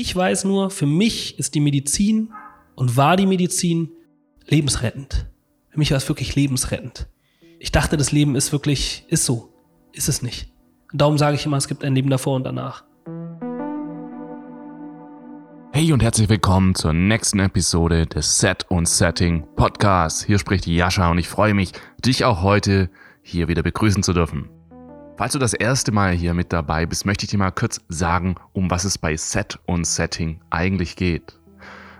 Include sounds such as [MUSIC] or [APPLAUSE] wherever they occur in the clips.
Ich weiß nur, für mich ist die Medizin und war die Medizin lebensrettend. Für mich war es wirklich lebensrettend. Ich dachte, das Leben ist wirklich, ist so. Ist es nicht. Und darum sage ich immer, es gibt ein Leben davor und danach. Hey und herzlich willkommen zur nächsten Episode des Set und Setting Podcasts. Hier spricht Jascha und ich freue mich, dich auch heute hier wieder begrüßen zu dürfen. Falls du das erste Mal hier mit dabei bist, möchte ich dir mal kurz sagen, um was es bei Set und Setting eigentlich geht.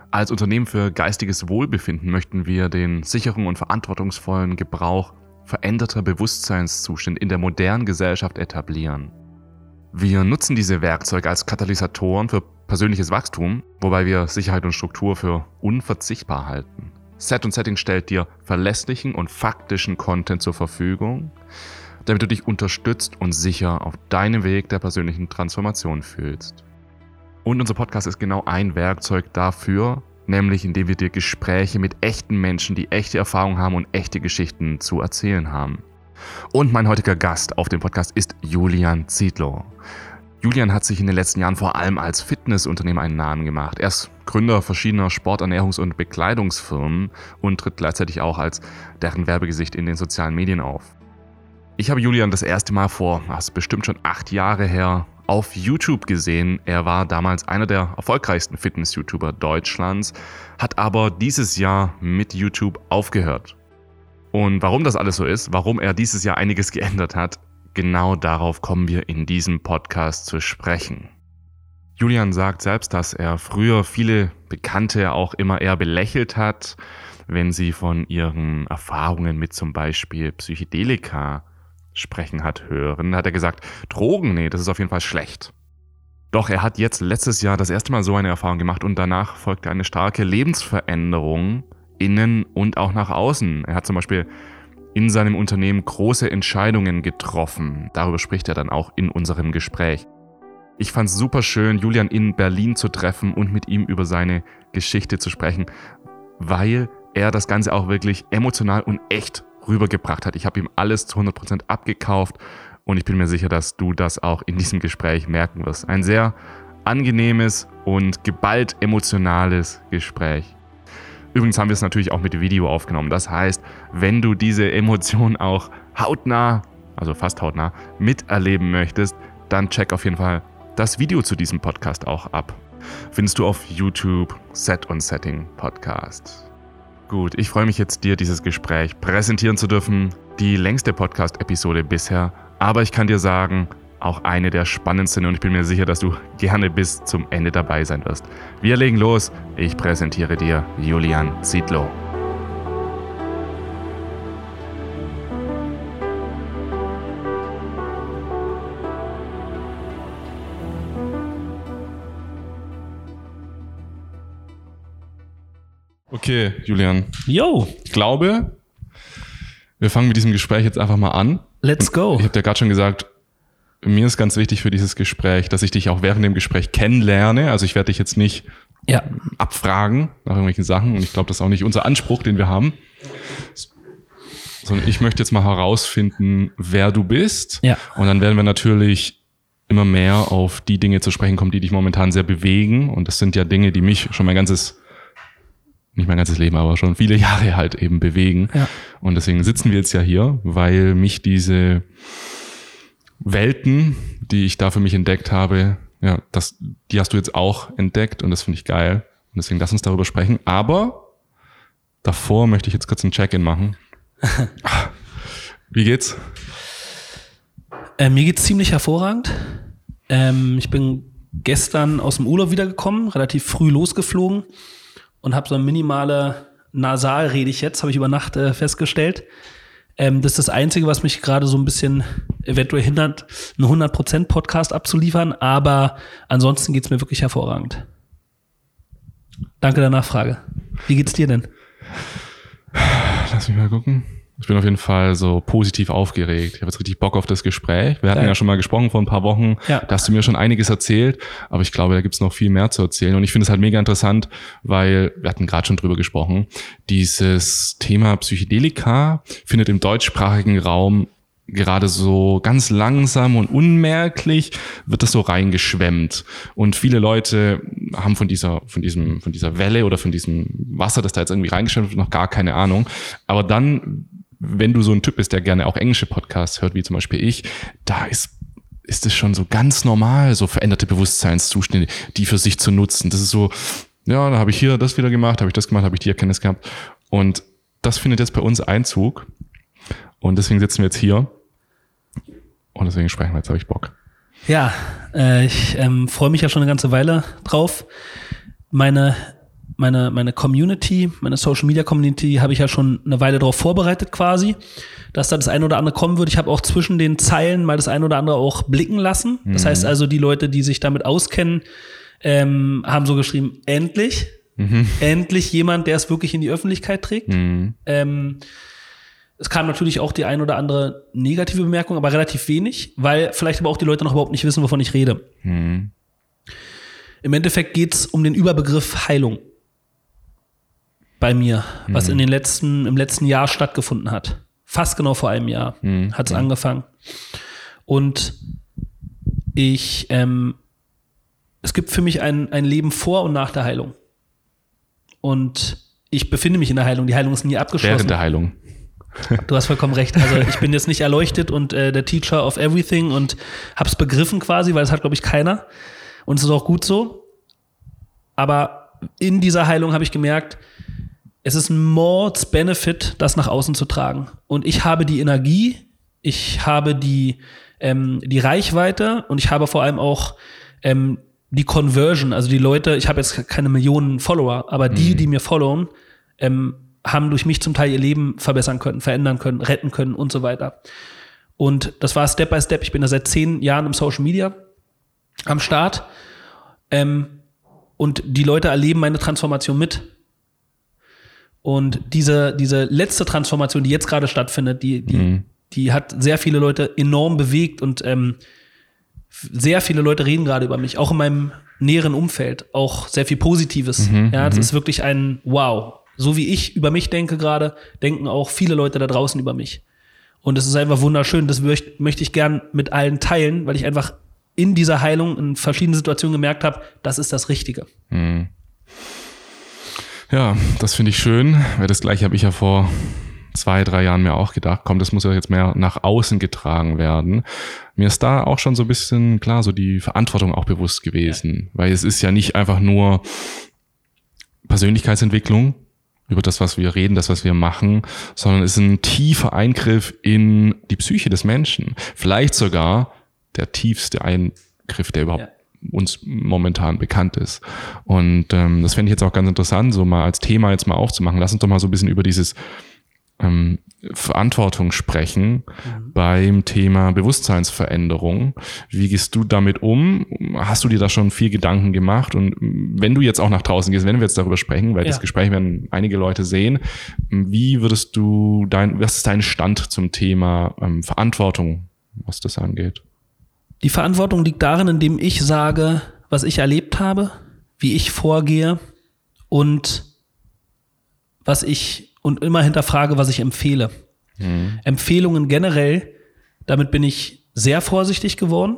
Als Unternehmen für geistiges Wohlbefinden möchten wir den sicheren und verantwortungsvollen Gebrauch veränderter Bewusstseinszustände in der modernen Gesellschaft etablieren. Wir nutzen diese Werkzeuge als Katalysatoren für persönliches Wachstum, wobei wir Sicherheit und Struktur für unverzichtbar halten. Set und Setting stellt dir verlässlichen und faktischen Content zur Verfügung, damit du dich unterstützt und sicher auf deinem Weg der persönlichen Transformation fühlst. Und unser Podcast ist genau ein Werkzeug dafür, nämlich indem wir dir Gespräche mit echten Menschen, die echte Erfahrungen haben und echte Geschichten zu erzählen haben. Und mein heutiger Gast auf dem Podcast ist Julian Ziedlow. Julian hat sich in den letzten Jahren vor allem als Fitnessunternehmer einen Namen gemacht. Er ist Gründer verschiedener Sporternährungs- und Bekleidungsfirmen und tritt gleichzeitig auch als deren Werbegesicht in den sozialen Medien auf. Ich habe Julian das erste Mal vor, das ist bestimmt schon acht Jahre her, auf YouTube gesehen. Er war damals einer der erfolgreichsten Fitness-YouTuber Deutschlands, hat aber dieses Jahr mit YouTube aufgehört. Und warum das alles so ist, warum er dieses Jahr einiges [LAUGHS] geändert hat, genau darauf kommen wir in diesem Podcast zu sprechen. Julian sagt selbst, dass er früher viele Bekannte auch immer eher belächelt hat, wenn sie von ihren Erfahrungen mit zum Beispiel Psychedelika sprechen hat hören, hat er gesagt, Drogen, nee, das ist auf jeden Fall schlecht. Doch er hat jetzt letztes Jahr das erste Mal so eine Erfahrung gemacht und danach folgte eine starke Lebensveränderung innen und auch nach außen. Er hat zum Beispiel in seinem Unternehmen große Entscheidungen getroffen. Darüber spricht er dann auch in unserem Gespräch. Ich fand es super schön, Julian in Berlin zu treffen und mit ihm über seine Geschichte zu sprechen, weil er das Ganze auch wirklich emotional und echt rübergebracht hat. Ich habe ihm alles zu 100% abgekauft und ich bin mir sicher, dass du das auch in diesem Gespräch merken wirst. Ein sehr angenehmes und geballt emotionales Gespräch. Übrigens haben wir es natürlich auch mit Video aufgenommen. Das heißt, wenn du diese Emotion auch hautnah, also fast hautnah, miterleben möchtest, dann check auf jeden Fall das Video zu diesem Podcast auch ab. Findest du auf YouTube Set on Setting Podcast. Gut, ich freue mich jetzt, dir dieses Gespräch präsentieren zu dürfen. Die längste Podcast-Episode bisher, aber ich kann dir sagen, auch eine der spannendsten und ich bin mir sicher, dass du gerne bis zum Ende dabei sein wirst. Wir legen los. Ich präsentiere dir Julian Zietlow. Okay, Julian. Yo. Ich glaube, wir fangen mit diesem Gespräch jetzt einfach mal an. Let's go. Ich habe dir gerade schon gesagt, mir ist ganz wichtig für dieses Gespräch, dass ich dich auch während dem Gespräch kennenlerne. Also ich werde dich jetzt nicht ja. abfragen nach irgendwelchen Sachen. Und ich glaube, das ist auch nicht unser Anspruch, den wir haben. Sondern ich möchte jetzt mal herausfinden, wer du bist. Ja. Und dann werden wir natürlich immer mehr auf die Dinge zu sprechen kommen, die dich momentan sehr bewegen. Und das sind ja Dinge, die mich schon mein ganzes nicht mein ganzes Leben, aber schon viele [LAUGHS] Jahre halt eben bewegen. Ja. Und deswegen sitzen wir jetzt ja hier, weil mich diese Welten, die ich da für mich entdeckt habe, ja, das, die hast du jetzt auch entdeckt und das finde ich geil. Und deswegen lass uns darüber sprechen. Aber davor möchte ich jetzt kurz ein Check-in machen. [LAUGHS] Wie geht's? Äh, mir geht's ziemlich hervorragend. Ähm, ich bin gestern aus dem Urlaub wiedergekommen, relativ früh losgeflogen und habe so eine minimale Nasalrede ich jetzt, habe ich über Nacht äh, festgestellt. Ähm, das ist das Einzige, was mich gerade so ein bisschen eventuell hindert, einen 100% Podcast abzuliefern, aber ansonsten geht's mir wirklich hervorragend. Danke der Nachfrage. Wie geht's dir denn? Lass mich mal gucken. Ich bin auf jeden Fall so positiv aufgeregt. Ich habe jetzt richtig Bock auf das Gespräch. Wir hatten ja, ja schon mal gesprochen vor ein paar Wochen. Ja. Da hast du mir schon einiges erzählt, aber ich glaube, da gibt's noch viel mehr zu erzählen. Und ich finde es halt mega interessant, weil wir hatten gerade schon drüber gesprochen. Dieses Thema Psychedelika findet im deutschsprachigen Raum gerade so ganz langsam und unmerklich wird das so reingeschwemmt. Und viele Leute haben von dieser, von diesem, von dieser Welle oder von diesem Wasser, das da jetzt irgendwie reingeschwemmt wird, noch gar keine Ahnung. Aber dann, wenn du so ein Typ bist, der gerne auch englische Podcasts hört, wie zum Beispiel ich, da ist ist es schon so ganz normal, so veränderte Bewusstseinszustände, die für sich zu nutzen. Das ist so, ja, da habe ich hier das wieder gemacht, habe ich das gemacht, habe ich die Erkenntnis gehabt. Und das findet jetzt bei uns Einzug. Und deswegen sitzen wir jetzt hier und deswegen sprechen wir jetzt, habe ich Bock. Ja, äh, ich ähm, freue mich ja schon eine ganze Weile drauf. Meine, meine, meine Community, meine Social Media Community habe ich ja schon eine Weile darauf vorbereitet quasi, dass da das eine oder andere kommen wird. Ich habe auch zwischen den Zeilen mal das eine oder andere auch blicken lassen. Das heißt also, die Leute, die sich damit auskennen, ähm, haben so geschrieben, endlich, endlich jemand, der es wirklich in die Öffentlichkeit trägt. Ähm, es kam natürlich auch die ein oder andere negative Bemerkung, aber relativ wenig, weil vielleicht aber auch die Leute noch überhaupt nicht wissen, wovon ich rede. Im Endeffekt geht's um den Überbegriff Heilung bei mir, was in den letzten, im letzten Jahr stattgefunden hat. Fast genau vor einem Jahr hat's angefangen. Und ich, ähm, es gibt für mich ein, ein Leben vor und nach der Heilung. Und ich befinde mich in der Heilung. Die Heilung ist nie abgeschlossen. Während der Heilung. Du hast vollkommen recht. Also ich bin jetzt nicht erleuchtet und äh, der Teacher of everything und hab's begriffen quasi, weil das hat, glaube ich, keiner. Und es ist auch gut so. Aber in dieser Heilung habe ich gemerkt, es ist ein Mords Benefit, das nach außen zu tragen. Und ich habe die Energie, ich habe die, ähm, die Reichweite und ich habe vor allem auch ähm, die Conversion. Also die Leute, ich habe jetzt keine Millionen Follower, aber die, die mir followen, ähm, haben durch mich zum Teil ihr Leben verbessern können, verändern können, retten können und so weiter. Und das war Step by Step. Ich bin da seit zehn Jahren im Social Media am Start. Ähm, und die Leute erleben meine Transformation mit. Und diese, diese letzte Transformation, die jetzt gerade stattfindet, die, die, die hat sehr viele Leute enorm bewegt und ähm, sehr viele Leute reden gerade über mich, auch in meinem näheren Umfeld, auch sehr viel Positives. ja, das ist wirklich ein Wow. So wie ich über mich denke gerade, denken auch viele Leute da draußen über mich. Und es ist einfach wunderschön. Das möcht, möchte ich gern mit allen teilen, weil ich einfach in dieser Heilung in verschiedenen Situationen gemerkt habe, das ist das Richtige. Ja, das finde ich schön, weil das gleiche habe ich ja vor zwei, drei Jahren mir auch gedacht, komm, das muss ja jetzt mehr nach außen getragen werden. Mir ist da auch schon so ein bisschen, klar, so die Verantwortung auch bewusst gewesen, weil es ist ja nicht einfach nur Persönlichkeitsentwicklung, über das, was wir reden, das, was wir machen, sondern es ist ein tiefer Eingriff in die Psyche des Menschen. Vielleicht sogar der tiefste Eingriff, der überhaupt Ja. Uns momentan bekannt ist. Und ähm, das fände ich jetzt auch ganz interessant, so mal als Thema jetzt mal aufzumachen. Lass uns doch mal so ein bisschen über dieses ähm, Verantwortung sprechen beim Thema Bewusstseinsveränderung. Wie gehst du damit um? Hast du dir da schon viel Gedanken gemacht? Und wenn du jetzt auch nach draußen gehst, wenn wir jetzt darüber sprechen, weil Ja. das Gespräch werden einige Leute sehen, wie würdest du dein, was ist dein Stand zum Thema ähm, Verantwortung, was das angeht? Die Verantwortung liegt darin, indem ich sage, was ich erlebt habe, wie ich vorgehe und was ich und immer hinterfrage, was ich empfehle. Empfehlungen generell, damit bin ich sehr vorsichtig geworden.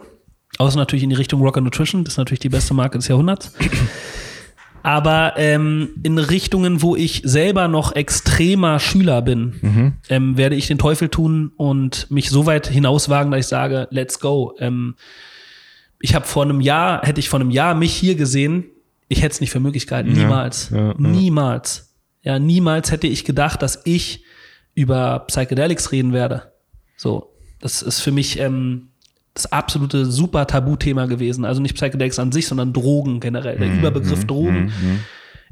Außer natürlich in die Richtung Rocker Nutrition, das ist natürlich die beste Marke des Jahrhunderts. Aber ähm, in Richtungen, wo ich selber noch extremer Schüler bin, ähm, werde ich den Teufel tun und mich so weit hinauswagen, dass ich sage, let's go. Ähm, ich habe vor einem Jahr, hätte ich vor einem Jahr mich hier gesehen, ich hätte es nicht für möglich gehalten. Niemals. ja, ja. Niemals. Ja, niemals hätte ich gedacht, dass ich über Psychedelics reden werde. So, das ist für mich ähm, das absolute super Tabuthema gewesen. Also nicht Psychedelics an sich, sondern Drogen generell. Der Überbegriff Drogen.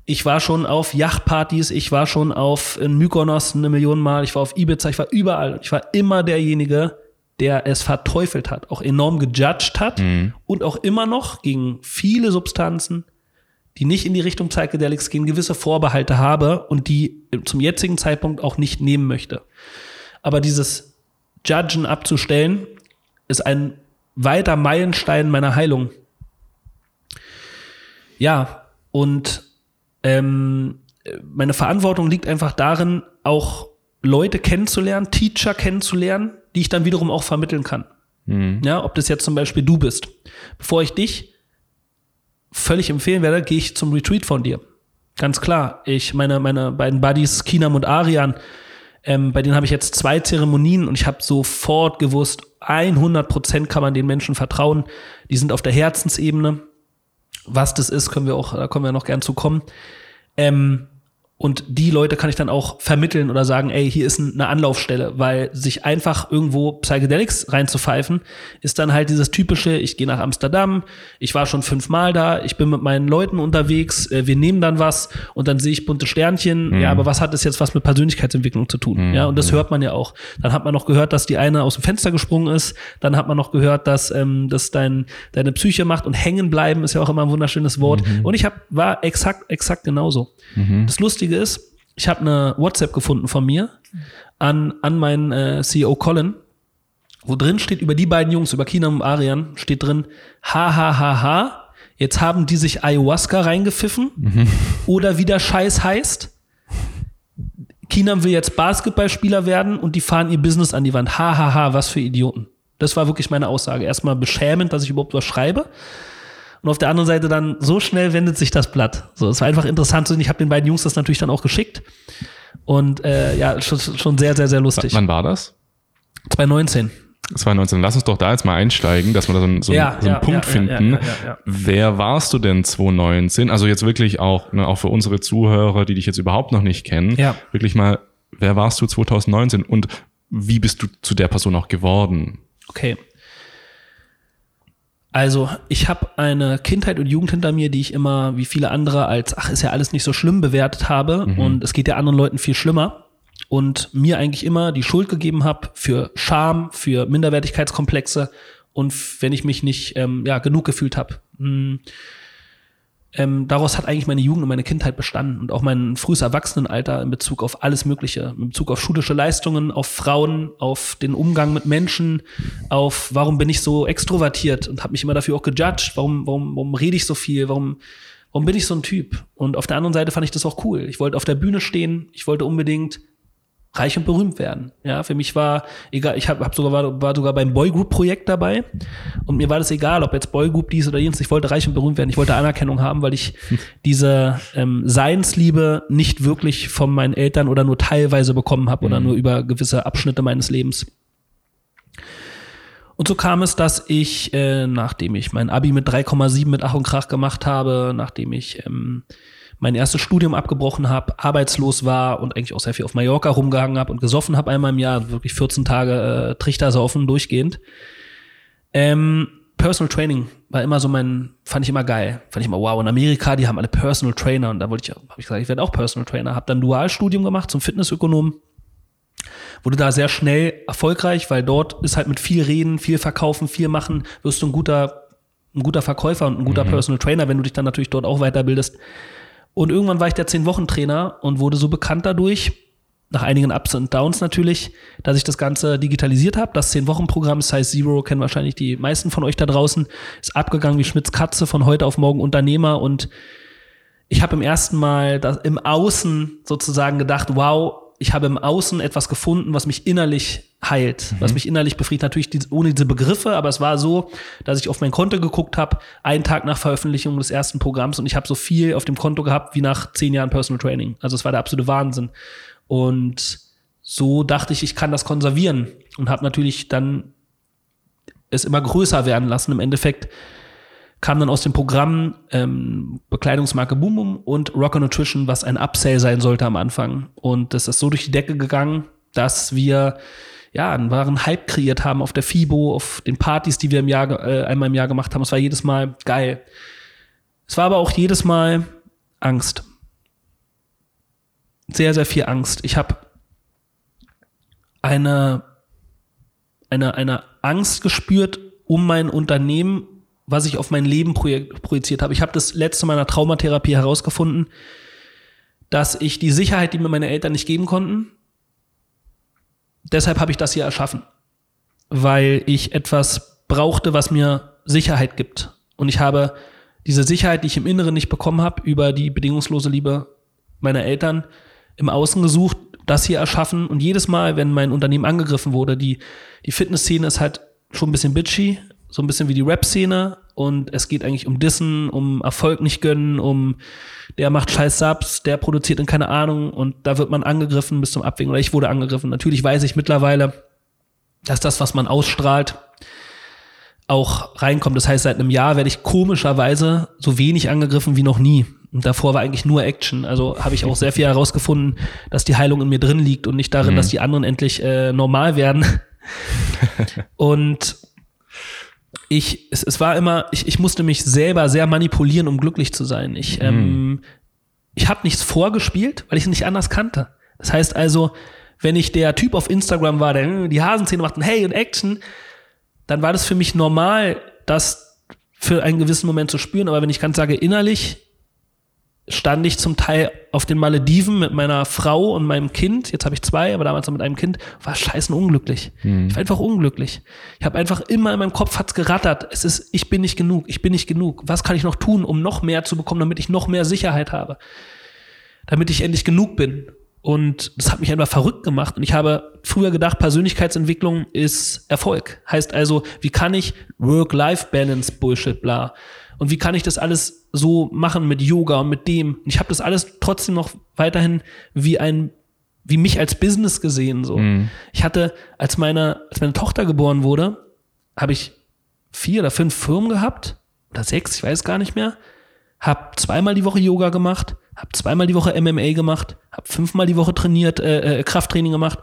Ich war schon auf Yachtpartys, ich war schon auf in Mykonos eine Million Mal, ich war auf Ibiza, ich war überall. Ich war immer derjenige, der es verteufelt hat, auch enorm gejudged hat und auch immer noch gegen viele Substanzen, die nicht in die Richtung Psychedelics gehen, gewisse Vorbehalte habe und die zum jetzigen Zeitpunkt auch nicht nehmen möchte. Aber dieses Judgen abzustellen, ist ein weiter Meilenstein meiner Heilung. Ja, und ähm, meine Verantwortung liegt einfach darin, auch Leute kennenzulernen, Teacher kennenzulernen, die ich dann wiederum auch vermitteln kann. Mhm. Ja, ob das jetzt zum Beispiel du bist. Bevor ich dich völlig empfehlen werde, gehe ich zum Retreat von dir. Ganz klar. Ich, meine, meine beiden Buddies, Kinam und Arian, ähm, bei denen habe ich jetzt zwei Zeremonien und ich habe sofort gewusst, 100 Prozent kann man den Menschen vertrauen. Die sind auf der Herzensebene. Was das ist, können wir auch, da kommen wir noch gern zu kommen. Ähm, und die Leute kann ich dann auch vermitteln oder sagen, ey, hier ist eine Anlaufstelle, weil sich einfach irgendwo Psychedelics reinzupfeifen, ist dann halt dieses typische, ich gehe nach Amsterdam, ich war schon fünfmal da, ich bin mit meinen Leuten unterwegs, äh, wir nehmen dann was und dann sehe ich bunte Sternchen. Mhm. Ja, aber was hat das jetzt was mit Persönlichkeitsentwicklung zu tun? Mhm. Ja, und das hört man ja auch. Dann hat man noch gehört, dass die eine aus dem Fenster gesprungen ist, dann hat man noch gehört, dass ähm, das dein, deine Psyche macht und hängen bleiben ist ja auch immer ein wunderschönes Wort. Und ich hab, war exakt, exakt genauso. Das Lustige ist, ich habe eine WhatsApp gefunden von mir an, an meinen äh, CEO Colin, wo drin steht über die beiden Jungs, über Kina und Arian, steht drin, ha, ha, ha, ha, jetzt haben die sich Ayahuasca reingepfiffen oder wie der Scheiß heißt. Kinam will jetzt Basketballspieler werden und die fahren ihr Business an die Wand. Ha, ha, ha, was für Idioten. Das war wirklich meine Aussage. Erstmal beschämend, dass ich überhaupt was schreibe. Und auf der anderen Seite dann, so schnell wendet sich das Blatt. So, es war einfach interessant zu sehen. Ich habe den beiden Jungs das natürlich dann auch geschickt. Und äh, ja, schon, schon sehr, sehr, sehr lustig. Wann war das? 2019. 2019. Lass uns doch da jetzt mal einsteigen, dass wir da so einen, so einen, so einen Punkt ja, finden. Ja, ja, ja, Wer warst du denn 2019? Also jetzt wirklich auch, ne, auch für unsere Zuhörer, die dich jetzt überhaupt noch nicht kennen, Ja. wirklich mal, wer warst du 2019 und wie bist du zu der Person auch geworden? Okay. Also, ich habe eine Kindheit und Jugend hinter mir, die ich immer, wie viele andere, als, ach, ist ja alles nicht so schlimm bewertet habe. Und es geht ja anderen Leuten viel schlimmer. Und mir eigentlich immer die Schuld gegeben habe für Scham, für Minderwertigkeitskomplexe und wenn ich mich nicht ähm, ja, genug gefühlt habe. Hm. Ähm, daraus hat eigentlich meine Jugend und meine Kindheit bestanden und auch mein frühes Erwachsenenalter in Bezug auf alles Mögliche, in Bezug auf schulische Leistungen, auf Frauen, auf den Umgang mit Menschen, auf warum bin ich so extrovertiert und habe mich immer dafür auch gejudged, warum, warum, warum rede ich so viel, warum, warum bin ich so ein Typ? Und auf der anderen Seite fand ich das auch cool. Ich wollte auf der Bühne stehen, ich wollte unbedingt reich und berühmt werden. Ja, für mich war egal, ich hab, hab sogar war, war sogar beim Boygroup Projekt dabei und mir war das egal, ob jetzt Boygroup dies oder jenes, ich wollte reich und berühmt werden, ich wollte Anerkennung haben, weil ich [LAUGHS] diese ähm, Seinsliebe nicht wirklich von meinen Eltern oder nur teilweise bekommen habe oder nur über gewisse Abschnitte meines Lebens. Und so kam es, dass ich, äh, nachdem ich mein Abi mit 3,7 mit Ach und Krach gemacht habe, nachdem ich ähm, mein erstes Studium abgebrochen habe, arbeitslos war und eigentlich auch sehr viel auf Mallorca rumgehangen habe und gesoffen habe einmal im Jahr, wirklich 14 Tage äh, Trichter saufen durchgehend. Ähm, Personal Training war immer so mein, fand ich immer geil. Fand ich immer, wow, in Amerika, die haben alle Personal Trainer und da wollte ich, habe ich gesagt, ich werde auch Personal Trainer. Habe dann Dualstudium gemacht zum Fitnessökonom wurde da sehr schnell erfolgreich, weil dort ist halt mit viel reden, viel verkaufen, viel machen, wirst du ein guter, ein guter Verkäufer und ein guter Personal Trainer, wenn du dich dann natürlich dort auch weiterbildest. Und irgendwann war ich der Zehn-Wochen-Trainer und wurde so bekannt dadurch, nach einigen Ups und Downs natürlich, dass ich das Ganze digitalisiert habe. Das Zehn-Wochen-Programm Size Zero kennen wahrscheinlich die meisten von euch da draußen, ist abgegangen wie Schmitz Katze, von heute auf morgen Unternehmer und ich habe im ersten Mal das, im Außen sozusagen gedacht, wow, ich habe im Außen etwas gefunden, was mich innerlich heilt, was mich innerlich befriedigt. Natürlich die, ohne diese Begriffe, aber es war so, dass ich auf mein Konto geguckt habe, einen Tag nach Veröffentlichung des ersten Programms und ich habe so viel auf dem Konto gehabt wie nach zehn Jahren Personal Training. Also es war der absolute Wahnsinn. Und so dachte ich, ich kann das konservieren und habe natürlich dann es immer größer werden lassen. Im Endeffekt kam dann aus dem Programm ähm, Bekleidungsmarke Boom Boom und Rocker Nutrition, was ein Upsell sein sollte am Anfang. Und das ist so durch die Decke gegangen, dass wir ja einen wahren Hype kreiert haben auf der FIBO, auf den Partys, die wir im Jahr, äh, einmal im Jahr gemacht haben. Es war jedes Mal geil. Es war aber auch jedes Mal Angst. Sehr, sehr viel Angst. Ich habe eine, eine, eine Angst gespürt um mein Unternehmen, was ich auf mein Leben projiziert habe. Ich habe das letzte meiner Traumatherapie herausgefunden, dass ich die Sicherheit, die mir meine Eltern nicht geben konnten, deshalb habe ich das hier erschaffen. Weil ich etwas brauchte, was mir Sicherheit gibt. Und ich habe diese Sicherheit, die ich im Inneren nicht bekommen habe, über die bedingungslose Liebe meiner Eltern im Außen gesucht, das hier erschaffen und jedes Mal, wenn mein Unternehmen angegriffen wurde, die, die Fitnessszene ist halt schon ein bisschen bitchy, so ein bisschen wie die Rap-Szene und es geht eigentlich um Dissen, um Erfolg nicht gönnen, um der macht scheiß Subs, der produziert in keine Ahnung und da wird man angegriffen bis zum Abwägen oder ich wurde angegriffen. Natürlich weiß ich mittlerweile, dass das, was man ausstrahlt, auch reinkommt. Das heißt, seit einem Jahr werde ich komischerweise so wenig angegriffen wie noch nie. Und davor war eigentlich nur Action. Also habe ich auch sehr viel herausgefunden, dass die Heilung in mir drin liegt und nicht darin, mhm. dass die anderen endlich äh, normal werden. [LAUGHS] und ich, es, es war immer, ich, ich musste mich selber sehr manipulieren, um glücklich zu sein. Ich, mhm. ähm, ich habe nichts vorgespielt, weil ich es nicht anders kannte. Das heißt also, wenn ich der Typ auf Instagram war, der hm, die Hasenzähne macht und hey und Action, dann war das für mich normal, das für einen gewissen Moment zu spüren. Aber wenn ich ganz sage, innerlich stand ich zum Teil auf den Malediven mit meiner Frau und meinem Kind. Jetzt habe ich zwei, aber damals noch mit einem Kind. War scheißen unglücklich. Hm. Ich war einfach unglücklich. Ich habe einfach immer in meinem Kopf hat's gerattert. Es ist, ich bin nicht genug, ich bin nicht genug. Was kann ich noch tun, um noch mehr zu bekommen, damit ich noch mehr Sicherheit habe? Damit ich endlich genug bin. Und das hat mich einfach verrückt gemacht. Und ich habe früher gedacht, Persönlichkeitsentwicklung ist Erfolg. Heißt also, wie kann ich Work-Life-Balance, Bullshit, bla. Und wie kann ich das alles so machen mit Yoga und mit dem? Und ich habe das alles trotzdem noch weiterhin wie ein, wie mich als Business gesehen. So. Mhm. Ich hatte, als meine, als meine Tochter geboren wurde, habe ich vier oder fünf Firmen gehabt. Oder sechs, ich weiß gar nicht mehr. Hab zweimal die Woche Yoga gemacht, habe zweimal die Woche MMA gemacht, habe fünfmal die Woche trainiert, äh, äh, Krafttraining gemacht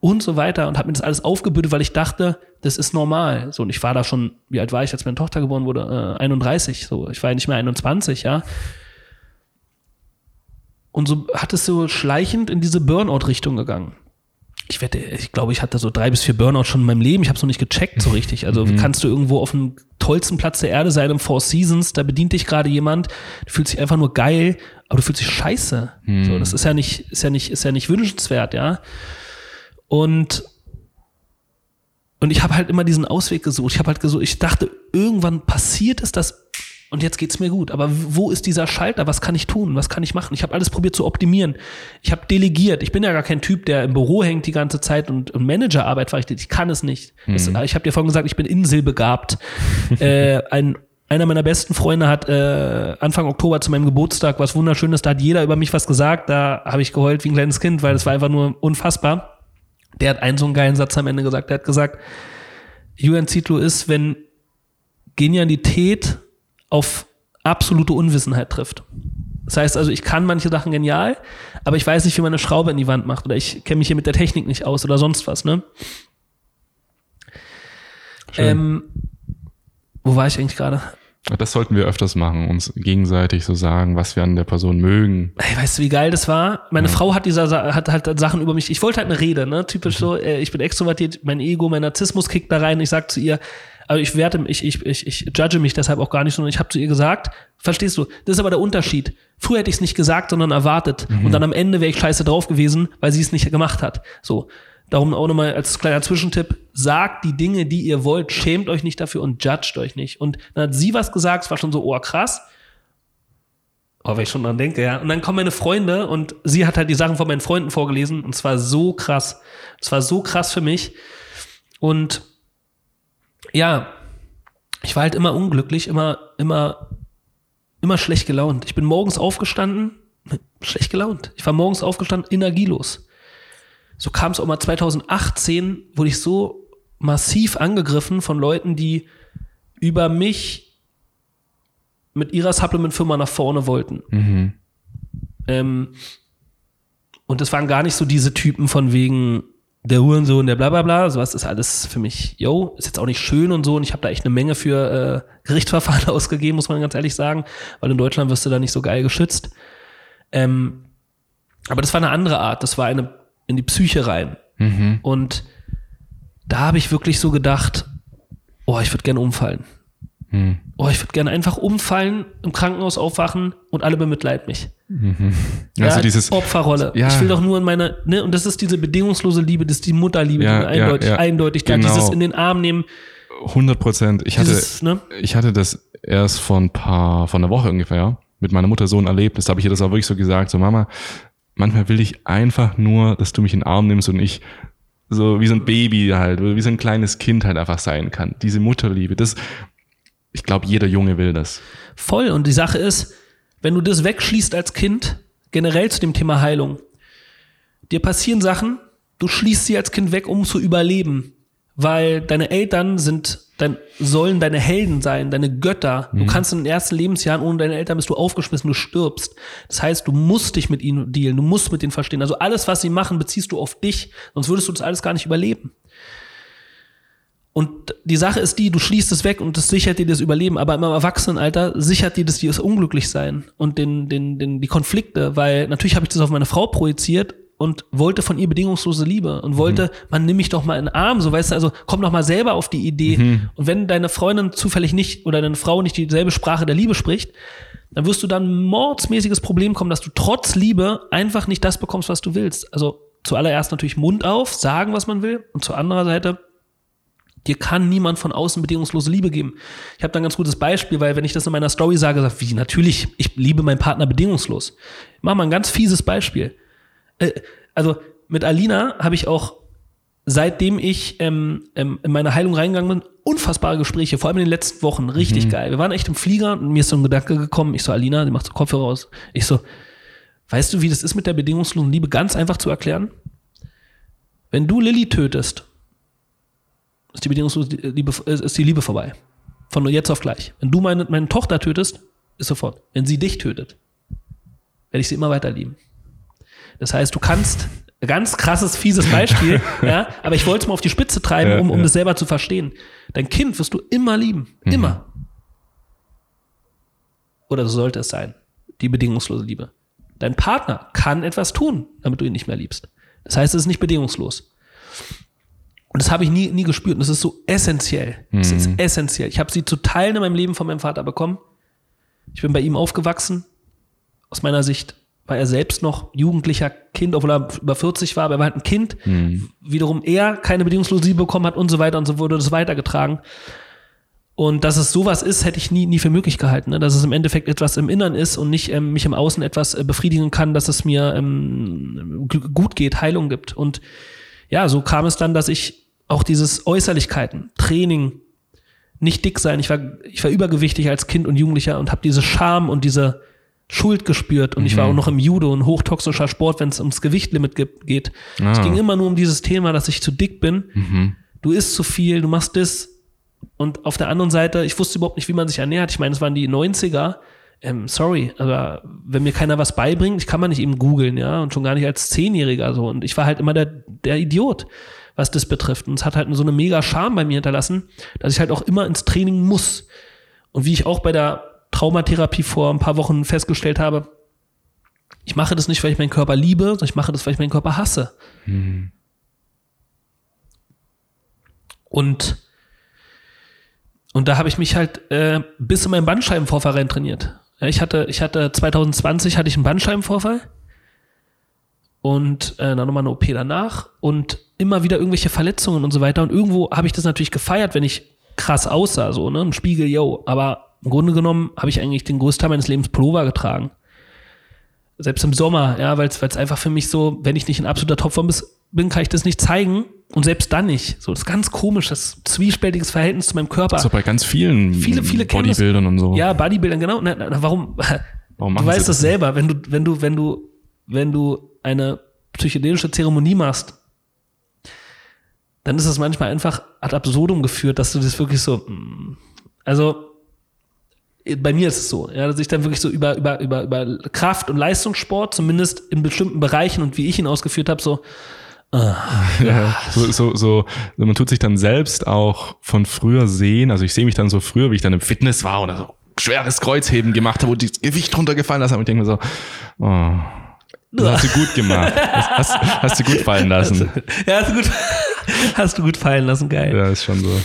und so weiter und habe mir das alles aufgebürdet, weil ich dachte, das ist normal. So und ich war da schon, wie alt war ich, als meine Tochter geboren wurde? Äh, 31. So, ich war ja nicht mehr 21, ja. Und so hat es so schleichend in diese Burnout-Richtung gegangen ich wette, ich glaube, ich hatte so drei bis vier Burnout schon in meinem Leben. Ich habe es noch nicht gecheckt so richtig. Also mhm. kannst du irgendwo auf dem tollsten Platz der Erde sein im Four Seasons, da bedient dich gerade jemand, du fühlst dich einfach nur geil, aber du fühlst dich scheiße. Mhm. So, das ist ja nicht, ist ja nicht, ist ja nicht wünschenswert, ja. Und und ich habe halt immer diesen Ausweg gesucht. Ich habe halt gesucht, ich dachte, irgendwann passiert es, dass und jetzt geht's mir gut. Aber wo ist dieser Schalter? Was kann ich tun? Was kann ich machen? Ich habe alles probiert zu optimieren. Ich habe delegiert. Ich bin ja gar kein Typ, der im Büro hängt die ganze Zeit und, und Managerarbeit verrichtet. Ich kann es nicht. Mhm. Es, ich habe dir vorhin gesagt, ich bin inselbegabt. [LAUGHS] äh, ein einer meiner besten Freunde hat äh, Anfang Oktober zu meinem Geburtstag was Wunderschönes, da hat jeder über mich was gesagt, da habe ich geheult wie ein kleines Kind, weil das war einfach nur unfassbar. Der hat einen so einen geilen Satz am Ende gesagt, der hat gesagt, Julian Zitlo ist, wenn Genialität auf absolute Unwissenheit trifft. Das heißt also, ich kann manche Sachen genial, aber ich weiß nicht, wie man eine Schraube in die Wand macht oder ich kenne mich hier mit der Technik nicht aus oder sonst was, ne? Ähm, wo war ich eigentlich gerade? Das sollten wir öfters machen, uns gegenseitig so sagen, was wir an der Person mögen. Hey, weißt du, wie geil das war? Meine ja. Frau hat dieser hat halt Sachen über mich. Ich wollte halt eine Rede, ne? Typisch mhm. so, äh, ich bin extrovertiert, mein Ego, mein Narzissmus kickt da rein. Ich sag zu ihr, aber ich werte, ich, ich, ich, ich judge mich deshalb auch gar nicht, sondern ich habe zu ihr gesagt, verstehst du, das ist aber der Unterschied. Früher hätte ich es nicht gesagt, sondern erwartet. Mhm. Und dann am Ende wäre ich scheiße drauf gewesen, weil sie es nicht gemacht hat. So. Darum auch nochmal als kleiner Zwischentipp, sagt die Dinge, die ihr wollt, schämt euch nicht dafür und judgt euch nicht. Und dann hat sie was gesagt, es war schon so, oh krass. Oh, wenn ich schon dran denke, ja. Und dann kommen meine Freunde und sie hat halt die Sachen von meinen Freunden vorgelesen und es war so krass. Es war so krass für mich. Und ja, ich war halt immer unglücklich, immer, immer, immer schlecht gelaunt. Ich bin morgens aufgestanden, schlecht gelaunt. Ich war morgens aufgestanden, energielos. So kam es auch mal 2018, wurde ich so massiv angegriffen von Leuten, die über mich mit ihrer Supplement-Firma nach vorne wollten. Mhm. Ähm, und es waren gar nicht so diese Typen von wegen, der Hurensohn, der bla bla bla, sowas ist alles für mich, yo, ist jetzt auch nicht schön und so und ich habe da echt eine Menge für äh, Gerichtsverfahren [LAUGHS] ausgegeben, muss man ganz ehrlich sagen, weil in Deutschland wirst du da nicht so geil geschützt. Ähm, aber das war eine andere Art, das war eine in die Psyche rein. Mhm. Und da habe ich wirklich so gedacht, oh, ich würde gerne umfallen. Mhm. Oh, ich würde gerne einfach umfallen, im Krankenhaus aufwachen und alle bemitleiden mich. Mhm. Ja, also dieses Opferrolle. Ja. Ich will doch nur in meiner, ne, und das ist diese bedingungslose Liebe, das ist die Mutterliebe, ja, die eindeutig, ja, eindeutig genau. da, dieses in den Arm nehmen. 100 Prozent. Ich hatte, ne? ich hatte das erst vor ein paar, vor einer Woche ungefähr, mit meiner Mutter so erlebt. Das habe ich ihr das auch wirklich so gesagt, so Mama, manchmal will ich einfach nur, dass du mich in den Arm nimmst und ich so wie so ein Baby halt, wie so ein kleines Kind halt einfach sein kann. Diese Mutterliebe, das, ich glaube, jeder Junge will das. Voll. Und die Sache ist, wenn du das wegschließt als Kind, generell zu dem Thema Heilung, dir passieren Sachen, du schließt sie als Kind weg, um zu überleben. Weil deine Eltern sind, dein, sollen deine Helden sein, deine Götter. Du kannst in den ersten Lebensjahren ohne deine Eltern bist du aufgeschmissen, du stirbst. Das heißt, du musst dich mit ihnen dealen, du musst mit ihnen verstehen. Also alles, was sie machen, beziehst du auf dich, sonst würdest du das alles gar nicht überleben. Und die Sache ist die, du schließt es weg und das sichert dir das Überleben, aber im Erwachsenenalter sichert dir das das Unglücklichsein und den, den, den, die Konflikte, weil natürlich habe ich das auf meine Frau projiziert und wollte von ihr bedingungslose Liebe und wollte, mhm. man nimm mich doch mal in den Arm, so weißt du, also komm doch mal selber auf die Idee. Mhm. Und wenn deine Freundin zufällig nicht oder deine Frau nicht dieselbe Sprache der Liebe spricht, dann wirst du dann ein mordsmäßiges Problem kommen, dass du trotz Liebe einfach nicht das bekommst, was du willst. Also zuallererst natürlich Mund auf, sagen, was man will und zur anderen Seite Dir kann niemand von außen bedingungslose Liebe geben. Ich habe da ein ganz gutes Beispiel, weil wenn ich das in meiner Story sage, sag, wie natürlich, ich liebe meinen Partner bedingungslos. Ich mach mal ein ganz fieses Beispiel. Äh, also mit Alina habe ich auch seitdem ich ähm, ähm, in meine Heilung reingegangen bin, unfassbare Gespräche, vor allem in den letzten Wochen, richtig mhm. geil. Wir waren echt im Flieger und mir ist so ein Gedanke gekommen, ich so, Alina, die macht so Kopfhörer raus. Ich so, weißt du, wie das ist mit der bedingungslosen Liebe? Ganz einfach zu erklären. Wenn du Lilly tötest, ist die bedingungslose Liebe, ist die Liebe vorbei. Von jetzt auf gleich. Wenn du meine, meine Tochter tötest, ist sofort. Wenn sie dich tötet, werde ich sie immer weiter lieben. Das heißt, du kannst, ganz krasses, fieses Beispiel, [LAUGHS] ja, aber ich wollte es mal auf die Spitze treiben, um, um ja. das selber zu verstehen. Dein Kind wirst du immer lieben. Mhm. Immer. Oder so sollte es sein. Die bedingungslose Liebe. Dein Partner kann etwas tun, damit du ihn nicht mehr liebst. Das heißt, es ist nicht bedingungslos. Und das habe ich nie, nie gespürt. Und das ist so essentiell. Das mhm. ist essentiell. Ich habe sie zu Teilen in meinem Leben von meinem Vater bekommen. Ich bin bei ihm aufgewachsen. Aus meiner Sicht war er selbst noch jugendlicher Kind, obwohl er über 40 war, aber er war halt ein Kind. Mhm. Wiederum er keine bedingungslose Liebe bekommen hat und so weiter und so wurde das weitergetragen. Und dass es sowas ist, hätte ich nie, nie für möglich gehalten. Ne? Dass es im Endeffekt etwas im Innern ist und nicht ähm, mich im Außen etwas äh, befriedigen kann, dass es mir ähm, gut geht, Heilung gibt. Und ja, so kam es dann, dass ich auch dieses Äußerlichkeiten, Training, nicht dick sein. Ich war, ich war übergewichtig als Kind und Jugendlicher und habe diese Scham und diese Schuld gespürt. Und mhm. ich war mhm. auch noch im Judo, ein hochtoxischer Sport, wenn es ums Gewichtlimit geht. Ah. Es ging immer nur um dieses Thema, dass ich zu dick bin. Mhm. Du isst zu viel, du machst das. Und auf der anderen Seite, ich wusste überhaupt nicht, wie man sich ernährt. Ich meine, es waren die 90er. Ähm, sorry, aber wenn mir keiner was beibringt, ich kann man nicht eben googeln, ja, und schon gar nicht als Zehnjähriger so. Und ich war halt immer der, der Idiot was das betrifft. Und es hat halt so eine mega Scham bei mir hinterlassen, dass ich halt auch immer ins Training muss. Und wie ich auch bei der Traumatherapie vor ein paar Wochen festgestellt habe, ich mache das nicht, weil ich meinen Körper liebe, sondern ich mache das, weil ich meinen Körper hasse. Mhm. Und, und da habe ich mich halt äh, bis in meinen Bandscheibenvorfall rein trainiert. Ja, ich hatte, ich hatte 2020 hatte ich einen Bandscheibenvorfall und äh, dann nochmal eine OP danach und immer wieder irgendwelche Verletzungen und so weiter. Und irgendwo habe ich das natürlich gefeiert, wenn ich krass aussah, so, ne? Ein Spiegel, yo. Aber im Grunde genommen habe ich eigentlich den Großteil meines Lebens Pullover getragen. Selbst im Sommer, ja, weil es einfach für mich so, wenn ich nicht in absoluter Topform bin, kann ich das nicht zeigen. Und selbst dann nicht. So, das ist ganz komisch, das zwiespältiges Verhältnis zu meinem Körper. So bei ganz vielen viele, viele Bodybuildern und so. Ja, Bodybuildern, genau. Na, na, warum? warum du weißt das, das selber, wenn du, wenn du, wenn du, wenn du eine psychedelische Zeremonie machst, dann ist es manchmal einfach ad absurdum geführt, dass du das wirklich so, mm, also bei mir ist es so, ja, dass ich dann wirklich so über, über, über, über Kraft und Leistungssport, zumindest in bestimmten Bereichen und wie ich ihn ausgeführt habe, so, Ah, [LAUGHS] ja, so, so, so, man tut sich dann selbst auch von früher sehen. Also ich sehe mich dann so früher, wie ich dann im Fitness war oder so schweres Kreuzheben gemacht habe, wo das Gewicht runtergefallen ist. Und ich denke mir so, oh, das hast du [LAUGHS] gut gemacht. Das hast, hast du gut fallen lassen. [LAUGHS] Ja, hast du gut, hast du gut fallen lassen, geil. Ja, ist schon so.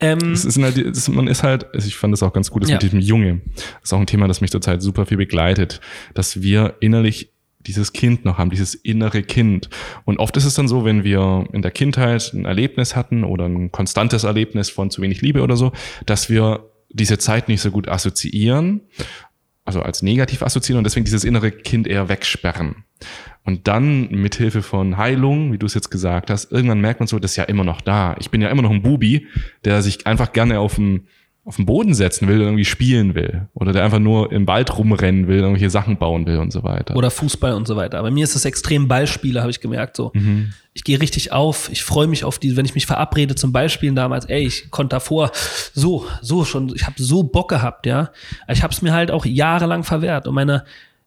Ähm, es ist halt, es, man ist halt, also ich fand das auch ganz gut, das ja. mit diesem Junge. Das ist auch ein Thema, das mich zurzeit super viel begleitet, dass wir innerlich dieses Kind noch haben, dieses innere Kind. Und oft ist es dann so, wenn wir in der Kindheit ein Erlebnis hatten oder ein konstantes Erlebnis von zu wenig Liebe oder so, dass wir diese Zeit nicht so gut assoziieren also als negativ assoziieren und deswegen dieses innere Kind eher wegsperren. Und dann mithilfe von Heilung, wie du es jetzt gesagt hast, irgendwann merkt man so, das ist ja immer noch da. Ich bin ja immer noch ein Bubi, der sich einfach gerne auf dem auf den Boden setzen will, irgendwie spielen will. Oder der einfach nur im Wald rumrennen will, irgendwelche Sachen bauen will und so weiter. Oder Fußball und so weiter. Bei mir ist es extrem Ballspieler, habe ich gemerkt. So, mhm. ich gehe richtig auf. Ich freue mich auf die, wenn ich mich verabrede zum Ballspielen damals. Ey, ich konnte davor so, so schon. Ich habe so Bock gehabt, ja. Ich habe es mir halt auch jahrelang verwehrt. Und meine,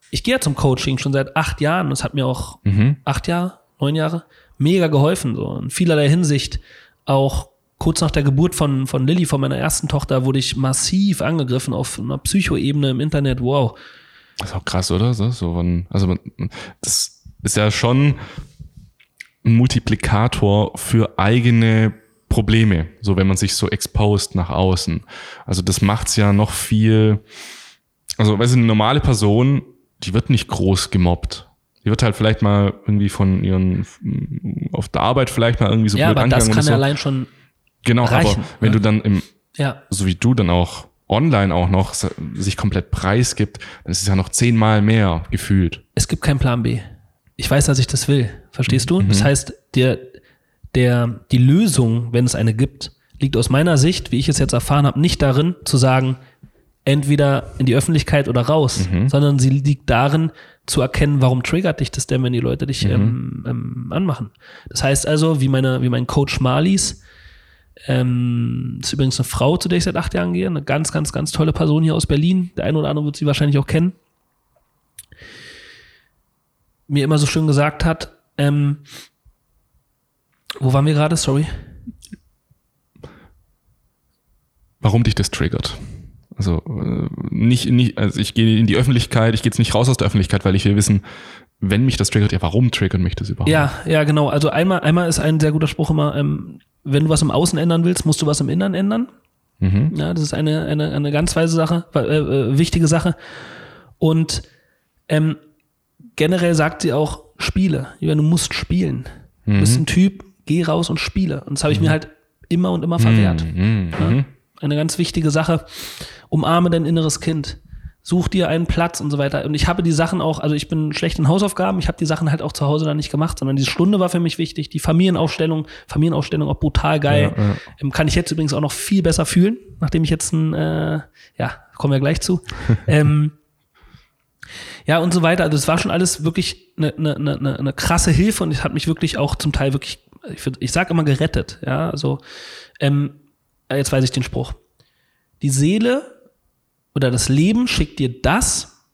ich gehe ja zum Coaching schon seit acht Jahren. Und es hat mir auch mhm. acht Jahre, neun Jahre mega geholfen. So in vielerlei Hinsicht auch kurz nach der Geburt von, von Lilly, von meiner ersten Tochter, wurde ich massiv angegriffen auf einer Psychoebene im Internet. Wow. Das ist auch krass, oder? So, so von, also das ist ja schon ein Multiplikator für eigene Probleme, so wenn man sich so exposed nach außen. Also das macht's ja noch viel, also weißt du, eine normale Person, die wird nicht groß gemobbt. Die wird halt vielleicht mal irgendwie von ihren, auf der Arbeit vielleicht mal irgendwie so ja, blöd aber das kann so. allein schon Genau, reichen, aber wenn ja. du dann im, ja. so wie du dann auch online auch noch sich komplett preisgibt, dann ist es ja noch zehnmal mehr gefühlt. Es gibt keinen Plan B. Ich weiß, dass ich das will. Verstehst du? Mhm. Das heißt, der, der, die Lösung, wenn es eine gibt, liegt aus meiner Sicht, wie ich es jetzt erfahren habe, nicht darin zu sagen, entweder in die Öffentlichkeit oder raus, mhm. sondern sie liegt darin, zu erkennen, warum triggert dich das denn, wenn die Leute dich mhm. ähm, ähm, anmachen. Das heißt also, wie meine, wie mein Coach Marlies, ähm, ist übrigens eine Frau, zu der ich seit acht Jahren gehe. Eine ganz, ganz, ganz tolle Person hier aus Berlin. Der eine oder andere wird sie wahrscheinlich auch kennen. Mir immer so schön gesagt hat, ähm, wo waren wir gerade? Sorry. Warum dich das triggert? Also äh, nicht, nicht, also ich gehe in die Öffentlichkeit, ich gehe jetzt nicht raus aus der Öffentlichkeit, weil ich will wissen, wenn mich das triggert, ja, warum triggert mich das überhaupt? Ja, ja, genau. Also einmal, einmal ist ein sehr guter Spruch immer, ähm, wenn du was im Außen ändern willst, musst du was im Innern ändern. Mhm. Ja, das ist eine, eine, eine ganz weise Sache, äh, äh, wichtige Sache. Und ähm, generell sagt sie auch, spiele. Ja, du musst spielen. Mhm. Du bist mhm. ein Typ, geh raus und spiele. Und das habe ich mhm. mir halt immer und immer verwehrt. Mhm. Ja, mhm. eine ganz wichtige Sache. Umarme dein inneres Kind such dir einen Platz und so weiter. Und ich habe die Sachen auch, also ich bin schlecht in Hausaufgaben, ich habe die Sachen halt auch zu Hause dann nicht gemacht, sondern diese Stunde war für mich wichtig. Die Familienausstellung, Familienausstellung auch brutal geil. Ja, ja. Ähm, kann ich jetzt übrigens auch noch viel besser fühlen, nachdem ich jetzt ein, äh, ja, kommen wir gleich zu. [LAUGHS] ähm, ja, und so weiter. Also es war schon alles wirklich eine, eine, eine, eine krasse Hilfe und es hat mich wirklich auch zum Teil wirklich, ich, ich sag immer gerettet. Ja, also ähm, jetzt weiß ich den Spruch. Die Seele oder das Leben schickt dir das,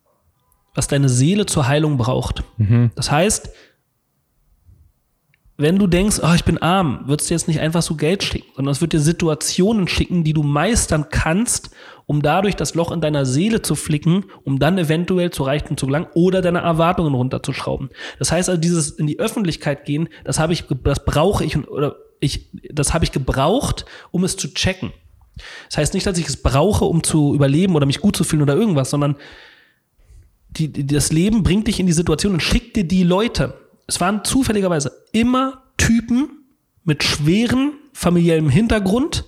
was deine Seele zur Heilung braucht. Mhm. Das heißt, wenn du denkst, oh, ich bin arm, wird es dir jetzt nicht einfach so Geld schicken, sondern es wird dir Situationen schicken, die du meistern kannst, um dadurch das Loch in deiner Seele zu flicken, um dann eventuell zu Reichtum zu gelangen oder deine Erwartungen runterzuschrauben. Das heißt also, dieses in die Öffentlichkeit gehen, das habe ich, das brauche ich oder ich, das habe ich gebraucht, um es zu checken. Das heißt nicht, dass ich es brauche, um zu überleben oder mich gut zu fühlen oder irgendwas, sondern die, die, das Leben bringt dich in die Situation und schickt dir die Leute. Es waren zufälligerweise immer Typen mit schwerem familiellem Hintergrund,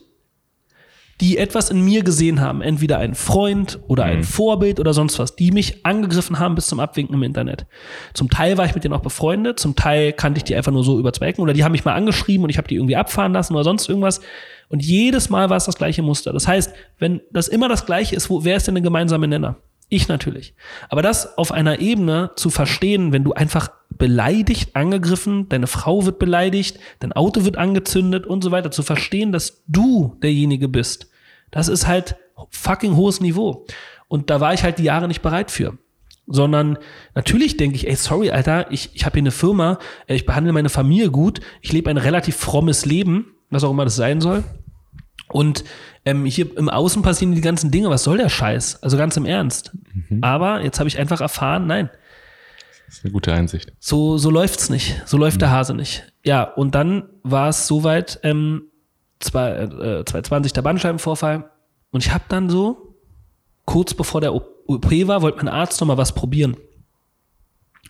die etwas in mir gesehen haben. Entweder ein Freund oder ein mhm. Vorbild oder sonst was, die mich angegriffen haben bis zum Abwinken im Internet. Zum Teil war ich mit denen auch befreundet, zum Teil kannte ich die einfach nur so über zwei Ecken oder die haben mich mal angeschrieben und ich habe die irgendwie abfahren lassen oder sonst irgendwas. Und jedes Mal war es das gleiche Muster. Das heißt, wenn das immer das gleiche ist, wo, wer ist denn der gemeinsame Nenner? Ich natürlich. Aber das auf einer Ebene zu verstehen, wenn du einfach beleidigt, angegriffen, deine Frau wird beleidigt, dein Auto wird angezündet und so weiter, zu verstehen, dass du derjenige bist, das ist halt fucking hohes Niveau. Und da war ich halt die Jahre nicht bereit für. Sondern natürlich denke ich, ey, sorry, Alter, ich, ich habe hier eine Firma, äh, ich behandle meine Familie gut, ich lebe ein relativ frommes Leben, was auch immer das sein soll. Und ähm, hier im Außen passieren die ganzen Dinge. Was soll der Scheiß? Also ganz im Ernst. Mhm. Aber jetzt habe ich einfach erfahren, nein. Das ist eine gute Einsicht. So, so läuft's nicht. So läuft mhm. der Hase nicht. Ja, und dann war es soweit, ähm, zwei, äh, 2020 der Bandscheibenvorfall. Und ich habe dann so, kurz bevor der OP war, wollte mein Arzt noch mal was probieren.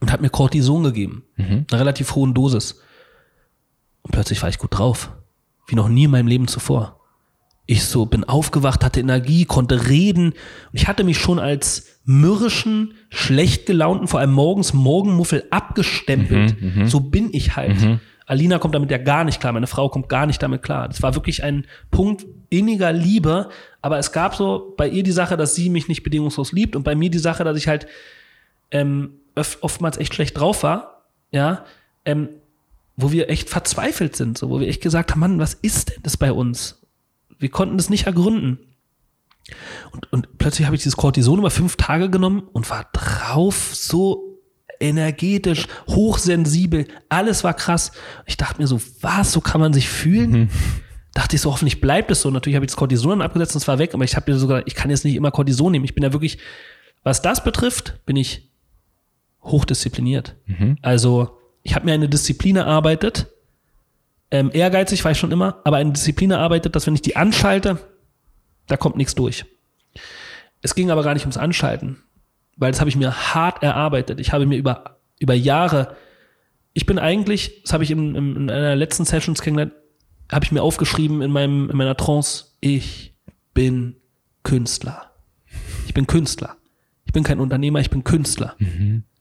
Und hat mir Cortison gegeben. Mhm. Eine relativ hohen Dosis. Und plötzlich war ich gut drauf. Wie noch nie in meinem Leben zuvor Ich so bin aufgewacht, hatte Energie, konnte reden. Und ich hatte mich schon als mürrischen, schlecht gelaunten, vor allem morgens Morgenmuffel abgestempelt. so bin ich halt. Alina kommt damit ja gar nicht klar, meine Frau kommt gar nicht damit klar. Das war wirklich ein Punkt inniger Liebe, aber es gab so bei ihr die Sache, dass sie mich nicht bedingungslos liebt und bei mir die Sache, dass ich halt ähm, oftmals echt schlecht drauf war, ja, ähm, wo wir echt verzweifelt sind, so, wo wir echt gesagt haben, Mann, was ist denn das bei uns? Wir konnten das nicht ergründen. Und, und plötzlich habe ich dieses Cortison über fünf Tage genommen und war drauf so energetisch, hochsensibel, alles war krass. Ich dachte mir so, was, so kann man sich fühlen? Dachte ich so, hoffentlich bleibt es so. Natürlich habe ich das Cortison dann abgesetzt und es war weg, aber ich habe mir sogar, ich kann jetzt nicht immer Cortison nehmen. Ich bin ja wirklich, was das betrifft, bin ich hochdiszipliniert. Also, ich habe mir eine Disziplin erarbeitet. Ähm, ehrgeizig war ich schon immer, aber eine Disziplin erarbeitet, dass wenn ich die anschalte, da kommt nichts durch. Es ging aber gar nicht ums Anschalten, weil das habe ich mir hart erarbeitet. Ich habe mir über, über Jahre, ich bin eigentlich, das habe ich in, in, in einer letzten Sessions kennengelernt, habe ich mir aufgeschrieben in, meinem, in meiner Trance, ich bin Künstler. Ich bin Künstler. Ich bin kein Unternehmer, ich bin Künstler.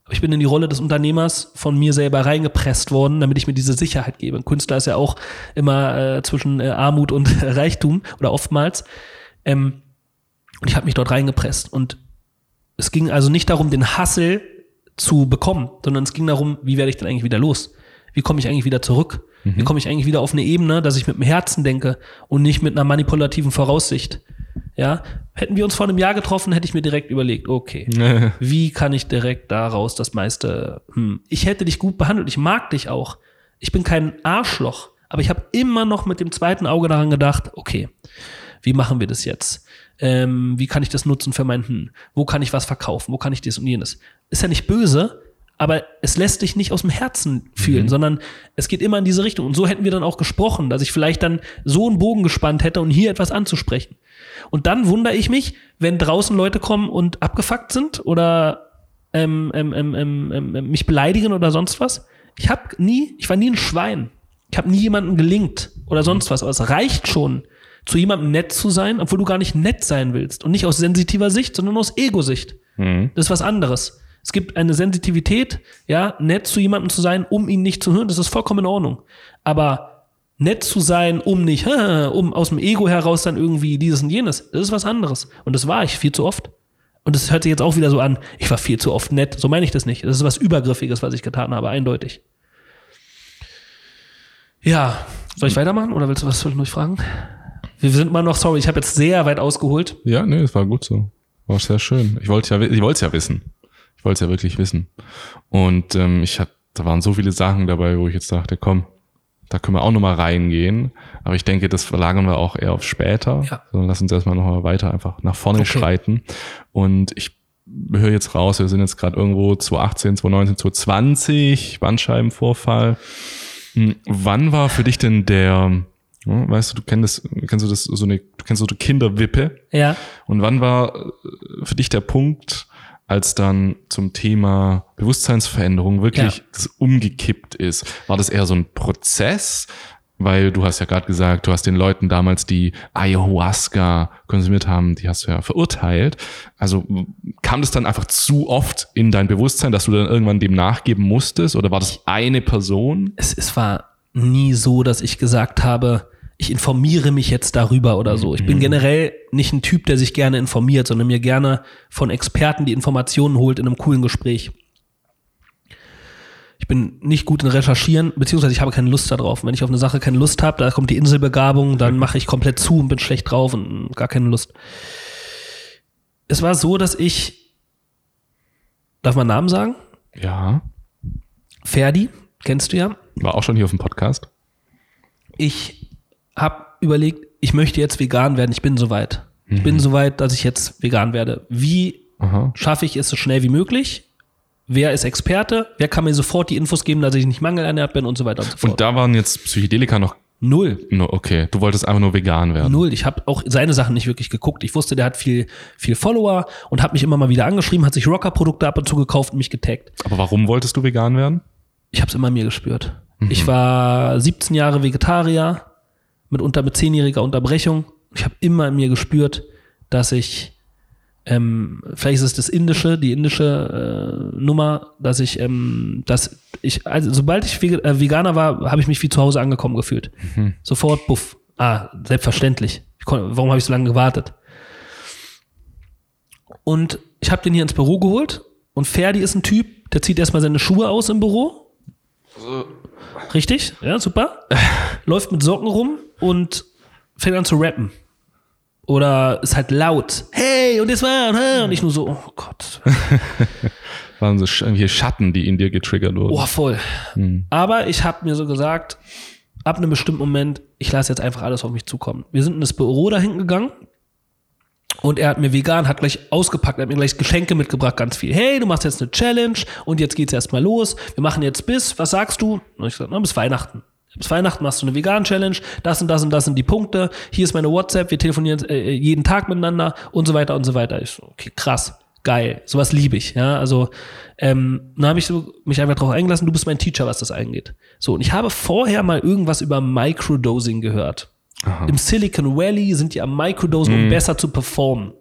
Aber ich bin in die Rolle des Unternehmers von mir selber reingepresst worden, damit ich mir diese Sicherheit gebe. Ein Künstler ist ja auch immer äh, zwischen äh, Armut und [LAUGHS] Reichtum oder oftmals. Ähm, und ich habe mich dort reingepresst. Und es ging also nicht darum, den Hassel zu bekommen, sondern es ging darum, wie werde ich denn eigentlich wieder los? Wie komme ich eigentlich wieder zurück? Wie komme ich eigentlich wieder auf eine Ebene, dass ich mit dem Herzen denke und nicht mit einer manipulativen Voraussicht? Ja, hätten wir uns vor einem Jahr getroffen, hätte ich mir direkt überlegt, okay, [LAUGHS] wie kann ich direkt daraus das meiste, hm, ich hätte dich gut behandelt, ich mag dich auch. Ich bin kein Arschloch, aber ich habe immer noch mit dem zweiten Auge daran gedacht, okay, wie machen wir das jetzt? Ähm, wie kann ich das nutzen für mein Hm? Wo kann ich was verkaufen? Wo kann ich dies und jenes? Ist ja nicht böse, aber es lässt dich nicht aus dem Herzen fühlen, sondern es geht immer in diese Richtung. Und so hätten wir dann auch gesprochen, dass ich vielleicht dann so einen Bogen gespannt hätte und hier etwas anzusprechen. Und dann wundere ich mich, wenn draußen Leute kommen und abgefuckt sind oder ähm, ähm, ähm, ähm, ähm, mich beleidigen oder sonst was. Ich habe nie, ich war nie ein Schwein. Ich habe nie jemandem gelingt oder sonst was. Aber es reicht schon, zu jemandem nett zu sein, obwohl du gar nicht nett sein willst. Und nicht aus sensitiver Sicht, sondern aus Ego-Sicht. Das ist was anderes. Es gibt eine Sensitivität, ja, nett zu jemandem zu sein, um ihn nicht zu hören, das ist vollkommen in Ordnung. Aber nett zu sein, um nicht, [LAUGHS] um aus dem Ego heraus dann irgendwie dieses und jenes, das ist was anderes. Und das war ich viel zu oft. Und das hört sich jetzt auch wieder so an, ich war viel zu oft nett. So meine ich das nicht. Das ist was Übergriffiges, was ich getan habe, eindeutig. Ja, soll ich weitermachen oder willst du was noch fragen? Wir sind immer noch, sorry, ich habe jetzt sehr weit ausgeholt. Ja, nee, es war gut so. War sehr schön. Ich wollte ja, ich wollte es ja wissen. Ich wollte es ja wirklich wissen. Und ähm, ich hatte, da waren so viele Sachen dabei, wo ich jetzt dachte, komm, da können wir auch nochmal reingehen. Aber ich denke, das verlagern wir auch eher auf später. Ja. Sondern lass uns erstmal nochmal weiter einfach nach vorne Okay. schreiten. Und ich höre jetzt raus, wir sind jetzt gerade irgendwo 2018, 2019, 2020, Bandscheibenvorfall. Hm, Wann war für dich denn der, weißt du, du kennst, kennst du das so eine, du kennst so eine Kinderwippe? Ja. Und wann war äh, für dich der Punkt, als dann zum Thema Bewusstseinsveränderung wirklich Ja. das umgekippt ist? War das eher so ein Prozess? Weil du hast ja gerade gesagt, du hast den Leuten damals, die Ayahuasca konsumiert haben, die hast du ja verurteilt. Also kam das dann einfach zu oft in dein Bewusstsein, dass du dann irgendwann dem nachgeben musstest? Oder war das eine Person? es, es war nie so, dass ich gesagt habe, ich informiere mich jetzt darüber oder so. Ich bin generell nicht ein Typ, der sich gerne informiert, sondern mir gerne von Experten die Informationen holt in einem coolen Gespräch. Ich bin nicht gut in Recherchieren, beziehungsweise ich habe keine Lust darauf. Wenn ich auf eine Sache keine Lust habe, da kommt die Inselbegabung, dann [LAUGHS] mache ich komplett zu und bin schlecht drauf und gar keine Lust. Es war so, dass ich, darf man Namen sagen? Ja. Ferdi, kennst du ja. War auch schon hier auf dem Podcast. ich habe überlegt, ich möchte jetzt vegan werden. Ich bin soweit. Ich bin soweit, dass ich jetzt vegan werde. Wie Aha. schaffe ich es so schnell wie möglich? Wer ist Experte? Wer kann mir sofort die Infos geben, dass ich nicht mangelernährt bin und so weiter und so fort? Und da waren jetzt Psychedelika noch Null. No, okay, du wolltest einfach nur vegan werden. Null. Ich habe auch seine Sachen nicht wirklich geguckt. Ich wusste, der hat viel, viel Follower und hat mich immer mal wieder angeschrieben, hat sich Rocker-Produkte ab und zu gekauft und mich getaggt. Aber warum wolltest du vegan werden? Ich habe es immer in mir gespürt. Ich war 17 Jahre Vegetarier, mitunter mit zehnjähriger Unterbrechung. Ich habe immer in mir gespürt, dass ich, ähm, vielleicht ist es das indische, die indische äh, Nummer, dass ich, ähm, dass ich, also sobald ich äh, Veganer war, habe ich mich wie zu Hause angekommen gefühlt. Sofort, buff. Ah, selbstverständlich. Ich kon, warum habe ich so lange gewartet? Und ich habe den hier ins Büro geholt und Ferdi ist ein Typ, der zieht erstmal seine Schuhe aus im Büro. Richtig? Ja, super. [LAUGHS] Läuft mit Socken rum und fängt an zu rappen. Oder ist halt laut. Hey, und das war, hä? und ich nur so, oh Gott. [LAUGHS] Waren so irgendwelche Schatten, die in dir getriggert wurden. Oh, voll. Aber ich habe mir so gesagt, ab einem bestimmten Moment, ich lasse jetzt einfach alles auf mich zukommen. Wir sind in das Büro dahin gegangen und er hat mir vegan, hat gleich ausgepackt, hat mir gleich Geschenke mitgebracht, ganz viel. Hey, du machst jetzt eine Challenge und jetzt geht's erstmal los. Wir machen jetzt bis, was sagst du? Und ich gesagt, na, bis Weihnachten. Bis Weihnachten machst du eine Vegan-Challenge, das und das und das sind die Punkte. Hier ist meine WhatsApp, wir telefonieren äh, jeden Tag miteinander und so weiter und so weiter. Ich so, okay, krass, geil, sowas liebe ich. Ja, also ähm, dann habe ich so mich einfach drauf eingelassen, du bist mein Teacher, was das angeht. So, und ich habe vorher mal irgendwas über Microdosing gehört. Im Silicon Valley sind die am Microdosen, um besser zu performen.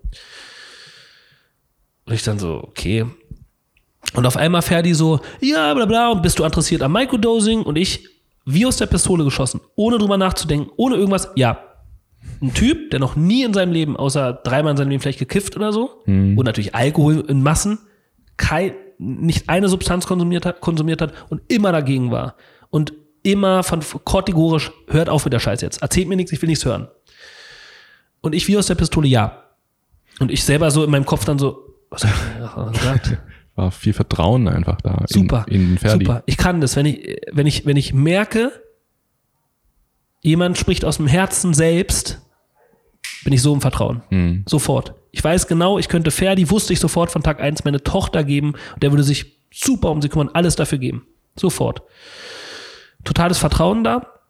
Und ich dann so, okay. Und auf einmal Ferdi so, ja, bla bla, und bist du interessiert am Microdosing? Und ich, wie aus der Pistole geschossen, ohne drüber nachzudenken, ohne irgendwas, ja. Ein Typ, der noch nie in seinem Leben, außer dreimal in seinem Leben vielleicht gekifft oder so, und natürlich Alkohol in Massen, kein, nicht eine Substanz konsumiert hat, konsumiert hat und immer dagegen war. Und immer von kategorisch, hört auf mit der Scheiß jetzt. Erzählt mir nichts, ich will nichts hören. Und ich wie aus der Pistole, ja. Und ich selber so in meinem Kopf dann so, was ich gesagt? [LAUGHS] War viel Vertrauen einfach da. Super. In, in Ferdi. Super. Ich kann das, wenn ich, wenn ich, wenn ich merke, jemand spricht aus dem Herzen selbst, bin ich so im Vertrauen. Hm. Sofort. Ich weiß genau, ich könnte Ferdi, wusste ich sofort von Tag eins meine Tochter geben und der würde sich super um sie kümmern, alles dafür geben. Sofort. Totales Vertrauen da.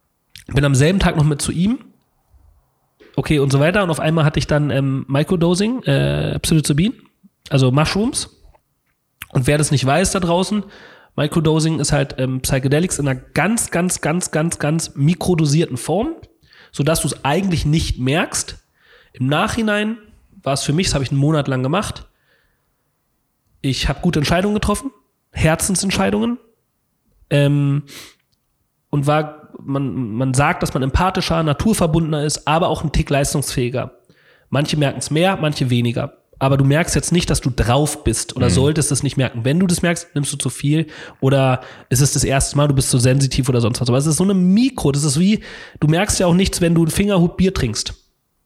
Bin am selben Tag noch mit zu ihm. Okay, und so weiter. Und auf einmal hatte ich dann ähm, Microdosing, äh, Psilocybin, also Mushrooms. Und wer das nicht weiß da draußen, Microdosing ist halt ähm, Psychedelics in einer ganz, ganz, ganz, ganz, ganz mikrodosierten Form, sodass du es eigentlich nicht merkst. Im Nachhinein war es für mich, das habe ich einen Monat lang gemacht. Ich habe gute Entscheidungen getroffen, Herzensentscheidungen. Ähm, und war, man, man sagt, dass man empathischer, naturverbundener ist, aber auch ein Tick leistungsfähiger. Manche merken es mehr, manche weniger. Aber du merkst jetzt nicht, dass du drauf bist oder solltest es nicht merken. Wenn du das merkst, nimmst du zu viel oder ist es das erste Mal, du bist so sensitiv oder sonst was. Aber es ist so eine Mikro, das ist wie, du merkst ja auch nichts, wenn du einen Fingerhut Bier trinkst.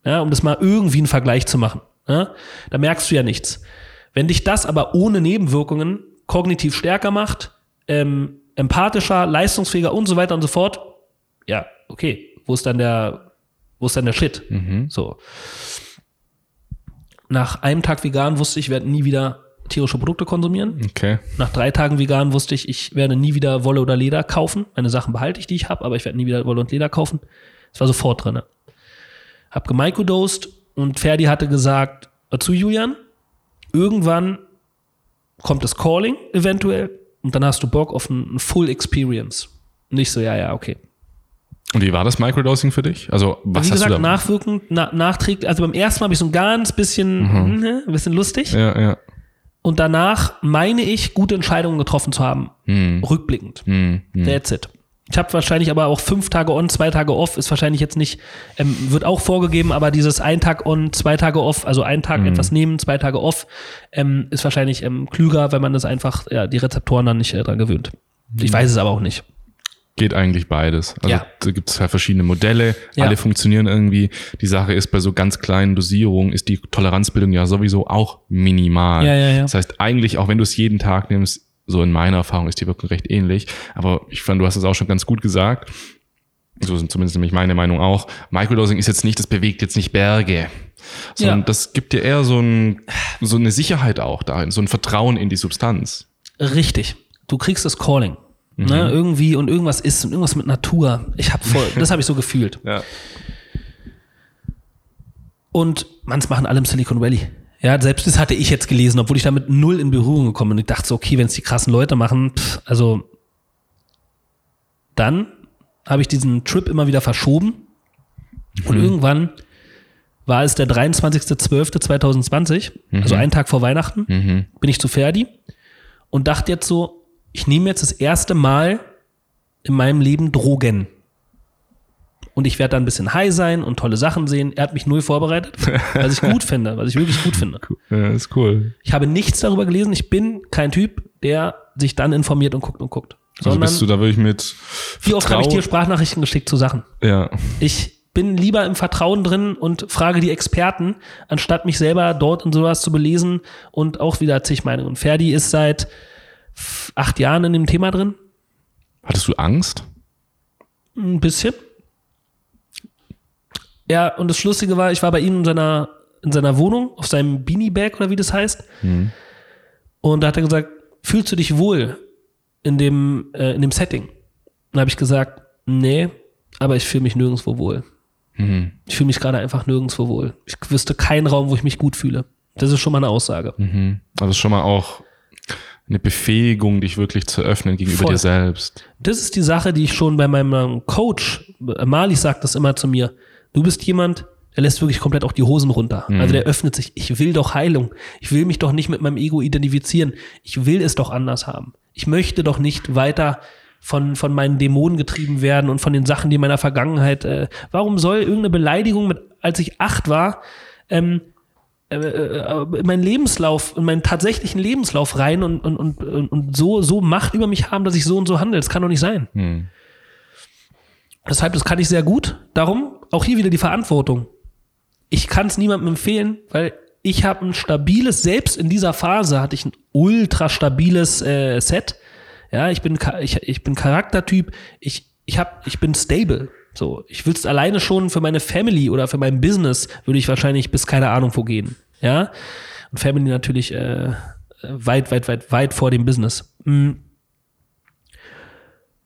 Ja, um das mal irgendwie einen Vergleich zu machen. Ja, da merkst du ja nichts. Wenn dich das aber ohne Nebenwirkungen kognitiv stärker macht, ähm, empathischer, leistungsfähiger und so weiter und so fort, ja, okay, wo ist dann der, wo ist dann der Shit? So. Nach einem Tag vegan wusste ich, ich werde nie wieder tierische Produkte konsumieren. Okay. Nach drei Tagen vegan wusste ich, ich werde nie wieder Wolle oder Leder kaufen. Meine Sachen behalte ich, die ich habe, aber ich werde nie wieder Wolle und Leder kaufen. Das war sofort drinne. Hab gemicrodosed und Ferdi hatte gesagt zu Julian, irgendwann kommt das Calling eventuell und dann hast du Bock auf ein, ein Full Experience. Nicht so, ja, ja, okay. Und wie war das Microdosing für dich? Also, was Wie hast gesagt, du da? nachwirkend, na, nachträglich, also beim ersten Mal habe ich so ein ganz bisschen, ne, ein bisschen lustig. ja, ja. Und danach meine ich, gute Entscheidungen getroffen zu haben. Rückblickend. Hm, hm. That's it. Ich habe wahrscheinlich aber auch fünf Tage on, zwei Tage off, ist wahrscheinlich jetzt nicht, ähm, wird auch vorgegeben, aber dieses ein Tag on, zwei Tage off, also einen Tag etwas nehmen, zwei Tage off, ähm, ist wahrscheinlich ähm, klüger, wenn man das einfach, ja, die Rezeptoren dann nicht äh, dran gewöhnt. Ich weiß es aber auch nicht. Geht eigentlich beides. Also Ja. da gibt es ja verschiedene Modelle, Ja. alle funktionieren irgendwie. Die Sache ist, bei so ganz kleinen Dosierungen ist die Toleranzbildung ja sowieso auch minimal. Ja, ja, ja. Das heißt, eigentlich, auch wenn du es jeden Tag nimmst, so in meiner Erfahrung ist die Wirkung recht ähnlich. Aber ich fand, du hast es auch schon ganz gut gesagt. So sind zumindest nämlich meine Meinung auch. Microdosing ist jetzt nicht, das bewegt jetzt nicht Berge. Sondern Ja. das gibt dir eher so, ein, so eine Sicherheit auch dahin, so ein Vertrauen in die Substanz. Richtig. Du kriegst das Calling. Mhm. Ne, irgendwie und irgendwas ist und irgendwas mit Natur. Ich habe voll, [LAUGHS] das habe ich so gefühlt. Ja. Und man's machen alle im Silicon Valley. Ja, selbst das hatte ich jetzt gelesen, obwohl ich damit null in Berührung gekommen bin. Und ich dachte so, okay, wenn es die krassen Leute machen, pff, also dann habe ich diesen Trip immer wieder verschoben. Und irgendwann war es der 23.12.2020, also einen Tag vor Weihnachten, Mhm. bin ich zu Ferdi und dachte jetzt so, ich nehme jetzt das erste Mal in meinem Leben Drogen. Und ich werde da ein bisschen high sein und tolle Sachen sehen. Er hat mich null vorbereitet, was ich [LAUGHS] gut finde, was ich wirklich gut finde. Ja, ist cool. Ich habe nichts darüber gelesen. Ich bin kein Typ, der sich dann informiert und guckt und guckt. Also bist du da wirklich mit wie oft habe ich dir Sprachnachrichten geschickt zu Sachen? Ja. Ich bin lieber im Vertrauen drin und frage die Experten, anstatt mich selber dort in sowas zu belesen und auch wieder zig Meinungen. Und Ferdi ist seit acht Jahren in dem Thema drin. Hattest du Angst? Ein bisschen. Ja, und das Lustige war, ich war bei ihm in seiner, in seiner Wohnung, auf seinem Beanie-Bag oder wie das heißt. Und da hat er gesagt, fühlst du dich wohl in dem, äh, in dem Setting? Und da habe ich gesagt, nee, aber ich fühle mich nirgendwo wohl. Ich fühle mich gerade einfach nirgendwo wohl. Ich wüsste keinen Raum, wo ich mich gut fühle. Das ist schon mal eine Aussage. Mhm. Also schon mal auch eine Befähigung, dich wirklich zu öffnen gegenüber Voll. dir selbst. Das ist die Sache, die ich schon bei meinem Coach, Mali sagt das immer zu mir. Du bist jemand, der lässt wirklich komplett auch die Hosen runter. Also der öffnet sich. Ich will doch Heilung. Ich will mich doch nicht mit meinem Ego identifizieren. Ich will es doch anders haben. Ich möchte doch nicht weiter von, von meinen Dämonen getrieben werden und von den Sachen, die in meiner Vergangenheit. Äh, warum soll irgendeine Beleidigung, mit, als ich acht war, ähm, äh, äh, in meinen Lebenslauf, in meinen tatsächlichen Lebenslauf rein und, und, und, und so, so Macht über mich haben, dass ich so und so handle. Das kann doch nicht sein. Hm. Deshalb, das kann ich sehr gut. Darum auch hier wieder die Verantwortung. Ich kann es niemandem empfehlen, weil ich habe ein stabiles, selbst in dieser Phase hatte ich ein ultra stabiles äh, Set. Ja, ich bin, ich, ich bin Charaktertyp. Ich, ich, hab, ich bin stable. So, ich es alleine schon für meine Family oder für mein Business würde ich wahrscheinlich bis keine Ahnung wo gehen. Ja, und Family natürlich äh, weit, weit, weit, weit vor dem Business. Mm.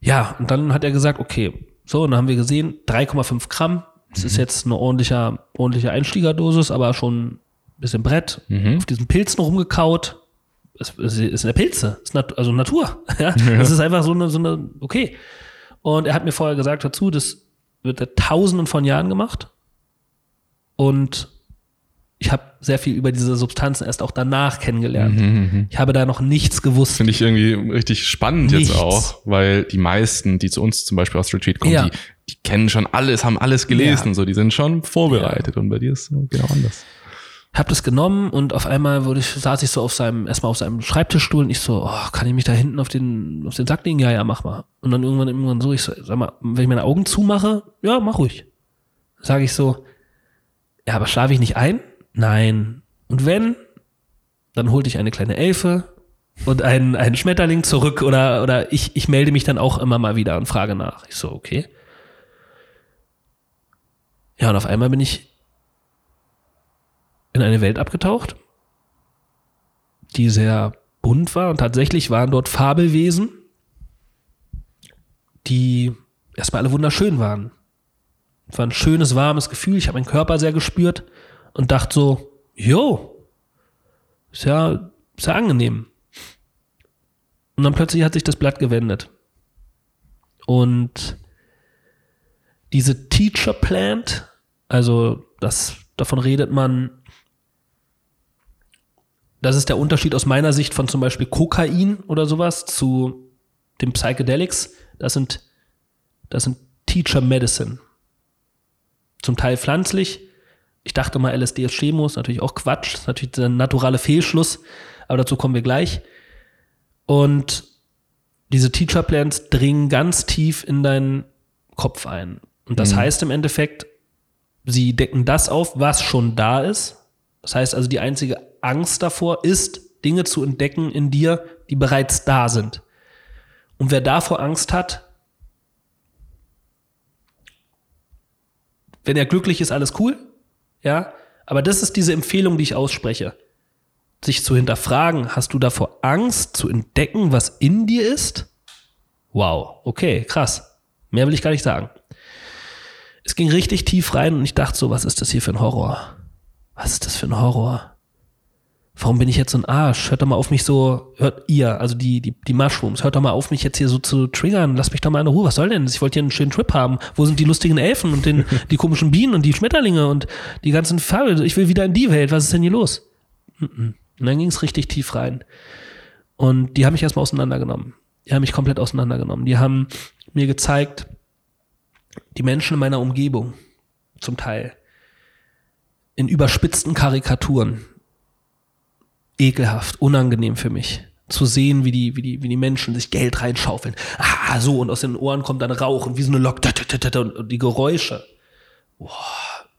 Ja, und dann hat er gesagt, okay, so, und dann haben wir gesehen, 3,5 Gramm. Das ist jetzt eine ordentliche, ordentliche Einstiegerdosis, aber schon ein bisschen Brett. Auf diesen Pilzen rumgekaut. Es, es ist eine Pilze, ist nat also Natur. [LAUGHS] Ja? Das ist einfach so eine, so eine, okay. Und er hat mir vorher gesagt dazu, das wird seit tausenden von Jahren gemacht. Und ich habe sehr viel über diese Substanzen erst auch danach kennengelernt. Ich habe da noch nichts gewusst. Finde ich irgendwie richtig spannend Nichts. jetzt auch, weil die meisten, die zu uns zum Beispiel aus Retreat kommen, Ja. die, die kennen schon alles, haben alles gelesen, Ja. so, die sind schon vorbereitet und bei dir ist es genau anders. Hab das genommen und auf einmal wurde ich, saß ich so auf seinem, erstmal auf seinem Schreibtischstuhl und ich so, oh, kann ich mich da hinten auf den, auf den Sack legen? Ja, ja, mach mal. Und dann irgendwann, irgendwann so, ich so, sag mal, wenn ich meine Augen zumache, ja, mach ruhig. Sage ich so, ja, aber schlafe ich nicht ein? Nein. Und wenn, dann holte ich eine kleine Elfe und einen, einen Schmetterling zurück oder, oder ich, ich melde mich dann auch immer mal wieder und frage nach. Ich so, okay. Ja, und auf einmal bin ich in eine Welt abgetaucht, die sehr bunt war und tatsächlich waren dort Fabelwesen, die erstmal alle wunderschön waren. Es war ein schönes, warmes Gefühl. Ich habe meinen Körper sehr gespürt und dachte so, jo, ist ja, ist ja angenehm. Und dann plötzlich hat sich das Blatt gewendet. Und diese Teacher Plant, also das, davon redet man, das ist der Unterschied aus meiner Sicht von zum Beispiel Kokain oder sowas zu dem Psychedelics. Das sind, das sind Teacher Medicine. Zum Teil pflanzlich. Ich dachte mal, LSD ist Chemo, ist natürlich auch Quatsch, ist natürlich der naturale Fehlschluss, aber dazu kommen wir gleich. Und diese Teacher Plans dringen ganz tief in deinen Kopf ein. Und das heißt im Endeffekt, sie decken das auf, was schon da ist. Das heißt also, die einzige Angst davor ist, Dinge zu entdecken in dir, die bereits da sind. Und wer davor Angst hat, wenn er glücklich ist, alles cool. Ja, aber das ist diese Empfehlung, die ich ausspreche. Sich zu hinterfragen, hast du davor Angst zu entdecken, was in dir ist? Wow, okay, krass. Mehr will ich gar nicht sagen. Es ging richtig tief rein und ich dachte so, was ist das hier für ein Horror? Was ist das für ein Horror? Warum bin ich jetzt so ein Arsch? Hört doch mal auf mich so, hört ihr, also die, die, die Mushrooms, hört doch mal auf mich jetzt hier so zu triggern, lasst mich doch mal in Ruhe, was soll denn das? Ich wollte hier einen schönen Trip haben. Wo sind die lustigen Elfen und den, [LAUGHS] die komischen Bienen und die Schmetterlinge und die ganzen Farbe? Ich will wieder in die Welt, was ist denn hier los? Und dann ging es richtig tief rein. Und die haben mich erstmal auseinandergenommen. Die haben mich komplett auseinandergenommen. Die haben mir gezeigt, die Menschen in meiner Umgebung, zum Teil, in überspitzten Karikaturen, ekelhaft, unangenehm für mich. Zu sehen, wie die, wie die, wie die Menschen sich Geld reinschaufeln. Ah, so, und aus den Ohren kommt dann Rauch und wie so eine Lok, und die Geräusche. Boah.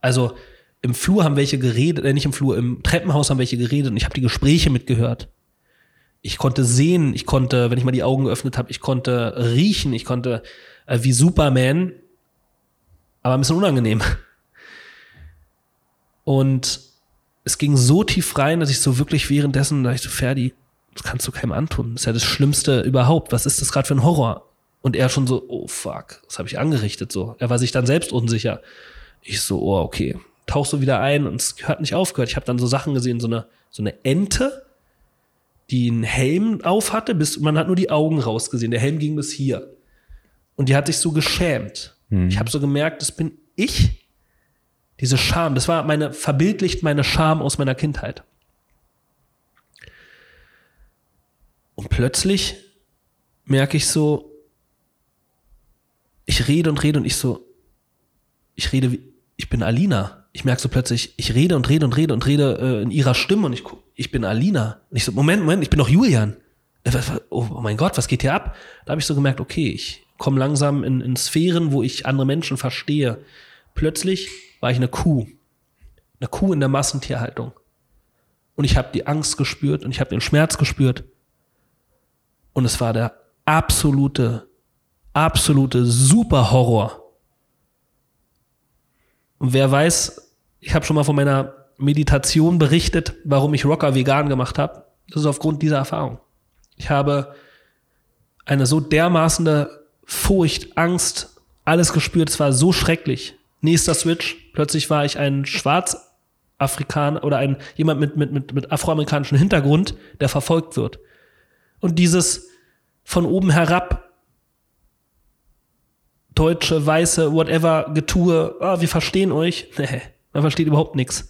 Also, im Flur haben welche geredet, äh, nicht im Flur, im Treppenhaus haben welche geredet und ich habe die Gespräche mitgehört. Ich konnte sehen, ich konnte, wenn ich mal die Augen geöffnet habe, ich konnte riechen, ich konnte äh, wie Superman, aber ein bisschen unangenehm. Und es ging so tief rein, dass ich so wirklich währenddessen, da ich so, Ferdi, das kannst du keinem antun. Das ist ja das Schlimmste überhaupt. Was ist das gerade für ein Horror? Und er schon so, oh fuck, was habe ich angerichtet so. Er war sich dann selbst unsicher. Ich so, oh okay, tauch so wieder ein und es hört nicht aufgehört. Ich habe dann so Sachen gesehen, so eine so eine Ente, die einen Helm auf hatte, bis man hat nur die Augen rausgesehen. Der Helm ging bis hier. Und die hat sich so geschämt. Mhm. Ich habe so gemerkt, das bin ich diese Scham, das war meine, verbildlicht meine Scham aus meiner Kindheit. Und plötzlich merke ich so, ich rede und rede und ich so, ich rede wie, ich bin Alina. Ich merke so plötzlich, ich rede und rede und rede und rede äh, in ihrer Stimme und ich ich bin Alina. Und ich so, Moment, Moment, ich bin doch Julian. Äh, oh, oh mein Gott, was geht hier ab? Da habe ich so gemerkt, okay, ich komme langsam in, in Sphären, wo ich andere Menschen verstehe. Plötzlich war ich eine Kuh. Eine Kuh in der Massentierhaltung. Und ich habe die Angst gespürt und ich habe den Schmerz gespürt. Und es war der absolute, absolute Superhorror. Und wer weiß, ich habe schon mal von meiner Meditation berichtet, warum ich Rocker vegan gemacht habe. Das ist aufgrund dieser Erfahrung. Ich habe eine so dermaßene Furcht, Angst, alles gespürt. Es war so schrecklich. Nächster Switch. Plötzlich war ich ein Schwarzafrikaner oder ein jemand mit, mit, mit, mit afroamerikanischem Hintergrund, der verfolgt wird. Und dieses von oben herab deutsche, weiße, whatever Getue, ah, wir verstehen euch. [LAUGHS] Nee, man versteht überhaupt nichts.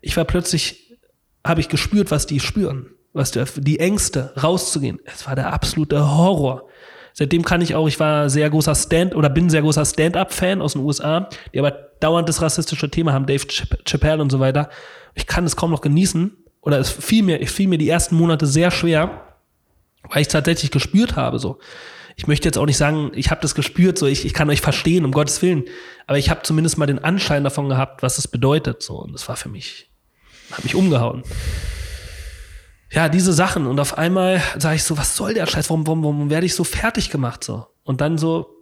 Ich war plötzlich, habe ich gespürt, was die spüren, was die, die Ängste, rauszugehen. Es war der absolute Horror. Seitdem kann ich auch, ich war sehr großer Stand oder bin sehr großer Stand-up-Fan aus den USA, die aber dauernd das rassistische Thema haben, Dave Chappelle und so weiter. Ich kann es kaum noch genießen oder es fiel mir, es fiel mir die ersten Monate sehr schwer, weil ich tatsächlich gespürt habe so. Ich möchte jetzt auch nicht sagen, ich habe das gespürt, so ich, ich kann euch verstehen, um Gottes Willen, aber ich habe zumindest mal den Anschein davon gehabt, was es bedeutet so und das war für mich, hat mich umgehauen ja, diese Sachen. Und auf einmal sage ich so, was soll der Scheiß? Warum, warum, warum werde ich so fertig gemacht? So. Und dann so,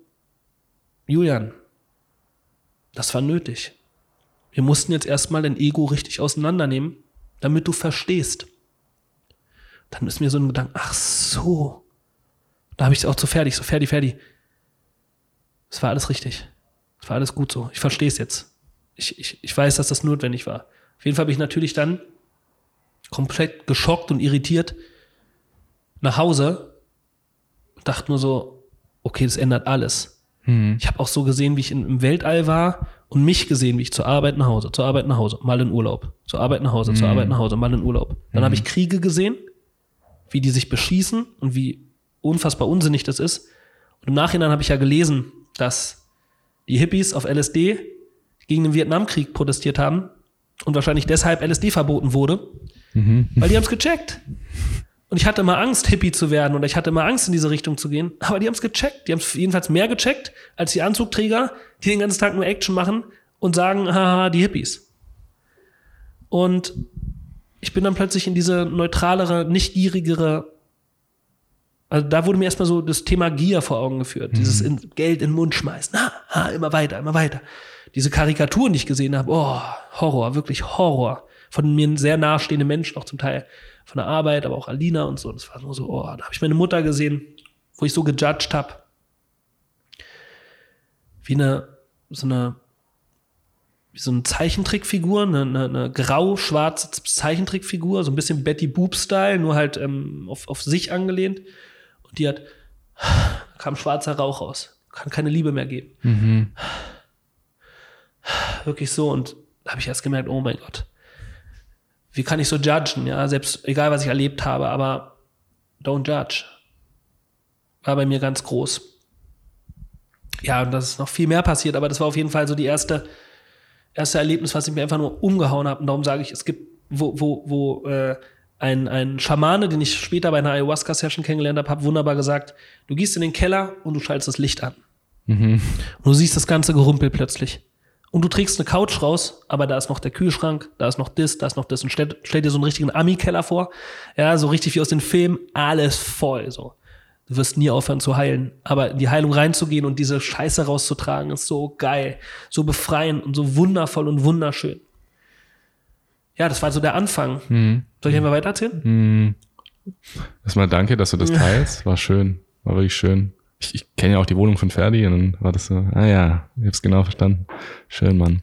Julian, das war nötig. Wir mussten jetzt erstmal dein Ego richtig auseinandernehmen, damit du verstehst. Dann ist mir so ein Gedanke, ach so. Da habe ich es auch so fertig, so fertig, fertig. Es war alles richtig. Es war alles gut so. Ich verstehe es jetzt. Ich, ich, ich weiß, dass das notwendig war. Auf jeden Fall habe ich natürlich dann komplett geschockt und irritiert nach Hause und dachte nur so, okay, das ändert alles. Mhm. Ich habe auch so gesehen, wie ich im Weltall war und mich gesehen, wie ich zur Arbeit nach Hause, zur Arbeit nach Hause, mal in Urlaub, zur Arbeit nach Hause, mhm. zur Arbeit nach Hause, mal in Urlaub. Dann mhm. habe ich Kriege gesehen, wie die sich beschießen und wie unfassbar unsinnig das ist. Und im Nachhinein habe ich ja gelesen, dass die Hippies auf LSD gegen den Vietnamkrieg protestiert haben und wahrscheinlich deshalb LSD verboten wurde, Mhm. Weil die haben es gecheckt. Und ich hatte immer Angst, Hippie zu werden oder ich hatte immer Angst, in diese Richtung zu gehen. Aber die haben es gecheckt. Die haben es jedenfalls mehr gecheckt als die Anzugträger, die den ganzen Tag nur Action machen und sagen, haha, die Hippies. Und ich bin dann plötzlich in diese neutralere, nicht gierigere, also da wurde mir erstmal so das Thema Gier vor Augen geführt. Mhm. Dieses in, Geld in den Mund schmeißen. Ha, ha, immer weiter, immer weiter. Diese Karikaturen, die ich gesehen habe, oh, Horror, wirklich Horror von mir sehr nahestehende Menschen, auch zum Teil von der Arbeit, aber auch Alina und so. Das war nur so, oh, da habe ich meine Mutter gesehen, wo ich so gejudged habe. Wie eine, so eine wie so eine Zeichentrickfigur, eine, eine, eine grau-schwarze Zeichentrickfigur, so ein bisschen Betty Boop-Style, nur halt ähm, auf, auf sich angelehnt. Und die hat, kam schwarzer Rauch raus. Kann keine Liebe mehr geben. Mhm. Wirklich so. Und da habe ich erst gemerkt, oh mein Gott, wie kann ich so judgen? Ja, selbst egal, was ich erlebt habe, aber don't judge. War bei mir ganz groß. Ja, und das ist noch viel mehr passiert, aber das war auf jeden Fall so die erste, erste Erlebnis, was ich mir einfach nur umgehauen habe. Und darum sage ich, es gibt, wo, wo, wo äh, ein, ein Schamane, den ich später bei einer Ayahuasca-Session kennengelernt habe, hat wunderbar gesagt, du gehst in den Keller und du schaltest das Licht an. Mhm. Und du siehst das ganze Gerumpel plötzlich. Und du trägst eine Couch raus, aber da ist noch der Kühlschrank, da ist noch das, da ist noch das. Und stell, stell dir so einen richtigen Ami-Keller vor. Ja, so richtig wie aus den Filmen, alles voll, so. Du wirst nie aufhören zu heilen. Aber in die Heilung reinzugehen und diese Scheiße rauszutragen, ist so geil, so befreiend und so wundervoll und wunderschön. Ja, das war so der Anfang. Mhm. Soll ich einfach weiter erzählen? Mhm. Erstmal danke, dass du das [LAUGHS] teilst. War schön. War wirklich schön. Ich, ich kenne ja auch die Wohnung von Ferdi und dann war das so, ah ja, ich hab's genau verstanden. Schön, Mann.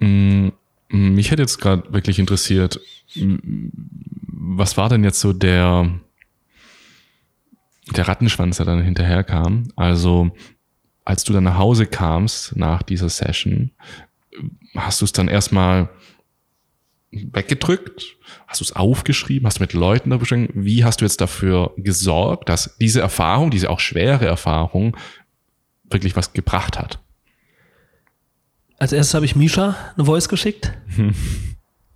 Mhm. Mich hätte jetzt gerade wirklich interessiert, m- was war denn jetzt so der, der Rattenschwanz, der dann hinterherkam? Also, als du dann nach Hause kamst nach dieser Session, hast du es dann erstmal weggedrückt? Hast du es aufgeschrieben? Hast du mit Leuten darüber gesprochen? Wie hast du jetzt dafür gesorgt, dass diese Erfahrung, diese auch schwere Erfahrung, wirklich was gebracht hat? Als erstes habe ich Misha eine Voice geschickt. [LAUGHS]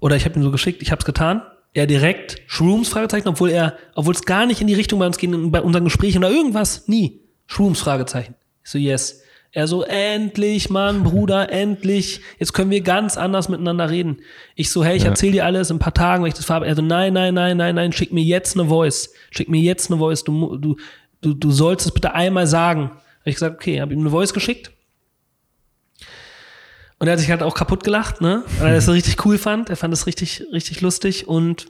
Oder ich habe ihm so geschickt, ich habe es getan. Er direkt Shrooms Fragezeichen, obwohl er, obwohl es gar nicht in die Richtung bei uns ging, bei unseren Gesprächen oder irgendwas, nie. Shrooms Fragezeichen. Ich so, yes. Er so, endlich, Mann, Bruder, endlich. Jetzt können wir ganz anders miteinander reden. Ich so, hey, ich Ja. erzähl dir alles in ein paar Tagen, wenn ich das farbe. Er so, nein, nein, nein, nein, nein, schick mir jetzt eine Voice. Schick mir jetzt eine Voice. Du, du, du, du sollst es bitte einmal sagen. Hab ich gesagt, okay, habe ihm eine Voice geschickt. Und er hat sich halt auch kaputt gelacht, ne? Weil er das richtig cool fand. Er fand es richtig, richtig lustig. Und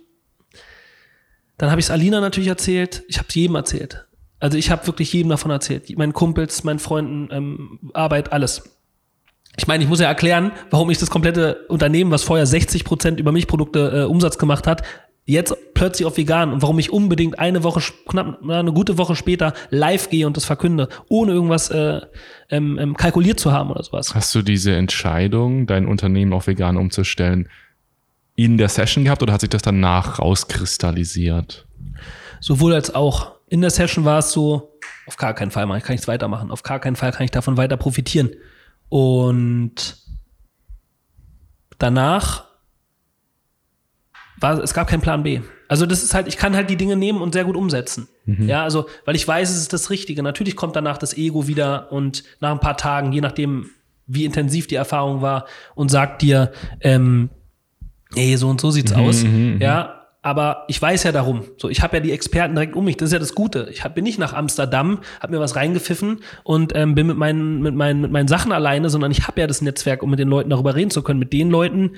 dann habe ich es Alina natürlich erzählt. Ich habe es jedem erzählt. Also ich habe wirklich jedem davon erzählt. Meinen Kumpels, meinen Freunden, ähm, Arbeit, alles. Ich meine, ich muss ja erklären, warum ich das komplette Unternehmen, was vorher 60 Prozent über Milchprodukte äh, Umsatz gemacht hat, jetzt plötzlich auf vegan und warum ich unbedingt eine Woche, knapp na, eine gute Woche später live gehe und das verkünde, ohne irgendwas äh, ähm, ähm, kalkuliert zu haben oder sowas. Hast du diese Entscheidung, dein Unternehmen auf vegan umzustellen, in der Session gehabt oder hat sich das danach rauskristallisiert? Sowohl als auch. In der Session war es so, auf gar keinen Fall kann ich nichts weitermachen. Auf gar keinen Fall kann ich davon weiter profitieren. Und danach war, es gab keinen Plan B. Also das ist halt, ich kann halt die Dinge nehmen und sehr gut umsetzen. Ja, also, weil ich weiß, es ist das Richtige. Natürlich kommt danach das Ego wieder und nach ein paar Tagen, je nachdem, wie intensiv die Erfahrung war, und sagt dir, ähm, ey, so und so sieht's aus. Ja, aber ich weiß ja darum. So, ich habe ja die Experten direkt um mich. Das ist ja das Gute. Ich hab, bin nicht nach Amsterdam, habe mir was reingepfiffen und ähm, bin mit meinen, mit, meinen, mit meinen Sachen alleine, sondern ich habe ja das Netzwerk, um mit den Leuten darüber reden zu können. Mit den Leuten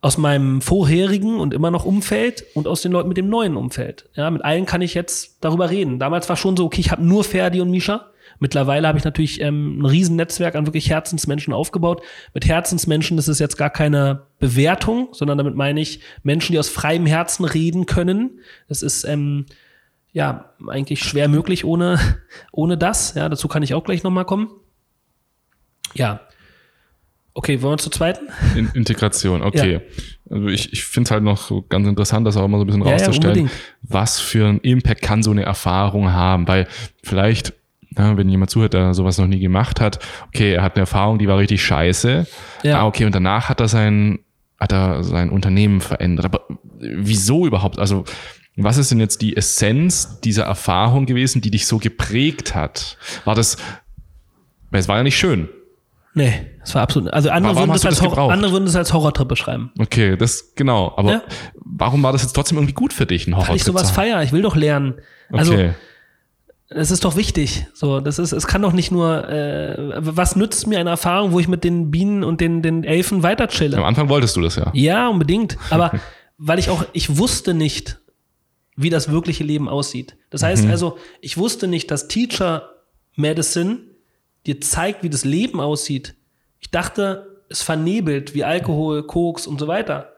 aus meinem vorherigen und immer noch Umfeld und aus den Leuten mit dem neuen Umfeld. Ja, mit allen kann ich jetzt darüber reden. Damals war schon so, okay, ich habe nur Ferdi und Misha. Mittlerweile habe ich natürlich ähm, ein Riesennetzwerk an wirklich Herzensmenschen aufgebaut. Mit Herzensmenschen, das ist jetzt gar keine Bewertung, sondern damit meine ich Menschen, die aus freiem Herzen reden können. Das ist ähm, ja eigentlich schwer möglich ohne, [LAUGHS] ohne das. Ja, dazu kann ich auch gleich nochmal kommen. Ja. Okay, wollen wir zur zweiten? In Integration, [LAUGHS] okay. Also ich, ich finde es halt noch so ganz interessant, das auch immer so ein bisschen Ja, ja, rauszustellen. unbedingt. was für einen Impact kann so eine Erfahrung haben? Weil vielleicht, ja, wenn jemand zuhört, der sowas noch nie gemacht hat, okay, er hat eine Erfahrung, die war richtig scheiße. Ja. Ah, okay, und danach hat er sein, hat er sein Unternehmen verändert. Aber wieso überhaupt? Also, was ist denn jetzt die Essenz dieser Erfahrung gewesen, die dich so geprägt hat? War das, weil es war ja nicht schön. Nee, das war absolut. Also andere, Warum würden das, als das andere würden das als Horrortrip beschreiben. Okay, das, genau. Aber Ja. warum war das jetzt trotzdem irgendwie gut für dich, ein Weil ich Horrortrip sowas zu haben? feier, ich will doch lernen. Also Okay. Es ist doch wichtig. So, das ist, es kann doch nicht nur, äh, was nützt mir eine Erfahrung, wo ich mit den Bienen und den, den Elfen weiter chille? Am Anfang wolltest du das ja. Ja, unbedingt. Aber [LAUGHS] weil ich auch, ich wusste nicht, wie das wirkliche Leben aussieht. Das heißt also, ich wusste nicht, dass Teacher Medicine dir zeigt, wie das Leben aussieht. Ich dachte, es vernebelt wie Alkohol, Koks und so weiter.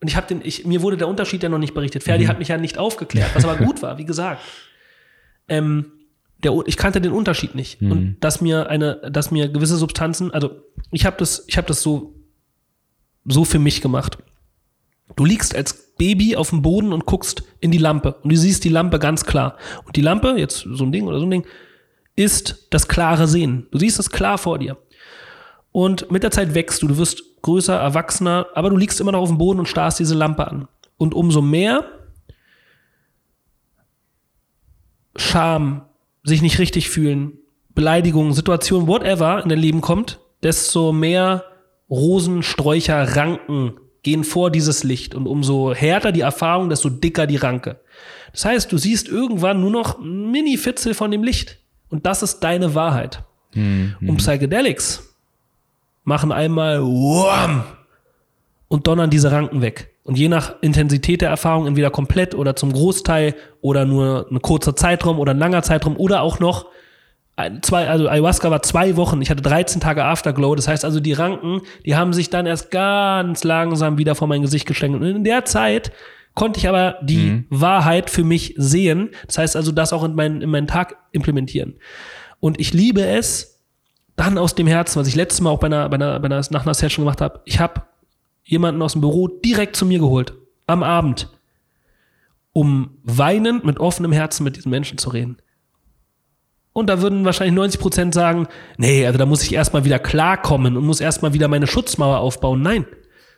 Und ich habe den, ich, mir wurde der Unterschied ja noch nicht berichtet. Ferdi hat mich ja nicht aufgeklärt, was aber [LAUGHS] gut war, wie gesagt. Ähm, der, ich kannte den Unterschied nicht. Und dass mir eine, dass mir gewisse Substanzen, also ich habe das, ich habe das so, so für mich gemacht. Du liegst als Baby auf dem Boden und guckst in die Lampe und du siehst die Lampe ganz klar. Und die Lampe, jetzt so ein Ding oder so ein Ding, ist das klare Sehen. Du siehst es klar vor dir. Und mit der Zeit wächst du, du wirst größer, erwachsener, aber du liegst immer noch auf dem Boden und starrst diese Lampe an. Und umso mehr Scham, sich nicht richtig fühlen, Beleidigungen, Situationen, whatever in dein Leben kommt, desto mehr Rosensträucher, Ranken gehen vor dieses Licht. Und umso härter die Erfahrung, desto dicker die Ranke. Das heißt, du siehst irgendwann nur noch Mini-Fitzel von dem Licht. Und das ist deine Wahrheit. Mhm. Und Psychedelics machen einmal Wham! Und donnern diese Ranken weg. Und je nach Intensität der Erfahrung entweder komplett oder zum Großteil oder nur ein kurzer Zeitraum oder ein langer Zeitraum oder auch noch zwei, also Ayahuasca war zwei Wochen, ich hatte 13 Tage Afterglow, das heißt also die Ranken, die haben sich dann erst ganz langsam wieder vor mein Gesicht geschlängelt. Und in der Zeit konnte ich aber die Wahrheit für mich sehen, das heißt also das auch in meinen, in meinen Tag implementieren. Und ich liebe es, dann aus dem Herzen, was ich letztes Mal auch bei einer, bei einer, bei einer nach einer Session gemacht habe, ich habe jemanden aus dem Büro direkt zu mir geholt, am Abend, um weinend mit offenem Herzen mit diesen Menschen zu reden. Und da würden wahrscheinlich 90 Prozent sagen, nee, also da muss ich erstmal wieder klarkommen und muss erstmal wieder meine Schutzmauer aufbauen. Nein,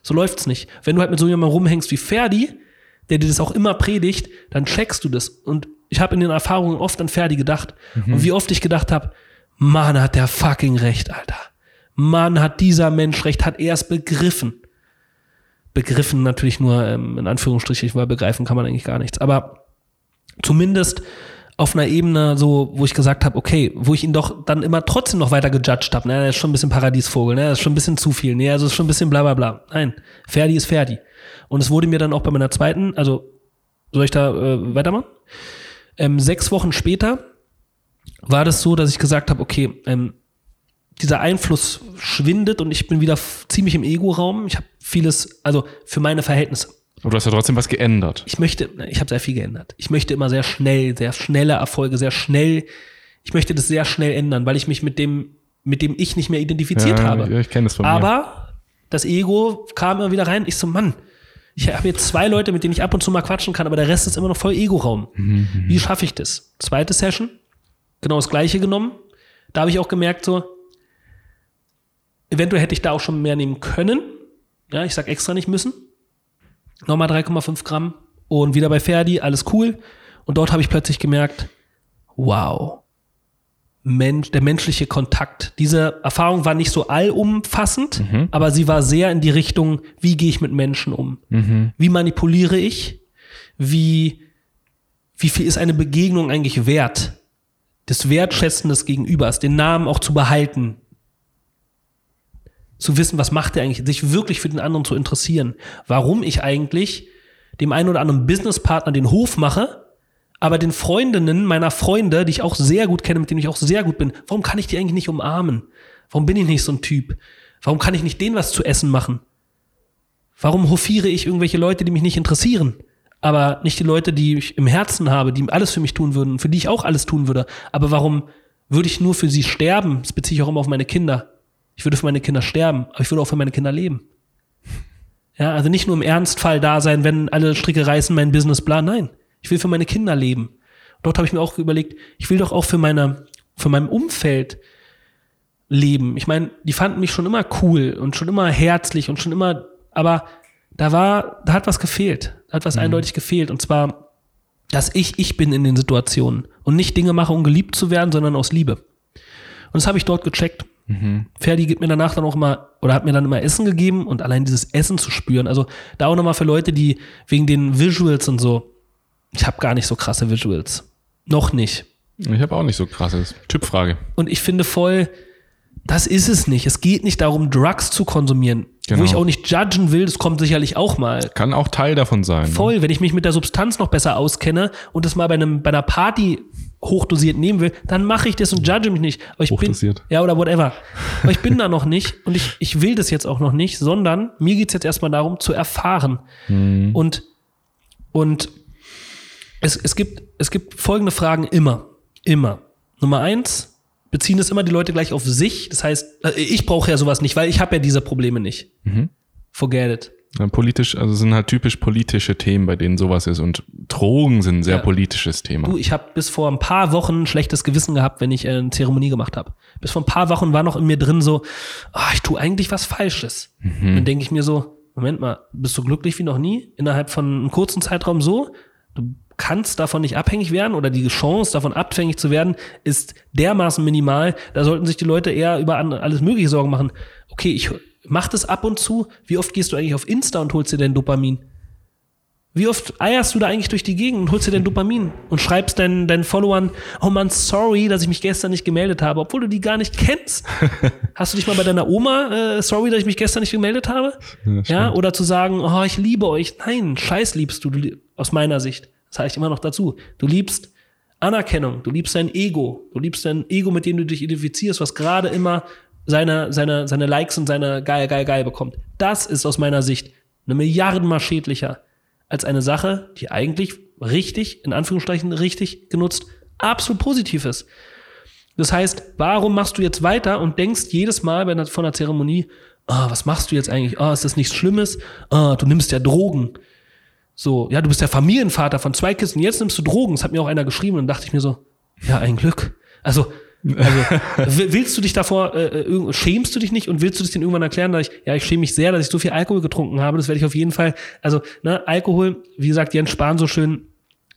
so läuft's nicht. Wenn du halt mit so jemandem rumhängst wie Ferdi, der dir das auch immer predigt, dann checkst du das. Und ich habe in den Erfahrungen oft an Ferdi gedacht. Und wie oft ich gedacht habe, Mann, hat der fucking recht, Alter. Mann, hat dieser Mensch recht, hat er es begriffen. Begriffen natürlich nur ähm, in Anführungsstrichen, weil begreifen kann man eigentlich gar nichts. Aber zumindest auf einer Ebene, so, wo ich gesagt habe, okay, wo ich ihn doch dann immer trotzdem noch weiter gejudged habe. Ne, er ist schon ein bisschen Paradiesvogel, ne, er ist schon ein bisschen zu viel, ne, also ist schon ein bisschen bla bla bla. Nein, Ferdi ist Ferdi. Und es wurde mir dann auch bei meiner zweiten, also soll ich da äh, weitermachen? Ähm, sechs Wochen später war das so, dass ich gesagt habe, okay, ähm, dieser Einfluss schwindet und ich bin wieder ziemlich im Ego-Raum. Ich habe vieles, also für meine Verhältnisse. Aber du hast ja trotzdem was geändert. Ich möchte, ich habe sehr viel geändert. Ich möchte immer sehr schnell, sehr schnelle Erfolge, sehr schnell. Ich möchte das sehr schnell ändern, weil ich mich mit dem, mit dem ich nicht mehr identifiziert ja, habe. ja, ich kenne das von mir. Aber das Ego kam immer wieder rein. Ich so, Mann, ich habe jetzt zwei Leute, mit denen ich ab und zu mal quatschen kann, aber der Rest ist immer noch voll Ego-Raum. Wie schaffe ich das? Zweite Session, genau das gleiche genommen. Da habe ich auch gemerkt, so, eventuell hätte ich da auch schon mehr nehmen können. Ja, ich sag extra nicht müssen. Nochmal 3,5 Gramm und wieder bei Ferdi, alles cool. Und dort habe ich plötzlich gemerkt, wow, Mensch, der menschliche Kontakt. Diese Erfahrung war nicht so allumfassend, aber sie war sehr in die Richtung, wie gehe ich mit Menschen um? Wie manipuliere ich? Wie, wie viel ist eine Begegnung eigentlich wert? Das Wertschätzen des Gegenübers, den Namen auch zu behalten. Zu wissen, was macht er eigentlich, sich wirklich für den anderen zu interessieren. Warum ich eigentlich dem einen oder anderen Businesspartner den Hof mache, aber den Freundinnen meiner Freunde, die ich auch sehr gut kenne, mit denen ich auch sehr gut bin, warum kann ich die eigentlich nicht umarmen? Warum bin ich nicht so ein Typ? Warum kann ich nicht denen was zu essen machen? Warum hofiere ich irgendwelche Leute, die mich nicht interessieren? Aber nicht die Leute, die ich im Herzen habe, die alles für mich tun würden, für die ich auch alles tun würde. Aber warum würde ich nur für sie sterben? Das beziehe ich auch immer auf meine Kinder. Ich würde für meine Kinder sterben, aber ich würde auch für meine Kinder leben. Ja, also nicht nur im Ernstfall da sein, wenn alle Stricke reißen, mein Businessplan. Nein, ich will für meine Kinder leben. Dort habe ich mir auch überlegt, ich will doch auch für meine, für mein Umfeld leben. Ich meine, die fanden mich schon immer cool und schon immer herzlich und schon immer, aber da war, da hat was gefehlt. Da hat was eindeutig gefehlt. Und zwar, dass ich ich bin in den Situationen und nicht Dinge mache, um geliebt zu werden, sondern aus Liebe. Und das habe ich dort gecheckt. Ferdi gibt mir danach dann auch immer, oder hat mir dann immer Essen gegeben und allein dieses Essen zu spüren. Also da auch nochmal für Leute, die wegen den Visuals und so, ich habe gar nicht so krasse Visuals. Noch nicht. Ich habe auch nicht so krasses. Typfrage. Und ich finde voll, das ist es nicht. Es geht nicht darum, Drugs zu konsumieren. Genau. Wo ich auch nicht judgen will, das kommt sicherlich auch mal. Kann auch Teil davon sein. Ne? Voll, wenn ich mich mit der Substanz noch besser auskenne und das mal bei, einem, bei einer Party hochdosiert nehmen will, dann mache ich das und judge mich nicht. Aber ich Hochdosiert. bin, ja, oder whatever. Aber ich bin da noch nicht und ich, ich will das jetzt auch noch nicht, sondern mir geht's jetzt erstmal darum, zu erfahren. Und, und es, es, gibt, es gibt folgende Fragen immer. Immer. Nummer eins, beziehen es immer die Leute gleich auf sich. Das heißt, äh, ich brauche ja sowas nicht, weil ich habe ja diese Probleme nicht. Forget it. Ja, politisch, also sind halt typisch politische Themen, bei denen sowas ist. Und Drogen sind ein sehr Ja. politisches Thema. Du, ich habe bis vor ein paar Wochen ein schlechtes Gewissen gehabt, wenn ich äh, eine Zeremonie gemacht habe. Bis vor ein paar Wochen war noch in mir drin so, ah, ich tue eigentlich was Falsches. Mhm. Dann denke ich mir so, Moment mal, bist du glücklich wie noch nie? Innerhalb von einem kurzen Zeitraum so? Du kannst davon nicht abhängig werden oder die Chance davon abhängig zu werden ist dermaßen minimal. Da sollten sich die Leute eher über alles mögliche Sorgen machen. Okay, ich mach das ab und zu. Wie oft gehst du eigentlich auf Insta und holst dir dein Dopamin? Wie oft eierst du da eigentlich durch die Gegend und holst dir dein Dopamin und schreibst deinen, deinen Followern, oh man, sorry, dass ich mich gestern nicht gemeldet habe, obwohl du die gar nicht kennst. [LAUGHS] Hast du dich mal bei deiner Oma, äh, sorry, dass ich mich gestern nicht gemeldet habe? Ja, oder zu sagen, oh, ich liebe euch. Nein, scheiß liebst du, du aus meiner Sicht. Das sage ich immer noch dazu. Du liebst Anerkennung, du liebst dein Ego, du liebst dein Ego, mit dem du dich identifizierst, was gerade immer seine, seine, seine Likes und seine geil, geil, geil bekommt. Das ist aus meiner Sicht eine Milliardenmal schädlicher als eine Sache, die eigentlich richtig, in Anführungsstrichen richtig genutzt, absolut positiv ist. Das heißt, warum machst du jetzt weiter und denkst jedes Mal bei einer, von einer Zeremonie, ah, was machst du jetzt eigentlich? Ah, ist das nichts Schlimmes? Ah, du nimmst ja Drogen. So, ja, du bist der Familienvater von zwei Kisten, jetzt nimmst du Drogen. Das hat mir auch einer geschrieben und dachte ich mir so, ja, ein Glück. Also, also will- willst du dich davor, äh, äh, schämst du dich nicht und willst du das denen irgendwann erklären, dass ich, ja, ich schäme mich sehr, dass ich so viel Alkohol getrunken habe. Das werde ich auf jeden Fall, also, ne, Alkohol, wie gesagt, Jens Spahn so schön,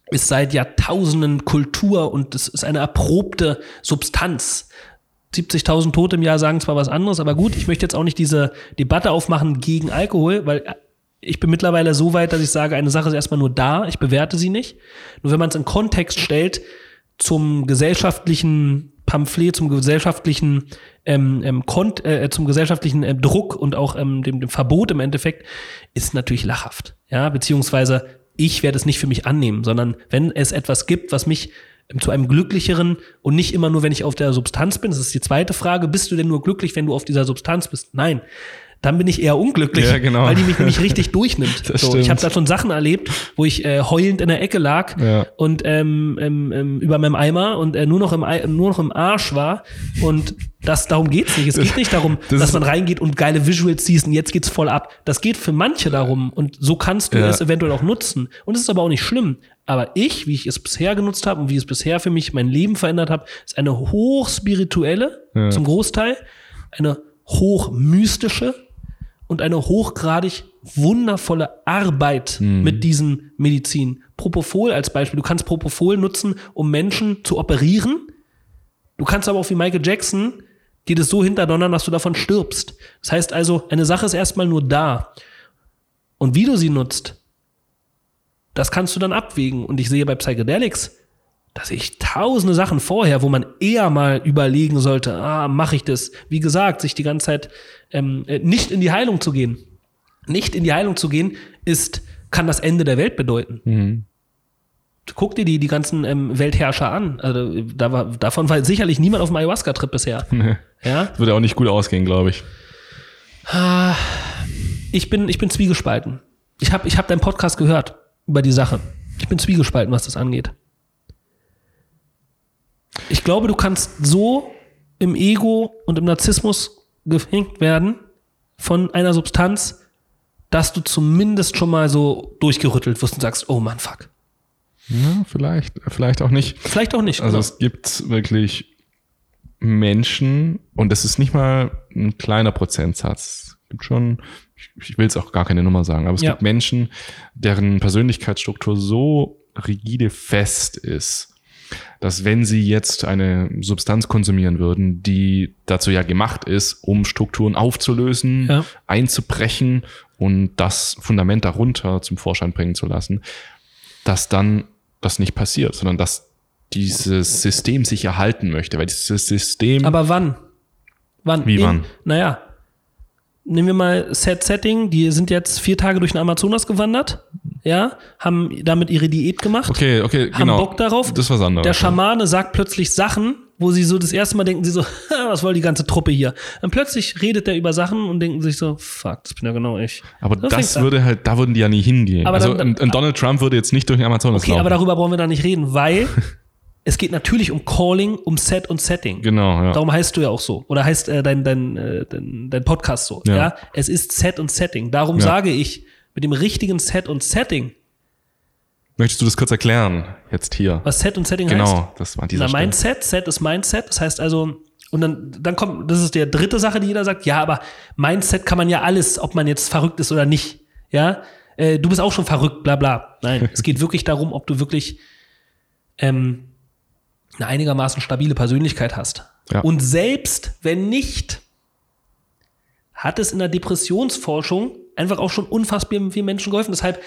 ist seit Jahrtausenden Kultur und es ist eine erprobte Substanz. 70.000 Tote im Jahr sagen zwar was anderes, aber gut, ich möchte jetzt auch nicht diese Debatte aufmachen gegen Alkohol, weil ich bin mittlerweile so weit, dass ich sage, eine Sache ist erstmal nur da, ich bewerte sie nicht. Nur wenn man es in Kontext stellt zum gesellschaftlichen Pamphlet, zum gesellschaftlichen ähm, ähm, Kont äh, zum gesellschaftlichen ähm, Druck und auch ähm, dem, dem Verbot im Endeffekt, ist natürlich lachhaft. Ja, beziehungsweise ich werde es nicht für mich annehmen, sondern wenn es etwas gibt, was mich ähm, zu einem glücklicheren und nicht immer nur, wenn ich auf der Substanz bin, das ist die zweite Frage, bist du denn nur glücklich, wenn du auf dieser Substanz bist? Nein. Dann bin ich eher unglücklich, Ja, genau. weil die mich nämlich richtig durchnimmt. [LAUGHS] So, ich habe da schon Sachen erlebt, wo ich äh, heulend in der Ecke lag Ja. und ähm, ähm, ähm, über meinem Eimer und äh, nur noch im nur noch im Arsch war und das darum geht's nicht. Es geht nicht darum, das dass man reingeht und geile Visuals siehst und jetzt geht's voll ab. Das geht für manche darum und so kannst du Ja. es eventuell auch nutzen und es ist aber auch nicht schlimm. Aber ich, wie ich es bisher genutzt habe und wie es bisher für mich mein Leben verändert hat, ist eine hochspirituelle Ja. zum Großteil, eine hochmystische und eine hochgradig wundervolle Arbeit mit diesen Medizin. Propofol als Beispiel. Du kannst Propofol nutzen, um Menschen zu operieren. Du kannst aber auch wie Michael Jackson dir das so hinterdonnern, dass du davon stirbst. Das heißt also, eine Sache ist erstmal nur da. Und wie du sie nutzt, das kannst du dann abwägen. Und ich sehe bei Psychedelics, da sehe ich tausende Sachen vorher, wo man eher mal überlegen sollte, ah, mache ich das? Wie gesagt, sich die ganze Zeit ähm, äh, nicht in die Heilung zu gehen. Nicht in die Heilung zu gehen, ist, kann das Ende der Welt bedeuten. Guck dir die, die ganzen ähm, Weltherrscher an. Also, da war, davon war sicherlich niemand auf dem Ayahuasca-Trip bisher. [LAUGHS] Ja? Das würde auch nicht gut ausgehen, glaube ich. Ich bin, ich bin zwiegespalten. Ich habe ich hab deinen Podcast gehört über die Sache. Ich bin zwiegespalten, was das angeht. Ich glaube, du kannst so im Ego und im Narzissmus gehängt werden von einer Substanz, dass du zumindest schon mal so durchgerüttelt wirst und sagst, oh Mann, fuck. Ja, vielleicht, vielleicht auch nicht. Vielleicht auch nicht. Also genau. es gibt wirklich Menschen, und das ist nicht mal ein kleiner Prozentsatz. Es gibt schon, ich, ich will jetzt auch gar keine Nummer sagen, aber es Ja. gibt Menschen, deren Persönlichkeitsstruktur so rigide fest ist, dass wenn sie jetzt eine Substanz konsumieren würden, die dazu ja gemacht ist, um Strukturen aufzulösen, Ja. einzubrechen und das Fundament darunter zum Vorschein bringen zu lassen, dass dann das nicht passiert, sondern dass dieses System sich erhalten möchte, weil dieses System Aber wann? Wann? Wie In- wann? Naja. Nehmen wir mal Set Setting, die sind jetzt vier Tage durch den Amazonas gewandert. Ja, haben damit ihre Diät gemacht, Okay, okay, haben genau. Bock darauf. Das was anderes. Der Schamane sagt plötzlich Sachen, wo sie so das erste Mal denken, sie so, [LAUGHS] was soll die ganze Truppe hier? Dann plötzlich redet er über Sachen und denken sich so, fuck, das bin ja genau ich. aber So das fängt's an. würde halt, da würden die ja nie hingehen. Aber also dann- ein Donald Trump würde jetzt nicht durch den Amazonas Okay, laufen. aber darüber brauchen wir da nicht reden, weil [LAUGHS] es geht natürlich um Calling, um Set und Setting. genau, ja. Darum heißt du ja auch so. Oder heißt äh, dein, dein, äh, dein, dein Podcast so. Ja. Ja. Es ist Set und Setting. Darum Ja. sage ich, mit dem richtigen Set und Setting, Möchtest du das kurz erklären? Jetzt hier. was Set und Setting heißt. Genau, das war dieser Na, Stelle. Mindset, Set ist Mindset. Das heißt also, und dann, dann kommt, das ist die dritte Sache, die jeder sagt, ja, aber Mindset kann man ja alles, ob man jetzt verrückt ist oder nicht. Ja, äh, du bist auch schon verrückt, bla bla. Nein, [LAUGHS] es geht wirklich darum, ob du wirklich ähm, eine einigermaßen stabile Persönlichkeit hast. Ja. Und selbst wenn nicht, hat es in der Depressionsforschung einfach auch schon unfassbar vielen Menschen geholfen. Deshalb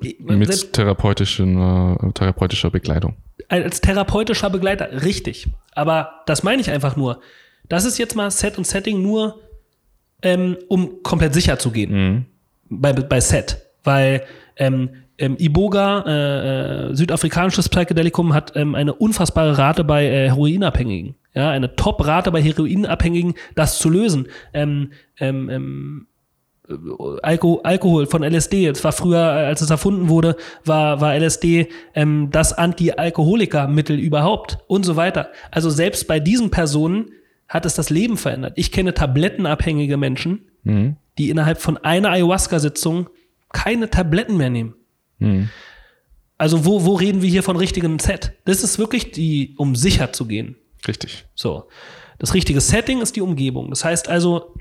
Mit selbst- therapeutischen, äh, therapeutischer Begleitung. als therapeutischer Begleiter, richtig. Aber das meine ich einfach nur. Das ist jetzt mal Set und Setting nur, ähm, um komplett sicher zu gehen bei, bei Set. Weil ähm, ähm, Iboga, äh, äh, südafrikanisches Psychedelikum, hat ähm, eine unfassbare Rate bei äh, Heroinabhängigen. Ja, eine Top-Rate bei Heroinabhängigen, das zu lösen. Ähm, ähm, ähm, Alko Alkohol von LSD. Es war früher, äh, als es erfunden wurde, war, war LSD ähm, das Anti-Alkoholiker-Mittel überhaupt und so weiter. Also selbst bei diesen Personen hat es das Leben verändert. Ich kenne tablettenabhängige Menschen, die innerhalb von einer Ayahuasca-Sitzung keine Tabletten mehr nehmen. Also wo, wo reden wir hier von richtigen Set? Das ist wirklich die, um sicher zu gehen. Richtig. So. Das richtige Setting ist die Umgebung. Das heißt also,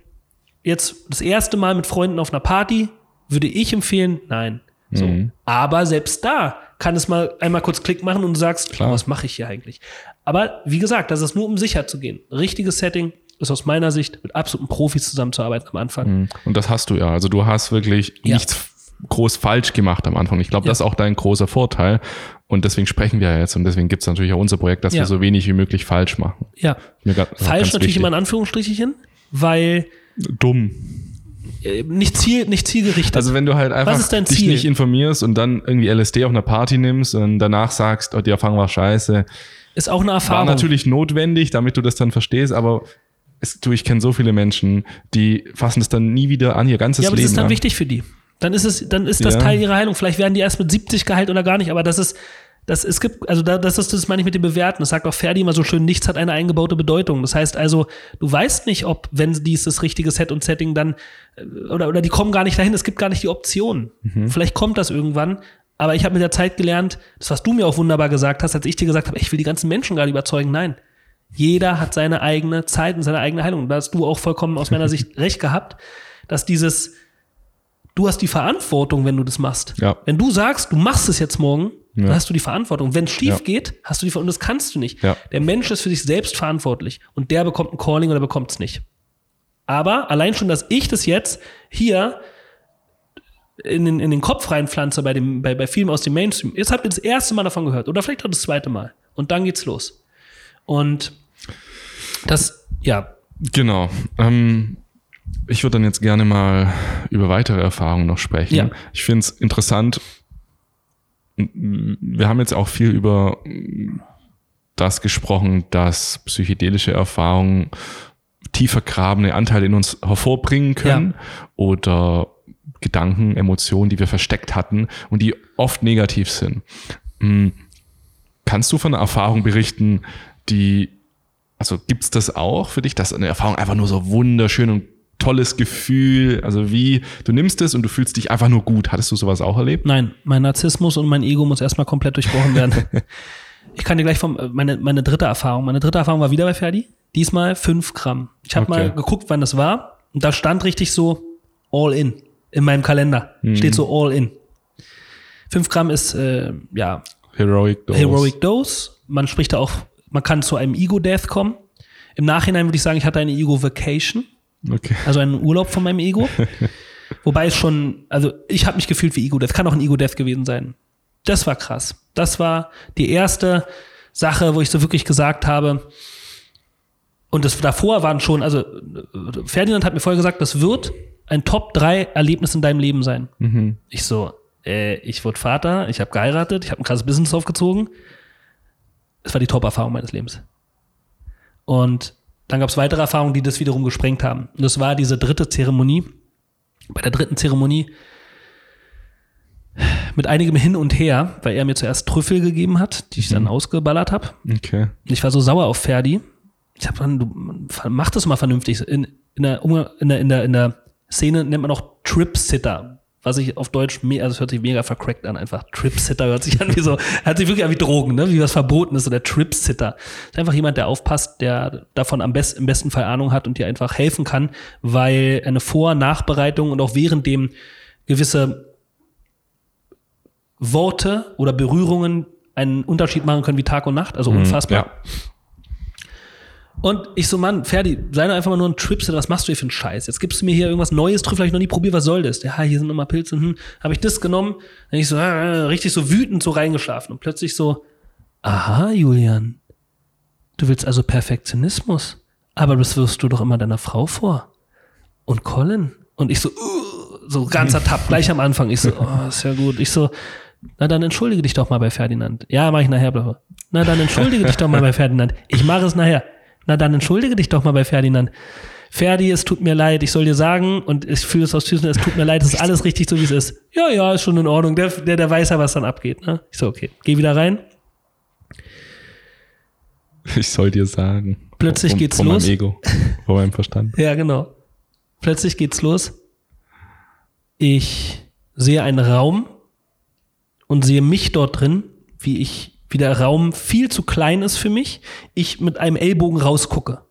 jetzt das erste Mal mit Freunden auf einer Party, würde ich empfehlen, nein. So. Aber selbst da kann es mal einmal kurz Klick machen und du sagst, Klar. oh, was mache ich hier eigentlich? Aber wie gesagt, das ist nur um sicher zu gehen. Richtiges Setting ist aus meiner Sicht mit absoluten Profis zusammenzuarbeiten am Anfang. Und das hast du ja. Also du hast wirklich Ja. nichts groß falsch gemacht am Anfang. Ich glaube, Ja. das ist auch dein großer Vorteil. Und deswegen sprechen wir ja jetzt. Und deswegen gibt es natürlich auch unser Projekt, dass Ja. wir so wenig wie möglich falsch machen. Ja. Ga- Falsch natürlich wichtig. immer in Anführungsstrichen, weil Dumm. äh, nicht, ziel, nicht zielgerichtet. Also wenn du halt einfach ist dein dich Ziel? nicht informierst und dann irgendwie LSD auf einer Party nimmst und danach sagst, oh, die Erfahrung war scheiße. ist auch eine War Erfahrung. natürlich notwendig, damit du das dann verstehst, aber es, du, ich kenne so viele Menschen, die fassen das dann nie wieder an, ihr ganzes Ja, aber das Leben ist dann an. wichtig für die. Dann ist es, dann ist das Ja. Teil ihrer Heilung. Vielleicht werden die erst mit 70 geheilt oder gar nicht, aber das ist, das, es gibt, also da, das ist, das meine ich mit dem Bewerten. Das sagt auch Ferdi immer so schön, nichts hat eine eingebaute Bedeutung. Das heißt also, du weißt nicht, ob, wenn dieses richtige Set und Setting dann, äh, oder, oder die kommen gar nicht dahin, es gibt gar nicht die Option. Mhm. Vielleicht kommt das irgendwann, aber ich habe mit der Zeit gelernt, das, was du mir auch wunderbar gesagt hast, als ich dir gesagt habe, ich will die ganzen Menschen gerade überzeugen. Nein. Jeder hat seine eigene Zeit und seine eigene Heilung. Da hast du auch vollkommen aus meiner Sicht [LAUGHS] recht gehabt, dass dieses, du hast die Verantwortung, wenn du das machst. Ja. Wenn du sagst, du machst es jetzt morgen, Ja. dann hast du die Verantwortung. Wenn es schief Ja. geht, hast du die Verantwortung. Und das kannst du nicht. Der Mensch ist für sich selbst verantwortlich. Und der bekommt ein Calling oder bekommt es nicht. Aber allein schon, dass ich das jetzt hier in den, in den Kopf reinpflanze bei, dem, bei, bei vielen aus dem Mainstream, jetzt habt ihr das erste Mal davon gehört. Oder vielleicht auch das zweite Mal. Und dann geht's los. Und das, ja, Genau. Ähm, ich würde dann jetzt gerne mal über weitere Erfahrungen noch sprechen. Ja. Ich finde es interessant. Wir haben jetzt auch viel über das gesprochen, dass psychedelische Erfahrungen tiefer grabende Anteile in uns hervorbringen können oder Gedanken, Emotionen, die wir versteckt hatten und die oft negativ sind. Hm, Kannst du von einer Erfahrung berichten, die also gibt's das auch für dich, dass eine Erfahrung einfach nur so wunderschön und tolles Gefühl, also wie du nimmst es und du fühlst dich einfach nur gut. Hattest du sowas auch erlebt? Nein, mein Narzissmus und mein Ego muss erstmal komplett durchbrochen werden. [LAUGHS] ich kann dir gleich vom, meine, meine dritte Erfahrung. Meine dritte Erfahrung war wieder bei Ferdi. Diesmal fünf Gramm. Ich habe Okay. mal geguckt, wann das war. Und da stand richtig so all in in meinem Kalender. Steht so all in. Fünf Gramm ist, äh, ja, Heroic Dose. Heroic Dose. Man spricht da auch, man kann zu einem Ego-Death kommen. Im Nachhinein würde ich sagen, ich hatte eine Ego-Vacation. Okay. Also einen Urlaub von meinem Ego. [LAUGHS] Wobei es schon, also ich habe mich gefühlt wie Ego-Death. Kann auch ein Ego-Death gewesen sein. Das war krass. Das war die erste Sache, wo ich so wirklich gesagt habe, und das davor waren schon, also Ferdinand hat mir vorher gesagt, das wird ein Top 3 Erlebnis in deinem Leben sein. Ich so, Äh, ich wurde Vater, ich habe geheiratet, ich habe ein krasses Business aufgezogen. Es war die Top-Erfahrung meines Lebens. Und dann gab es weitere Erfahrungen, die das wiederum gesprengt haben. Und das war diese dritte Zeremonie. Bei der dritten Zeremonie mit einigem Hin und Her, weil er mir zuerst Trüffel gegeben hat, die ich dann ausgeballert habe. Okay. Ich war so sauer auf Ferdi. Ich habe dann, du mach das mal vernünftig. In, in, der, Umgang- in, der, in, der, in der Szene nennt man auch Trip-Sitter. Was ich auf Deutsch, me- also es hört sich mega vercrackt an, einfach. Trip-Sitter hört sich an wie so, hört sich wirklich an wie Drogen, ne? wie was verboten ist, so der Trip-Sitter. Ist einfach jemand, der aufpasst, der davon am besten, im besten Fall Ahnung hat und dir einfach helfen kann, weil eine Vor-, Nachbereitung und auch während dem gewisse Worte oder Berührungen einen Unterschied machen können wie Tag und Nacht, also unfassbar. Ja. Und ich so, Mann, Ferdi, sei doch einfach mal nur ein Tripsit, was machst du hier für einen Scheiß? Jetzt gibst du mir hier irgendwas Neues, Trüffel habe ich noch nie probiert, was soll das? Ja, hier sind nochmal Pilze, hm. Habe ich das genommen, dann ich so, äh, richtig so wütend so reingeschlafen und plötzlich so, aha, Julian, du willst also Perfektionismus, aber das wirst du doch immer deiner Frau vor. Und Colin? Und ich so, uh, so ganzer [LAUGHS] Tab, gleich am Anfang. Ich so, oh, ist ja gut. Ich so, na dann entschuldige dich doch mal bei Ferdinand. Ja, mach ich nachher, Blöcke. Na dann entschuldige dich doch mal bei Ferdinand. Ich mache es nachher. Na dann entschuldige dich doch mal bei Ferdinand. Ferdi, es tut mir leid, ich soll dir sagen, und ich fühle es aus Füßen, es tut mir leid, es ist alles richtig so, wie es ist. Ja, ja, ist schon in Ordnung. Der, der, der weiß ja, was dann abgeht. Ne? Ich so, okay, geh wieder rein. Ich soll dir sagen. Plötzlich Von- geht's von los. Meinem Ego. Von meinem Verstand. [LAUGHS] Ja, genau. Plötzlich geht's los. Ich sehe einen Raum und sehe mich dort drin, wie ich, wie der Raum viel zu klein ist für mich. Ich mit einem Ellbogen rausgucke.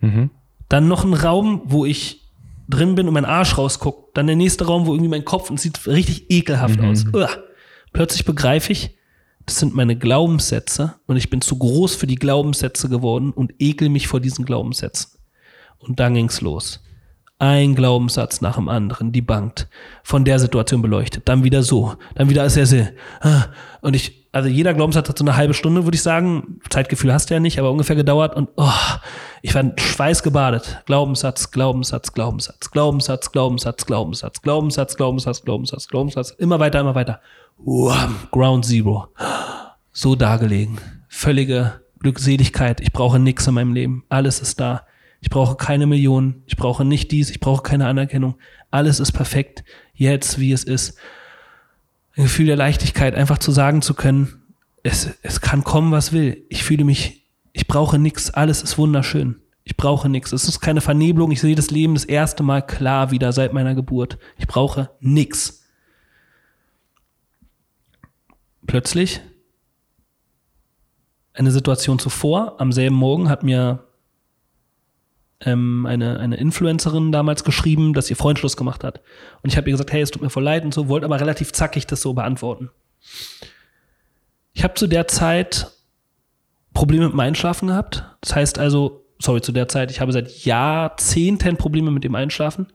Mhm. Dann noch ein Raum, wo ich drin bin und mein Arsch rausguckt. Dann der nächste Raum, wo irgendwie mein Kopf und sieht richtig ekelhaft aus. Uah. Plötzlich begreife ich, das sind meine Glaubenssätze und ich bin zu groß für die Glaubenssätze geworden und ekel mich vor diesen Glaubenssätzen. Und dann ging's los. Ein Glaubenssatz nach dem anderen, die bankt, von der Situation beleuchtet, dann wieder so, dann wieder ist er so. ah. Und ich, also jeder Glaubenssatz hat so eine halbe Stunde, würde ich sagen. Zeitgefühl hast du ja nicht, aber ungefähr gedauert und oh, ich war in Schweiß gebadet. Glaubenssatz, Glaubenssatz, Glaubenssatz, Glaubenssatz, Glaubenssatz, Glaubenssatz, Glaubenssatz, Glaubenssatz, Glaubenssatz, Glaubenssatz, immer weiter, immer weiter. Wham, Ground Zero. So dargelegen. Völlige Glückseligkeit. Ich brauche nichts in meinem Leben. Alles ist da. Ich brauche keine Millionen. Ich brauche nicht dies. Ich brauche keine Anerkennung. Alles ist perfekt. Jetzt, wie es ist. Ein Gefühl der Leichtigkeit, einfach zu sagen zu können, es, es kann kommen, was will. Ich fühle mich, ich brauche nichts. Alles ist wunderschön. Ich brauche nichts. Es ist keine Vernebelung. Ich sehe das Leben das erste Mal klar wieder seit meiner Geburt. Ich brauche nichts. Plötzlich eine Situation zuvor, am selben Morgen, hat mir ähm, eine, eine Influencerin damals geschrieben, dass ihr Freund Schluss gemacht hat. Und ich habe ihr gesagt, hey, es tut mir voll leid und so, wollte aber relativ zackig das so beantworten. Ich habe zu der Zeit Probleme mit dem Einschlafen gehabt. Das heißt also, sorry, zu der Zeit, ich habe seit Jahrzehnten Probleme mit dem Einschlafen.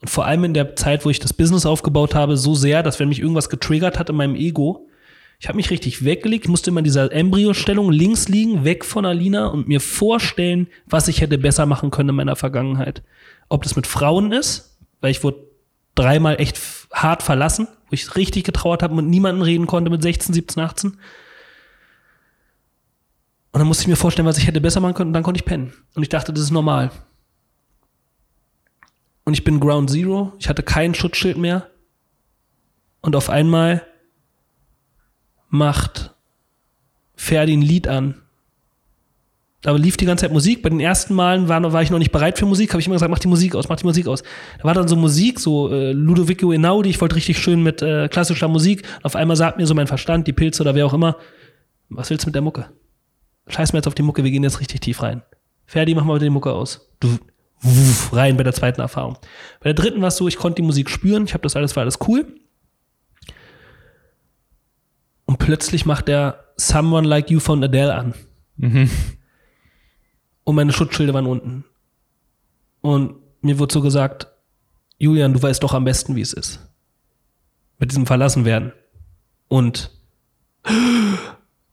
Und vor allem in der Zeit, wo ich das Business aufgebaut habe, so sehr, dass wenn mich irgendwas getriggert hat in meinem Ego, ich habe mich richtig weggelegt, musste immer in dieser Embryostellung links liegen, weg von Alina und mir vorstellen, was ich hätte besser machen können in meiner Vergangenheit. Ob das mit Frauen ist, weil ich wurde dreimal echt hart verlassen, wo ich richtig getrauert habe und mit niemandem reden konnte mit 16, 17, 18. Und dann musste ich mir vorstellen, was ich hätte besser machen können und dann konnte ich pennen. Und ich dachte, das ist normal. Und ich bin Ground Zero, ich hatte kein Schutzschild mehr. Und auf einmal macht Ferdi ein Lied an. Da lief die ganze Zeit Musik. Bei den ersten Malen war, war ich noch nicht bereit für Musik, habe ich immer gesagt, mach die Musik aus, mach die Musik aus. Da war dann so Musik, so äh, Ludovico Einaudi, ich wollte richtig schön mit äh, klassischer Musik. Auf einmal sagt mir so mein Verstand, die Pilze oder wer auch immer, was willst du mit der Mucke? Scheiß mir jetzt auf die Mucke, wir gehen jetzt richtig tief rein. Ferdi, mach mal die Mucke aus. Du, wuff, rein bei der zweiten Erfahrung. Bei der dritten war es so, ich konnte die Musik spüren, ich habe das alles, war alles cool. Und plötzlich macht er Someone Like You von Adele an. Und meine Schutzschilde waren unten. Und mir wurde so gesagt, Julian, du weißt doch am besten, wie es ist. Mit diesem Verlassenwerden. Und,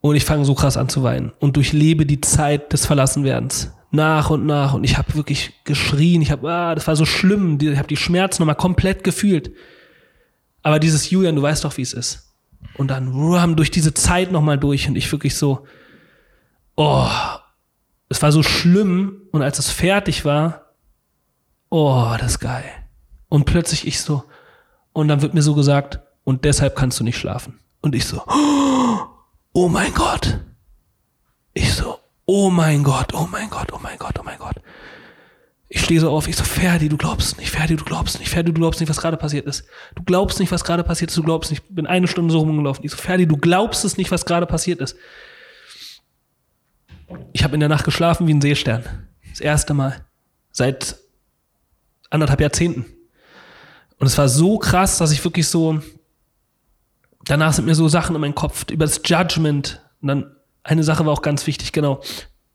und ich fange so krass an zu weinen und durchlebe die Zeit des Verlassenwerdens. Nach und nach. Und ich habe wirklich geschrien. Ich habe, ah, das war so schlimm. Ich habe die Schmerzen nochmal komplett gefühlt. Aber dieses Julian, du weißt doch, wie es ist. Und dann rum, durch diese Zeit nochmal durch und ich wirklich so, oh, es war so schlimm und als es fertig war, oh, das ist geil. Und plötzlich ich so, und dann wird mir so gesagt, und deshalb kannst du nicht schlafen. Und ich so, [GASPS] oh mein Gott. Ich so, oh mein Gott, oh mein Gott, oh mein Gott, oh mein Gott. Ich stehe so auf, ich so, Ferdi, du glaubst nicht, Ferdi, du glaubst nicht, Ferdi, du glaubst nicht, was gerade passiert ist. Du glaubst nicht, was gerade passiert ist, du glaubst nicht. Ich bin eine Stunde so rumgelaufen. Ich so, Ferdi, du glaubst es nicht, was gerade passiert ist. Ich habe in der Nacht geschlafen wie ein Seestern. Das erste Mal. Seit anderthalb Jahrzehnten. Und es war so krass, dass ich wirklich so, danach sind mir so Sachen in meinen Kopf über das Judgment. Und dann, eine Sache war auch ganz wichtig, genau.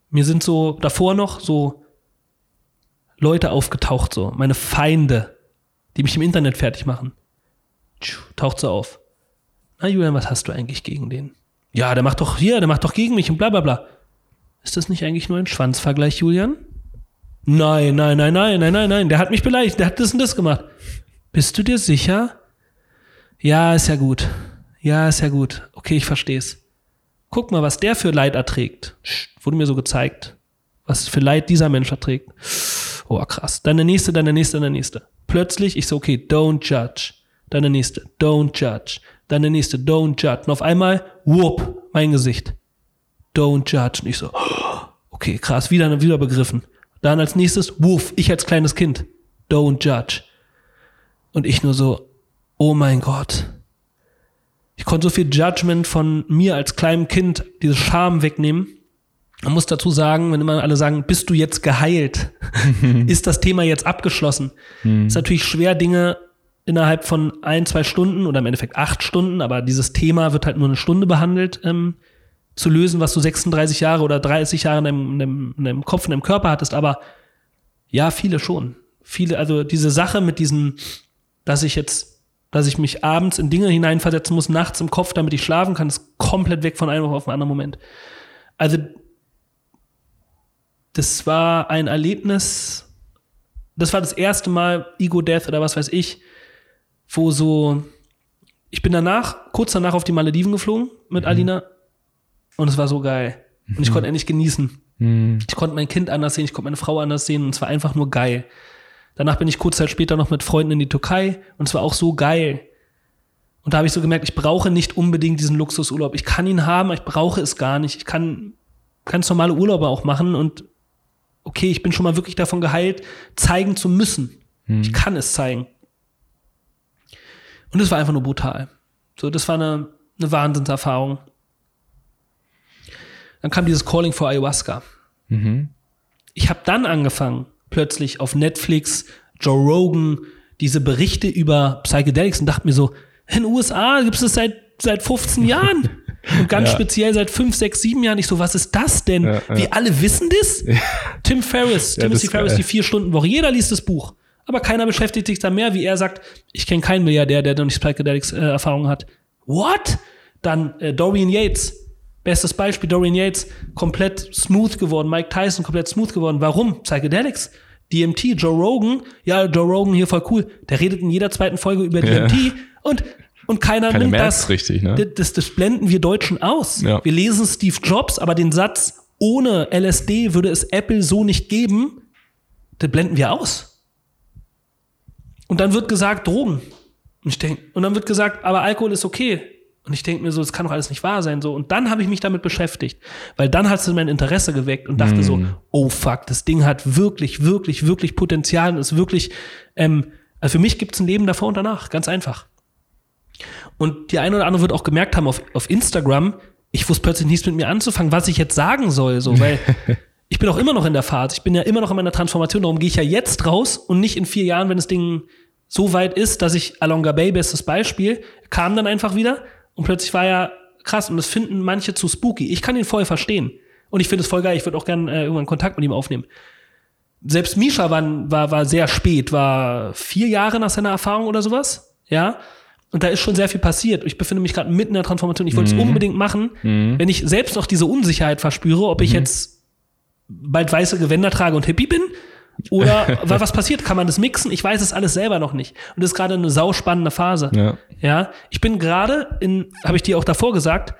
Mir sind so davor noch so Leute aufgetaucht, so, meine Feinde, die mich im Internet fertig machen. Taucht so auf. Na, Julian, was hast du eigentlich gegen den? Ja, der macht doch hier, der macht doch gegen mich und bla bla bla. Ist das nicht eigentlich nur ein Schwanzvergleich, Julian? Nein, nein, nein, nein, nein, nein, nein. Der hat mich beleidigt, der hat das und das gemacht. Bist du dir sicher? Ja, ist ja gut. Ja, ist ja gut. Okay, ich versteh's. Guck mal, was der für Leid erträgt. Wurde mir so gezeigt. Was für Leid dieser Mensch erträgt. Oh, krass. Dann der nächste, dann der nächste, dann der nächste. Plötzlich, ich so, okay, don't judge. Dann der nächste, don't judge. Dann der nächste, don't judge. Und auf einmal, whoop, mein Gesicht. Don't judge. Und ich so, [GASPS] okay, krass, wieder, wieder begriffen. Dann als nächstes, woof, ich als kleines Kind. Don't judge. Und ich nur so, oh mein Gott. Ich konnte so viel Judgment von mir als kleinem Kind, diese Scham wegnehmen. Man muss dazu sagen, wenn immer alle sagen, bist du jetzt geheilt? [LAUGHS] ist das Thema jetzt abgeschlossen? Mhm. Ist natürlich schwer, Dinge innerhalb von ein, zwei Stunden oder im Endeffekt acht Stunden, aber dieses Thema wird halt nur eine Stunde behandelt, ähm, zu lösen, was du 36 Jahre oder 30 Jahre in deinem, in, deinem, in deinem Kopf, in deinem Körper hattest. Aber ja, viele schon. Viele, also diese Sache mit diesem, dass ich jetzt, dass ich mich abends in Dinge hineinversetzen muss, nachts im Kopf, damit ich schlafen kann, ist komplett weg von einem auf einen anderen Moment. Also, das war ein Erlebnis, das war das erste Mal Ego Death oder was weiß ich, wo so, ich bin danach, kurz danach auf die Malediven geflogen mit mhm. Alina und es war so geil. Und ich mhm. konnte endlich genießen. Mhm. Ich konnte mein Kind anders sehen, ich konnte meine Frau anders sehen und es war einfach nur geil. Danach bin ich kurz Zeit später noch mit Freunden in die Türkei und es war auch so geil. Und da habe ich so gemerkt, ich brauche nicht unbedingt diesen Luxusurlaub. Ich kann ihn haben, ich brauche es gar nicht. Ich kann ganz normale Urlaube auch machen und okay, ich bin schon mal wirklich davon geheilt, zeigen zu müssen. Hm. Ich kann es zeigen. Und es war einfach nur brutal. So, das war eine, eine Wahnsinnserfahrung. Dann kam dieses Calling for Ayahuasca. Mhm. Ich habe dann angefangen, plötzlich auf Netflix, Joe Rogan, diese Berichte über Psychedelics und dachte mir so, in den USA gibt es das seit, seit 15 [LAUGHS] Jahren. Und ganz ja. speziell seit 5, 6, 7 Jahren. Ich so, was ist das denn? Ja, ja. Wir alle wissen das? Tim Ferriss, Timothy Ferriss, die Vier-Stunden-Woche. Jeder liest das Buch. Aber keiner beschäftigt sich da mehr, wie er sagt, ich kenne keinen Milliardär, der noch nicht Psychedelics-Erfahrung äh, hat. What? Dann äh, Dorian Yates. Bestes Beispiel, Dorian Yates, komplett smooth geworden. Mike Tyson, komplett smooth geworden. Warum? Psychedelics. DMT, Joe Rogan, ja, Joe Rogan hier voll cool. Der redet in jeder zweiten Folge über DMT ja. und und keiner Keine nimmt das. richtig, ne? Das, das blenden wir Deutschen aus. Ja. Wir lesen Steve Jobs, aber den Satz, ohne LSD würde es Apple so nicht geben, das blenden wir aus. Und dann wird gesagt, Drogen. Und, ich denk, und dann wird gesagt, aber Alkohol ist okay. Und ich denke mir so, das kann doch alles nicht wahr sein. So. Und dann habe ich mich damit beschäftigt. Weil dann hat es mein Interesse geweckt und dachte mm. so, oh fuck, das Ding hat wirklich, wirklich, wirklich Potenzial und ist wirklich, ähm, also für mich gibt es ein Leben davor und danach. Ganz einfach. Und die eine oder andere wird auch gemerkt haben auf, auf Instagram, ich wusste plötzlich nichts mit mir anzufangen, was ich jetzt sagen soll. So, weil [LAUGHS] ich bin auch immer noch in der Phase. Ich bin ja immer noch in meiner Transformation. Darum gehe ich ja jetzt raus und nicht in vier Jahren, wenn das Ding so weit ist, dass ich Alonga Bay, bestes Beispiel, kam dann einfach wieder und plötzlich war ja krass und das finden manche zu spooky. Ich kann ihn voll verstehen. Und ich finde es voll geil. Ich würde auch gerne äh, irgendwann Kontakt mit ihm aufnehmen. Selbst Misha war, war, war sehr spät, war vier Jahre nach seiner Erfahrung oder sowas. Ja. Und da ist schon sehr viel passiert. Ich befinde mich gerade mitten in der Transformation. Ich wollte es mhm. unbedingt machen, mhm. wenn ich selbst noch diese Unsicherheit verspüre, ob ich mhm. jetzt bald weiße Gewänder trage und Hippie bin Oder [LAUGHS] weil was passiert? Kann man das mixen? Ich weiß es alles selber noch nicht. Und das ist gerade eine sauspannende Phase. Ja. Ja, ich bin gerade in, habe ich dir auch davor gesagt,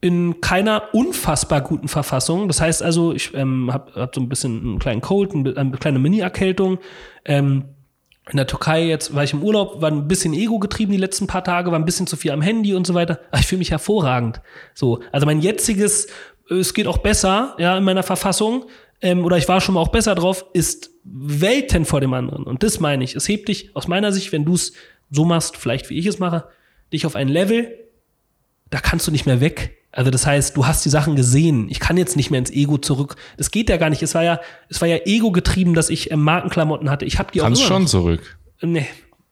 in keiner unfassbar guten Verfassung. Das heißt also, ich ähm, habe hab so ein bisschen einen kleinen Cold, ein- eine kleine Mini-Erkältung. Ähm, in der Türkei jetzt war ich im Urlaub, war ein bisschen Ego getrieben die letzten paar Tage, war ein bisschen zu viel am Handy und so weiter. Aber ich fühle mich hervorragend. So, also mein jetziges, äh, es geht auch besser, ja, in meiner Verfassung, ähm, oder ich war schon mal auch besser drauf, ist Welten vor dem anderen. Und das meine ich. Es hebt dich aus meiner Sicht, wenn du es so machst, vielleicht wie ich es mache, dich auf ein Level, da kannst du nicht mehr weg. Also das heißt, du hast die Sachen gesehen. Ich kann jetzt nicht mehr ins Ego zurück. Das geht ja gar nicht. Es war ja, es war ja Ego getrieben, dass ich ähm, Markenklamotten hatte. Ich habe die Kannst auch schon noch. zurück. Nee,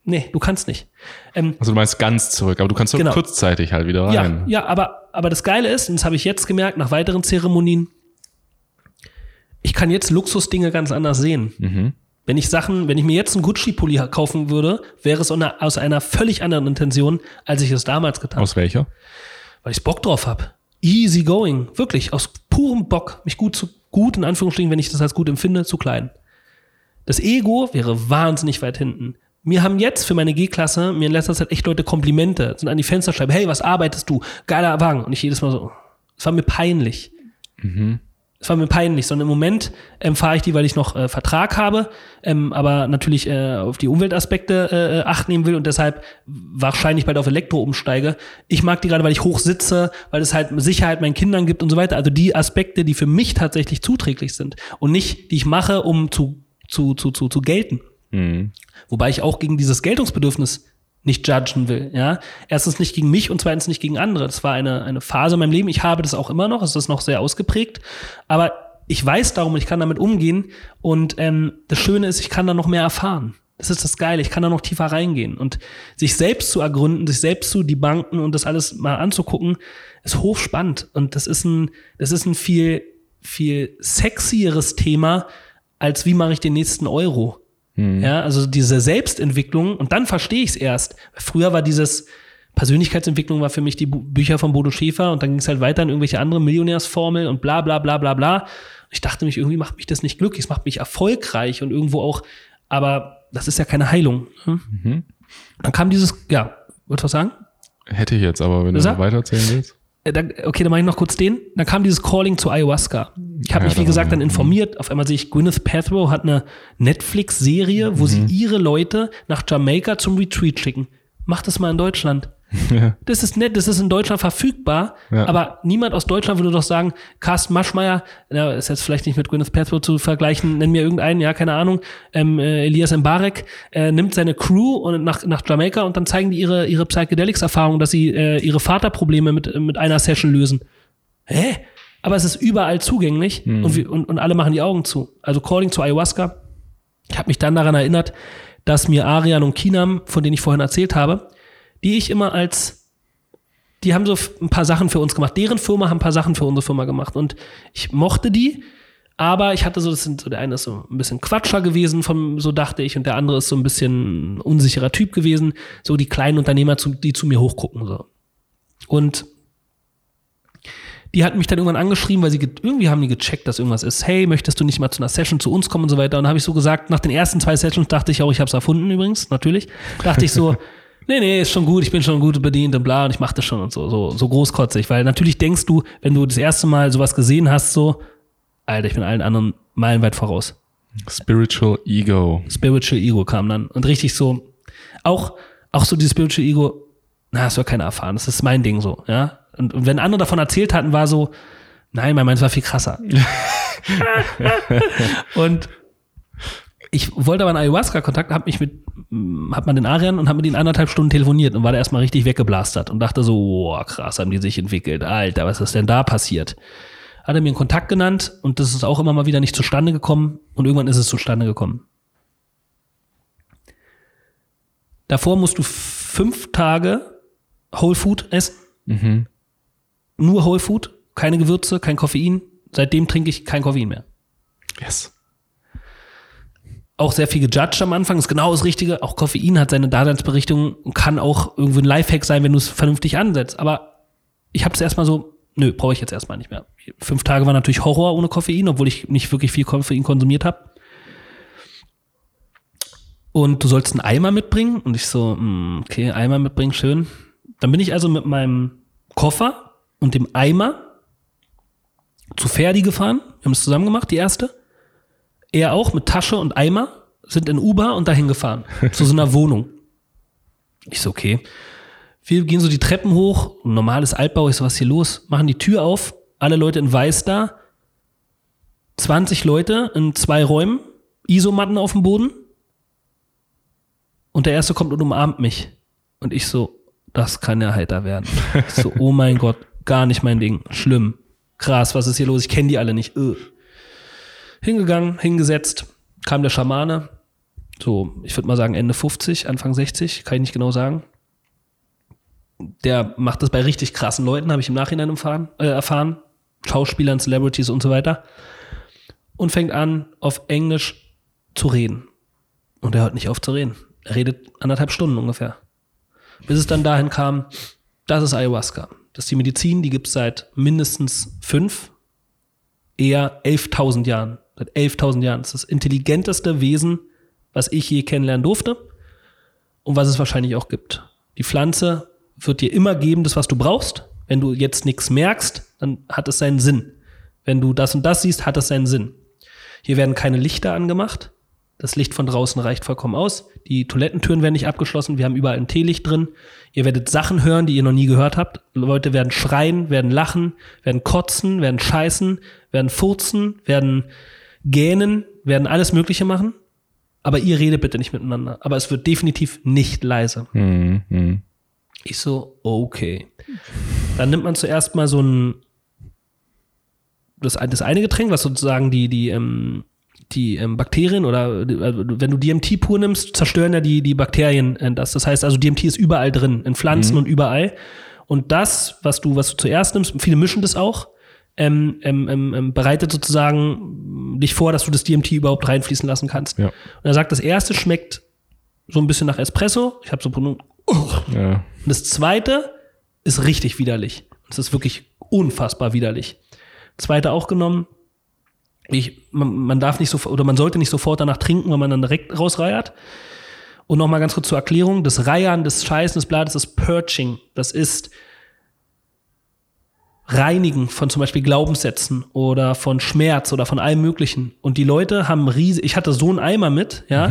nee, du kannst nicht. Ähm, Also du meinst ganz zurück, aber du kannst Genau. kurzzeitig halt wieder ja, rein. ja, aber, aber das Geile ist, und das habe ich jetzt gemerkt, nach weiteren Zeremonien, ich kann jetzt Luxusdinge ganz anders sehen. Mhm. Wenn ich Sachen, wenn ich mir jetzt einen Gucci-Pulli kaufen würde, wäre es aus einer völlig anderen Intention, als ich es damals getan habe. Aus welcher? Weil ich Bock drauf habe. Easy going. Wirklich, aus purem Bock, mich gut zu, gut, in Anführungsstrichen, wenn ich das als gut empfinde, zu klein. Das Ego wäre wahnsinnig weit hinten. Mir haben jetzt für meine G-Klasse, mir in letzter Zeit echt Leute Komplimente, sind an die Fenster schreiben, hey, was arbeitest du? Geiler Wagen. Und ich jedes Mal so, es war mir peinlich. Es war mir peinlich, sondern im Moment ähm, fahre ich die, weil ich noch äh, Vertrag habe, ähm, aber natürlich äh, auf die Umweltaspekte äh, äh, Acht nehmen will und deshalb wahrscheinlich bald auf Elektro umsteige. Ich mag die gerade, weil ich hoch sitze, weil es halt Sicherheit meinen Kindern gibt und so weiter. Also die Aspekte, die für mich tatsächlich zuträglich sind und nicht, die ich mache, um zu, zu, zu, zu, zu gelten. Mhm. Wobei ich auch gegen dieses Geltungsbedürfnis nicht judgen will. Ja? Erstens nicht gegen mich und zweitens nicht gegen andere. Das war eine, eine Phase in meinem Leben. Ich habe das auch immer noch. Es ist noch sehr ausgeprägt. Aber ich weiß darum und ich kann damit umgehen. Und ähm, das Schöne ist, ich kann da noch mehr erfahren. Das ist das Geile. Ich kann da noch tiefer reingehen. Und sich selbst zu ergründen, sich selbst zu die Banken und das alles mal anzugucken, ist hochspannend. Und das ist ein, das ist ein viel, viel sexieres Thema, als wie mache ich den nächsten Euro. Ja, also diese Selbstentwicklung und dann verstehe ich es erst. Früher war dieses Persönlichkeitsentwicklung war für mich die Bu Bücher von Bodo Schäfer und dann ging es halt weiter in irgendwelche andere Millionärsformeln und bla bla bla bla bla. Ich dachte mich, irgendwie macht mich das nicht glücklich, es macht mich erfolgreich und irgendwo auch, aber das ist ja keine Heilung. ne? Dann kam dieses, ja, würdest du was sagen? Hätte ich jetzt, aber wenn du Sag. weitererzählen willst. Äh, dann, okay, dann mache ich noch kurz den. Dann kam dieses Calling zu Ayahuasca. Ich habe Ja, mich, wie gesagt, dann informiert. Auf einmal sehe ich, Gwyneth Paltrow hat eine Netflix-Serie, wo sie ihre Leute nach Jamaika zum Retreat schicken. Mach das mal in Deutschland. Ja. Das ist nett, das ist in Deutschland verfügbar, Ja. aber niemand aus Deutschland würde doch sagen, Carsten Maschmeyer, ja, ist jetzt vielleicht nicht mit Gwyneth Paltrow zu vergleichen, nenn mir irgendeinen, ja, keine Ahnung, ähm, äh, Elias Mbarek, äh, nimmt seine Crew und nach, nach Jamaika und dann zeigen die ihre, ihre Psychedelics-Erfahrung, dass sie äh, ihre Vaterprobleme mit, mit einer Session lösen. Hä? Aber es ist überall zugänglich und, wir, und, und alle machen die Augen zu. Also Calling zu Ayahuasca. Ich habe mich dann daran erinnert, dass mir Arian und Kinam, von denen ich vorhin erzählt habe, die ich immer als, die haben so ein paar Sachen für uns gemacht. Deren Firma haben ein paar Sachen für unsere Firma gemacht. Und ich mochte die, aber ich hatte so, das sind so, der eine ist so ein bisschen Quatscher gewesen, vom, so dachte ich, und der andere ist so ein bisschen unsicherer Typ gewesen. So die kleinen Unternehmer, zu, die zu mir hochgucken. So. Und die hatten mich dann irgendwann angeschrieben, weil sie ge- irgendwie haben die gecheckt, dass irgendwas ist. Hey, möchtest du nicht mal zu einer Session zu uns kommen und so weiter? Und habe ich so gesagt, nach den ersten zwei Sessions dachte ich auch, ich habe es erfunden übrigens, natürlich. Dachte ich so, [LAUGHS] nee, nee, ist schon gut, ich bin schon gut bedient und bla und ich mache das schon und so, so, so großkotzig. Weil natürlich denkst du, wenn du das erste Mal sowas gesehen hast, so, Alter, ich bin allen anderen meilenweit voraus. Spiritual Ego. Spiritual Ego kam dann. Und richtig so, auch, auch so dieses Spiritual Ego, na, das soll keiner erfahren. Das ist mein Ding so, ja. Und, und wenn andere davon erzählt hatten, war so, nein, mein meins war viel krasser. [LAUGHS] und ich wollte aber einen Ayahuasca-Kontakt, hab mich mit, hab mal den Arian und hab mit ihm anderthalb Stunden telefoniert und war da erstmal richtig weggeblastert und dachte so, boah, krass, haben die sich entwickelt. Alter, was ist denn da passiert? Hat er mir einen Kontakt genannt und das ist auch immer mal wieder nicht zustande gekommen und irgendwann ist es zustande gekommen. Davor musst du fünf Tage Whole Food essen. Nur Whole Food, keine Gewürze, kein Koffein. Seitdem trinke ich kein Koffein mehr. Yes. Auch sehr viel gejudged am Anfang, ist genau das Richtige. Auch Koffein hat seine Daseinsberichtigung und kann auch irgendwo ein Lifehack sein, wenn du es vernünftig ansetzt. Aber ich habe es erstmal so, nö, brauche ich jetzt erstmal nicht mehr. Fünf Tage war natürlich Horror ohne Koffein, obwohl ich nicht wirklich viel Koffein konsumiert habe. und du sollst einen Eimer mitbringen. Und ich so, hm, okay, Eimer mitbringen, schön. Dann bin ich also mit meinem Koffer und dem Eimer zu Ferdi gefahren. Wir haben es zusammen gemacht, die erste. Er auch mit Tasche und Eimer sind in Uber und dahin gefahren. [LAUGHS] zu so einer Wohnung. Ich so, okay. Wir gehen so die Treppen hoch, normales Altbau, ich so, was ist hier los? Machen die Tür auf, alle Leute in Weiß da, 20 Leute in zwei Räumen, Isomatten auf dem Boden. Und der erste kommt und umarmt mich. Und ich so, das kann ja heiter werden. Ich so, [LAUGHS] oh mein Gott, gar nicht mein Ding. Schlimm. Krass, was ist hier los? Ich kenne die alle nicht. Öh. Hingegangen, hingesetzt, kam der Schamane. So, ich würde mal sagen Ende 50, Anfang 60, kann ich nicht genau sagen. Der macht das bei richtig krassen Leuten, habe ich im Nachhinein erfahren, äh, erfahren. Schauspielern, Celebrities und so weiter. Und fängt an, auf Englisch zu reden. Und er hört nicht auf zu reden. Er redet anderthalb Stunden ungefähr. Bis es dann dahin kam, das ist Ayahuasca. Das ist die Medizin, die gibt es seit mindestens fünf, eher 11.000 Jahren. Seit 11.000 Jahren. Das ist das intelligenteste Wesen, was ich je kennenlernen durfte und was es wahrscheinlich auch gibt. Die Pflanze wird dir immer geben, das, was du brauchst. Wenn du jetzt nichts merkst, dann hat es seinen Sinn. Wenn du das und das siehst, hat es seinen Sinn. Hier werden keine Lichter angemacht. Das Licht von draußen reicht vollkommen aus. Die Toilettentüren werden nicht abgeschlossen. Wir haben überall ein Teelicht drin. Ihr werdet Sachen hören, die ihr noch nie gehört habt. Leute werden schreien, werden lachen, werden kotzen, werden scheißen, werden furzen, werden gähnen, werden alles Mögliche machen. Aber ihr redet bitte nicht miteinander. Aber es wird definitiv nicht leise. Mhm. Ich so, okay. Dann nimmt man zuerst mal so ein, das, das eine Getränk, was sozusagen die, die, ähm, die ähm, Bakterien oder also wenn du DMT pur nimmst, zerstören ja die, die Bakterien äh, das. Das heißt also, DMT ist überall drin, in Pflanzen Mhm. und überall. Und das, was du, was du zuerst nimmst, viele mischen das auch, ähm, ähm, ähm, ähm, bereitet sozusagen dich vor, dass du das DMT überhaupt reinfließen lassen kannst. Ja. Und er sagt, das erste schmeckt so ein bisschen nach Espresso. Ich habe so und Ja. das zweite ist richtig widerlich. Das ist wirklich unfassbar widerlich. Zweite auch genommen. Ich, man, man darf nicht so oder man sollte nicht sofort danach trinken, weil man dann direkt rausreiert. Und noch mal ganz kurz zur Erklärung: Das Reiern, das Scheißen des Blattes ist Purging. Das ist Reinigen von zum Beispiel Glaubenssätzen oder von Schmerz oder von allem Möglichen. Und die Leute haben riesig. Ich hatte so einen Eimer mit, ja,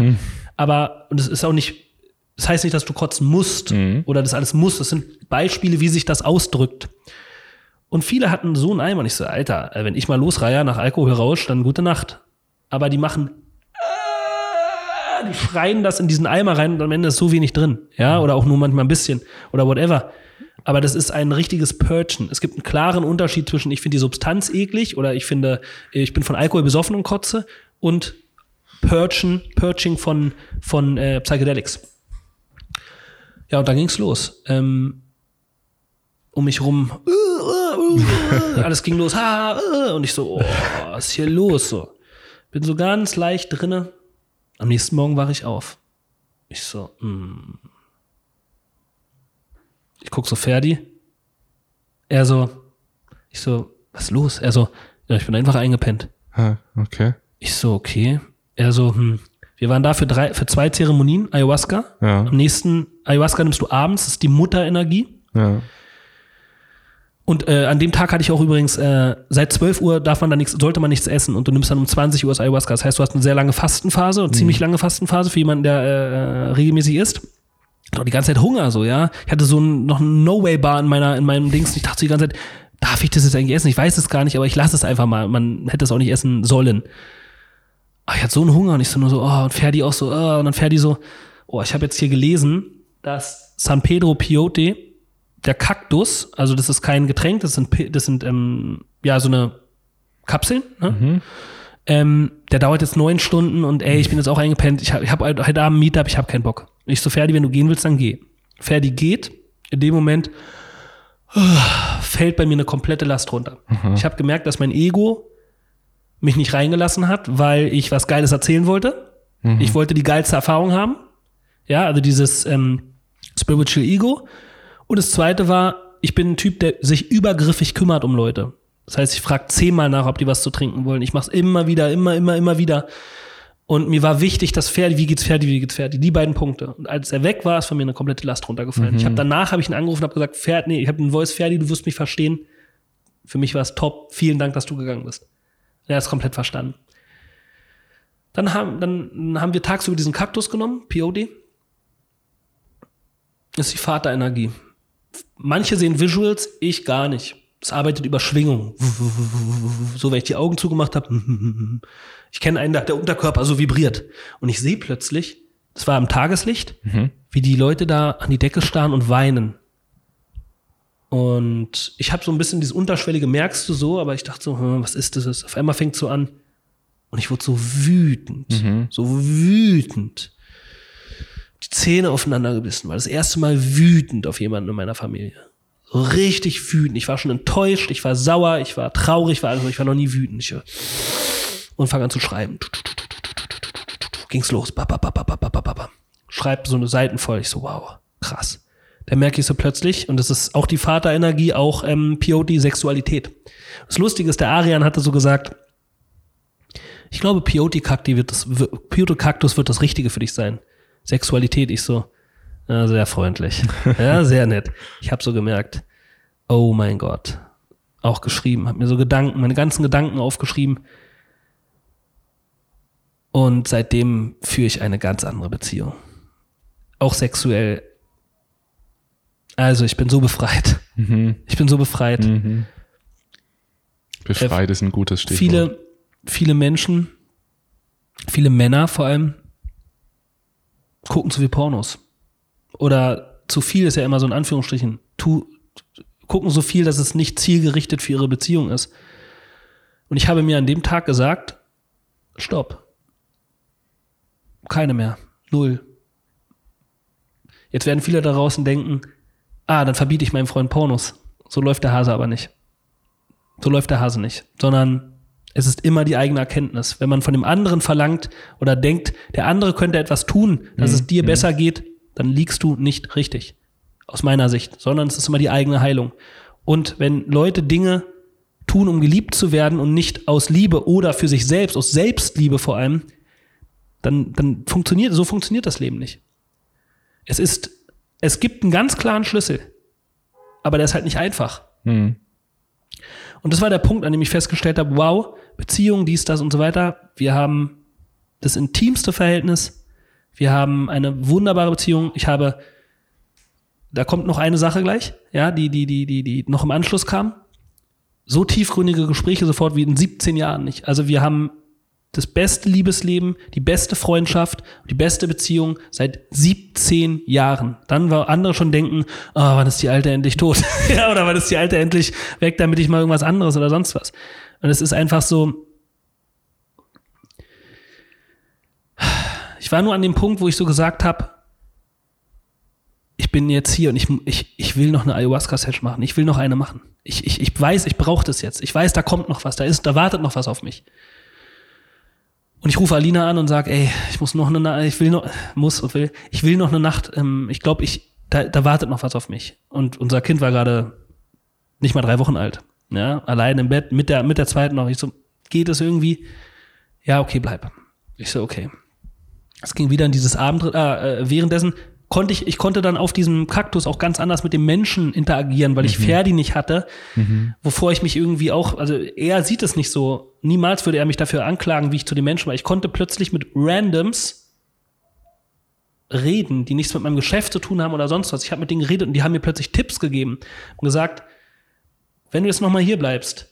aber und es ist auch nicht. Das heißt nicht, dass du kotzen musst oder das alles muss. Das sind Beispiele, wie sich das ausdrückt. Und viele hatten so einen Eimer. Und ich so, Alter, äh, wenn ich mal losreihe nach Alkoholrausch, dann gute Nacht. Aber die machen, äh, die schreien das in diesen Eimer rein und am Ende ist so wenig drin. Ja, oder auch nur manchmal ein bisschen oder whatever. Aber das ist ein richtiges Purgen. Es gibt einen klaren Unterschied zwischen, ich finde die Substanz eklig oder ich finde, ich bin von Alkohol besoffen und kotze und Purgen, Purging von, von äh, Psychedelics. Ja, und dann ging's los. Ähm, um mich rum, äh, [LAUGHS] alles ging los, äh, und ich so, oh, was ist hier los? So. Bin so ganz leicht drinne. Am nächsten Morgen wache ich auf. Ich so, hm. Ich guck so Ferdi. Er so, ich so, was ist los? Er so, ja, ich bin einfach eingepennt. Ha, Okay. Ich so, okay. Er so, hm. Wir waren da für drei, für zwei Zeremonien, Ayahuasca. Ja. Am nächsten, Ayahuasca nimmst du abends, das ist die Mutterenergie. Ja. Und äh, an dem Tag hatte ich auch übrigens, äh, seit 12 Uhr darf man da nichts, sollte man nichts essen und du nimmst dann um 20 Uhr das Ayahuasca. Das heißt, du hast eine sehr lange Fastenphase und ziemlich lange Fastenphase für jemanden, der äh, regelmäßig isst. Doch die ganze Zeit Hunger, so, ja. Ich hatte so ein, noch ein No-Way-Bar in meiner, in meinem Dings. Ich dachte die ganze Zeit, darf ich das jetzt eigentlich essen? Ich weiß es gar nicht, aber ich lasse es einfach mal. Man hätte es auch nicht essen sollen. Aber ich hatte so einen Hunger und ich so nur so, oh, und Ferdi auch so, oh, und dann Ferdi so, oh, ich habe jetzt hier gelesen, dass San Pedro Piote, der Kaktus, also das ist kein Getränk, das sind, das sind ähm, ja so eine Kapseln, ne? Ähm, der dauert jetzt neun Stunden und ey, ich bin jetzt auch eingepennt. Ich habe ich hab heute Abend Meetup, ich habe keinen Bock. Ich so, Ferdi, wenn du gehen willst, dann geh. Ferdi geht. In dem Moment ah, fällt bei mir eine komplette Last runter. Ich habe gemerkt, dass mein Ego mich nicht reingelassen hat, weil ich was Geiles erzählen wollte. Ich wollte die geilste Erfahrung haben. Ja, also dieses ähm, Spiritual Ego. Und das zweite war, ich bin ein Typ, der sich übergriffig kümmert um Leute. Das heißt, ich frage zehnmal nach, ob die was zu trinken wollen. Ich mache es immer wieder, immer, immer, immer wieder. Und mir war wichtig, dass Ferdi, wie geht's Ferdi, wie geht's Ferdi, die beiden Punkte. Und als er weg war, ist von mir eine komplette Last runtergefallen. Ich habe danach habe ich ihn angerufen und habe gesagt, Ferdi, nee, ich habe einen Voice Ferdi, du wirst mich verstehen. Für mich war es top. Vielen Dank, dass du gegangen bist. Er hat es komplett verstanden. Dann haben, dann haben wir tagsüber diesen Kaktus genommen, POD. Das ist die Vaterenergie. Manche sehen Visuals, ich gar nicht. Es arbeitet über Schwingung. So, wenn ich die Augen zugemacht habe. Ich kenne einen, der Unterkörper so vibriert. Und ich sehe plötzlich, das war im Tageslicht, wie die Leute da an die Decke starren und weinen. Und ich habe so ein bisschen dieses Unterschwellige, merkst du so, aber ich dachte so, hm, was ist das? Auf einmal fängt so an. Und ich wurde so wütend, so wütend. Die Zähne aufeinander gebissen, war das erste Mal wütend auf jemanden in meiner Familie. Richtig wütend. Ich war schon enttäuscht, ich war sauer, ich war traurig, ich war, also ich war noch nie wütend. Ich, und fange an zu schreiben. Ging's los. Schreib so eine Seiten voll. Ich so, wow, krass. Da merke ich so plötzlich, und das ist auch die Vaterenergie, auch ähm, POD Sexualität. Das Lustige ist, der Arian hatte so gesagt, ich glaube, Peyote Cacti wird das, Peyote wird das Richtige für dich sein. Sexualität, ich so, ja, sehr freundlich. Ja, sehr nett. Ich habe so gemerkt, oh mein Gott. Auch geschrieben, habe mir so Gedanken, meine ganzen Gedanken aufgeschrieben. Und seitdem führe ich eine ganz andere Beziehung. Auch sexuell. Also ich bin so befreit. Ich bin so befreit. Befreit ist ein gutes Stichwort. Viele, viele Menschen, viele Männer vor allem, gucken zu viel Pornos. Oder zu viel ist ja immer so in Anführungsstrichen. Tu, gucken so viel, dass es nicht zielgerichtet für ihre Beziehung ist. Und ich habe mir an dem Tag gesagt, stopp. Keine mehr. Null. Jetzt werden viele da draußen denken, ah, dann verbiete ich meinem Freund Pornos. So läuft der Hase aber nicht. So läuft der Hase nicht. Sondern es ist immer die eigene Erkenntnis. Wenn man von dem anderen verlangt oder denkt, der andere könnte etwas tun, dass es dir besser geht, dann liegst du nicht richtig. Aus meiner Sicht. Sondern es ist immer die eigene Heilung. Und wenn Leute Dinge tun, um geliebt zu werden und nicht aus Liebe oder für sich selbst, aus Selbstliebe vor allem, dann, dann funktioniert, so funktioniert das Leben nicht. Es ist, es gibt einen ganz klaren Schlüssel. Aber der ist halt nicht einfach. Mhm. Und das war der Punkt, an dem ich festgestellt habe, wow, Beziehung, dies, das und so weiter. Wir haben das intimste Verhältnis. Wir haben eine wunderbare Beziehung. Ich habe, da kommt noch eine Sache gleich, ja, die, die, die, die, die noch im Anschluss kam. So tiefgründige Gespräche sofort wie in 17 Jahren nicht. Also wir haben das beste Liebesleben, die beste Freundschaft, die beste Beziehung seit 17 Jahren. Dann war andere schon denken, oh, wann ist die Alte endlich tot? [LAUGHS] ja, oder wann ist die Alte endlich weg, damit ich mal irgendwas anderes oder sonst was. Und es ist einfach so, ich war nur an dem Punkt, wo ich so gesagt habe, ich bin jetzt hier und ich, ich, ich will noch eine Ayahuasca-Session machen. Ich will noch eine machen. Ich, ich, ich weiß, ich brauche das jetzt. Ich weiß, da kommt noch was, da ist, da wartet noch was auf mich. Und ich rufe Alina an und sage, ey, ich muss noch eine ich will noch, muss will, ich will noch eine Nacht, ähm, ich glaube, ich, da, da wartet noch was auf mich. Und unser Kind war gerade nicht mal drei Wochen alt. Ja, allein im Bett, mit der, mit der zweiten noch. Ich so, geht es irgendwie? Ja, okay, bleib. Ich so, okay. Es ging wieder in dieses Abend, äh, währenddessen konnte ich, ich konnte dann auf diesem Kaktus auch ganz anders mit dem Menschen interagieren, weil ich Ferdi nicht hatte, wovor ich mich irgendwie auch, also er sieht es nicht so, niemals würde er mich dafür anklagen, wie ich zu den Menschen war. Ich konnte plötzlich mit Randoms reden, die nichts mit meinem Geschäft zu tun haben oder sonst was. Ich habe mit denen geredet und die haben mir plötzlich Tipps gegeben und gesagt, wenn du jetzt nochmal hier bleibst,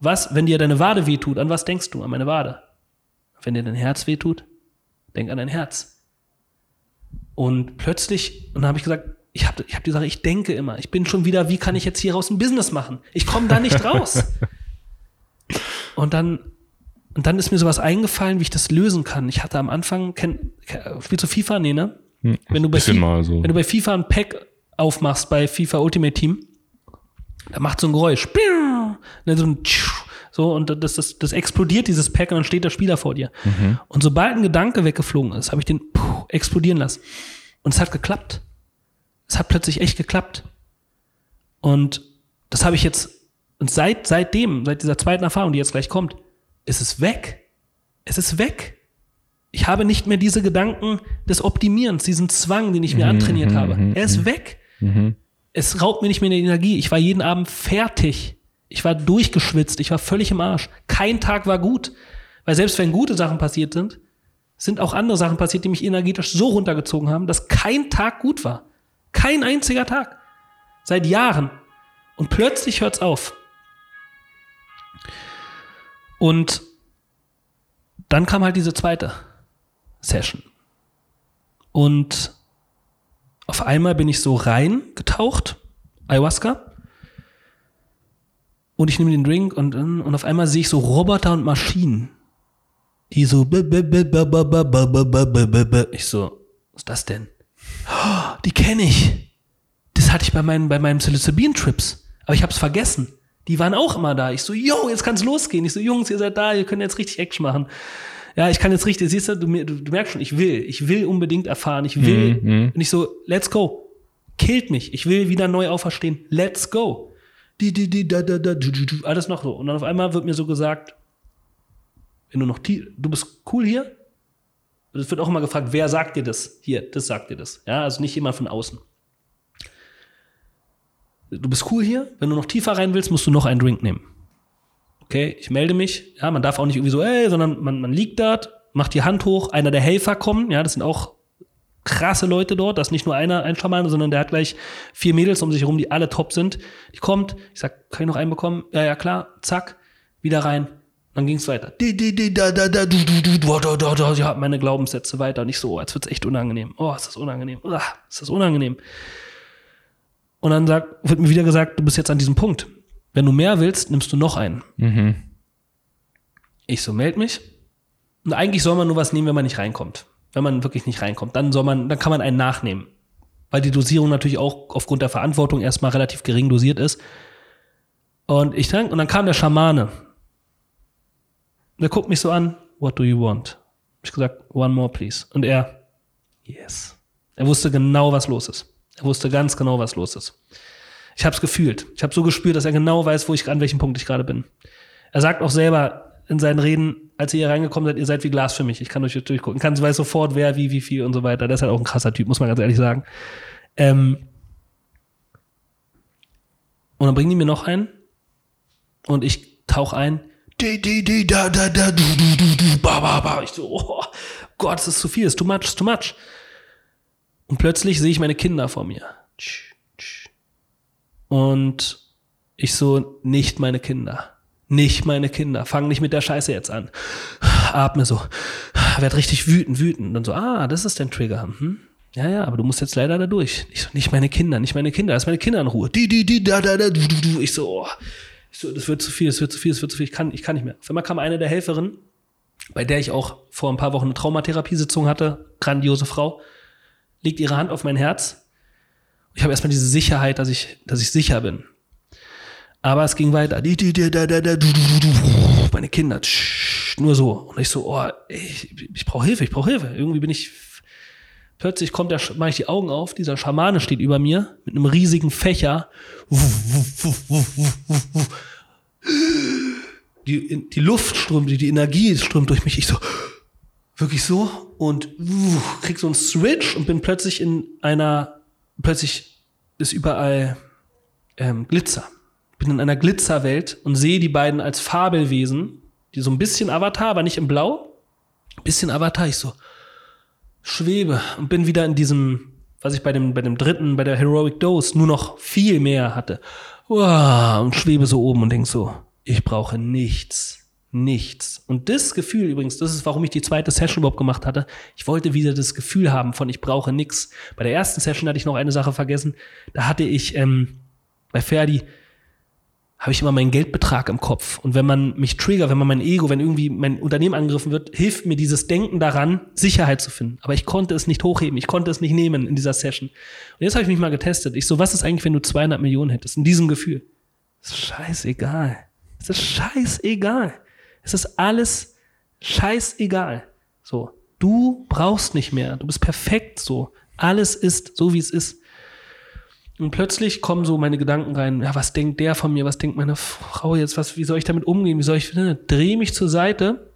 was, wenn dir deine Wade wehtut, an was denkst du? An meine Wade. Wenn dir dein Herz wehtut, denk an dein Herz. Und plötzlich, und dann habe ich gesagt, ich habe ich hab die Sache, ich denke immer, ich bin schon wieder, wie kann ich jetzt hier raus ein Business machen? Ich komme da nicht raus. [LAUGHS] und dann, und dann ist mir sowas eingefallen, wie ich das lösen kann. Ich hatte am Anfang, kenn, spielst du FIFA? Nee, ne? Hm, Wenn du, bei bisschen Fi- mal so. wenn du bei FIFA ein Pack aufmachst, bei FIFA Ultimate Team, da macht so ein Geräusch. Piu! Ne, so ein. So, und das, das, das explodiert dieses Pack und dann steht der Spieler vor dir. Und sobald ein Gedanke weggeflogen ist, habe ich den puh, explodieren lassen. Und es hat geklappt. Es hat plötzlich echt geklappt. Und das habe ich jetzt, und seit, seitdem, seit dieser zweiten Erfahrung, die jetzt gleich kommt, ist es weg. Es ist weg. Ich habe nicht mehr diese Gedanken des Optimierens, diesen Zwang, den ich mir antrainiert habe. Er ist weg. Es raubt mir nicht mehr die Energie. Ich war jeden Abend fertig. Ich war durchgeschwitzt. Ich war völlig im Arsch. Kein Tag war gut. Weil selbst wenn gute Sachen passiert sind, sind auch andere Sachen passiert, die mich energetisch so runtergezogen haben, dass kein Tag gut war. Kein einziger Tag. Seit Jahren. Und plötzlich hört's auf. Und dann kam halt diese zweite Session. Und auf einmal bin ich so reingetaucht, Ayahuasca. Und ich nehme den Drink und, und auf einmal sehe ich so Roboter und Maschinen, die so ich so, was ist das denn? Oh, die kenne ich. Das hatte ich bei meinen, bei meinen Psilocybin-Trips. Aber ich habe es vergessen. Die waren auch immer da. Ich so, yo, jetzt kann's losgehen. Ich so, Jungs, ihr seid da, ihr könnt jetzt richtig Action machen. Ja, ich kann jetzt richtig, siehst du, du, du, du merkst schon, ich will, ich will unbedingt erfahren, ich will. Mhm. Und ich so, let's go. Killt mich. Ich will wieder neu auferstehen. Let's go. Die, die, die, da, da, da, du, du, du, alles noch so. Und dann auf einmal wird mir so gesagt, wenn du noch, tie- du bist cool hier. Und es wird auch immer gefragt, wer sagt dir das? Hier, das sagt dir das. Ja, also nicht jemand von außen. Du bist cool hier. Wenn du noch tiefer rein willst, musst du noch einen Drink nehmen. Okay, ich melde mich. Ja, man darf auch nicht irgendwie so, ey, sondern man, man liegt dort, macht die Hand hoch, einer der Helfer kommt. Ja, das sind auch krasse Leute dort. Das ist nicht nur einer, ein Schamane, sondern der hat gleich vier Mädels um sich herum, die alle top sind. Die kommt, ich sag, kann ich noch einen bekommen? Ja, ja, klar, zack, wieder rein. Dann ging's weiter. Da, da, da, da, da, da, da. Ja, meine Glaubenssätze weiter. Und ich so, oh, jetzt wird's echt unangenehm. Oh, ist das unangenehm. Uah, ist das unangenehm. Und dann sagt, wird mir wieder gesagt, du bist jetzt an diesem Punkt. Wenn du mehr willst, nimmst du noch einen. Ich so, meld mich. Und eigentlich soll man nur was nehmen, wenn man nicht reinkommt. Wenn man wirklich nicht reinkommt, dann soll man, dann kann man einen nachnehmen. Weil die Dosierung natürlich auch aufgrund der Verantwortung erstmal relativ gering dosiert ist. Und ich trank, und dann kam der Schamane. Der guckt mich so an, what do you want? Ich gesagt, one more please. Und er, yes. Er wusste genau, was los ist. Er wusste ganz genau, was los ist. Ich habe es gefühlt. Ich habe so gespürt, dass er genau weiß, wo ich an welchem Punkt ich gerade bin. Er sagt auch selber in seinen Reden, als ihr hier reingekommen seid, ihr seid wie Glas für mich. Ich kann euch jetzt durchgucken. Kann weiß sofort, wer, wie, wie viel und so weiter. Der ist halt auch ein krasser Typ, muss man ganz ehrlich sagen. Ähm und dann bringen die mir noch einen und ich tauch ein. Ich so, oh Gott, das ist zu viel, das ist too much, das ist too much. Und plötzlich sehe ich meine Kinder vor mir. Und ich so, nicht meine Kinder. Nicht meine Kinder. Fang nicht mit der Scheiße jetzt an. Atme so. Werd richtig wütend, wütend. Dann so, ah, das ist dein Trigger. Hm? Ja, ja, aber du musst jetzt leider da durch. Ich so, nicht meine Kinder, nicht meine Kinder. Lass meine Kinder in Ruhe. Die, die, die, da, da, da, du, du, du. Ich so, oh. Ich so, das wird zu viel, das wird zu viel, das wird zu viel. Ich kann, ich kann nicht mehr. Auf einmal kam eine der Helferinnen, bei der ich auch vor ein paar Wochen eine Traumatherapiesitzung hatte. Grandiose Frau. Legt ihre Hand auf mein Herz. Ich habe erstmal diese Sicherheit, dass ich, dass ich sicher bin. Aber es ging weiter. Meine Kinder, nur so. Und ich so, oh, ich, ich brauche Hilfe, ich brauche Hilfe. Irgendwie bin ich. Plötzlich kommt der, mache ich die Augen auf, dieser Schamane steht über mir mit einem riesigen Fächer. Die, die Luft strömt, die, die Energie strömt durch mich. Ich so, wirklich so und krieg so einen Switch und bin plötzlich in einer, plötzlich ist überall ähm, Glitzer. Bin in einer Glitzerwelt und sehe die beiden als Fabelwesen, die so ein bisschen Avatar, aber nicht im Blau. Ein bisschen Avatar. Ich so schwebe und bin wieder in diesem, was ich bei dem, bei dem dritten, bei der Heroic Dose nur noch viel mehr hatte. Und schwebe so oben und denk so, ich brauche nichts. Nichts. Und das Gefühl übrigens, das ist, warum ich die zweite Session überhaupt gemacht hatte. Ich wollte wieder das Gefühl haben von, ich brauche nichts. Bei der ersten Session hatte ich noch eine Sache vergessen. Da hatte ich ähm, bei Ferdi habe ich immer meinen Geldbetrag im Kopf. Und wenn man mich triggert, wenn man mein Ego, wenn irgendwie mein Unternehmen angegriffen wird, hilft mir dieses Denken daran, Sicherheit zu finden. Aber ich konnte es nicht hochheben, ich konnte es nicht nehmen in dieser Session. Und jetzt habe ich mich mal getestet. Ich so, was ist eigentlich, wenn du 200 Millionen hättest? In diesem Gefühl. Das ist scheißegal. Es ist scheißegal. Es ist alles scheißegal. So. Du brauchst nicht mehr. Du bist perfekt so. Alles ist so, wie es ist. Und plötzlich kommen so meine Gedanken rein, ja, was denkt der von mir, was denkt meine Frau jetzt, was, wie soll ich damit umgehen, wie soll ich, ne, drehe mich zur Seite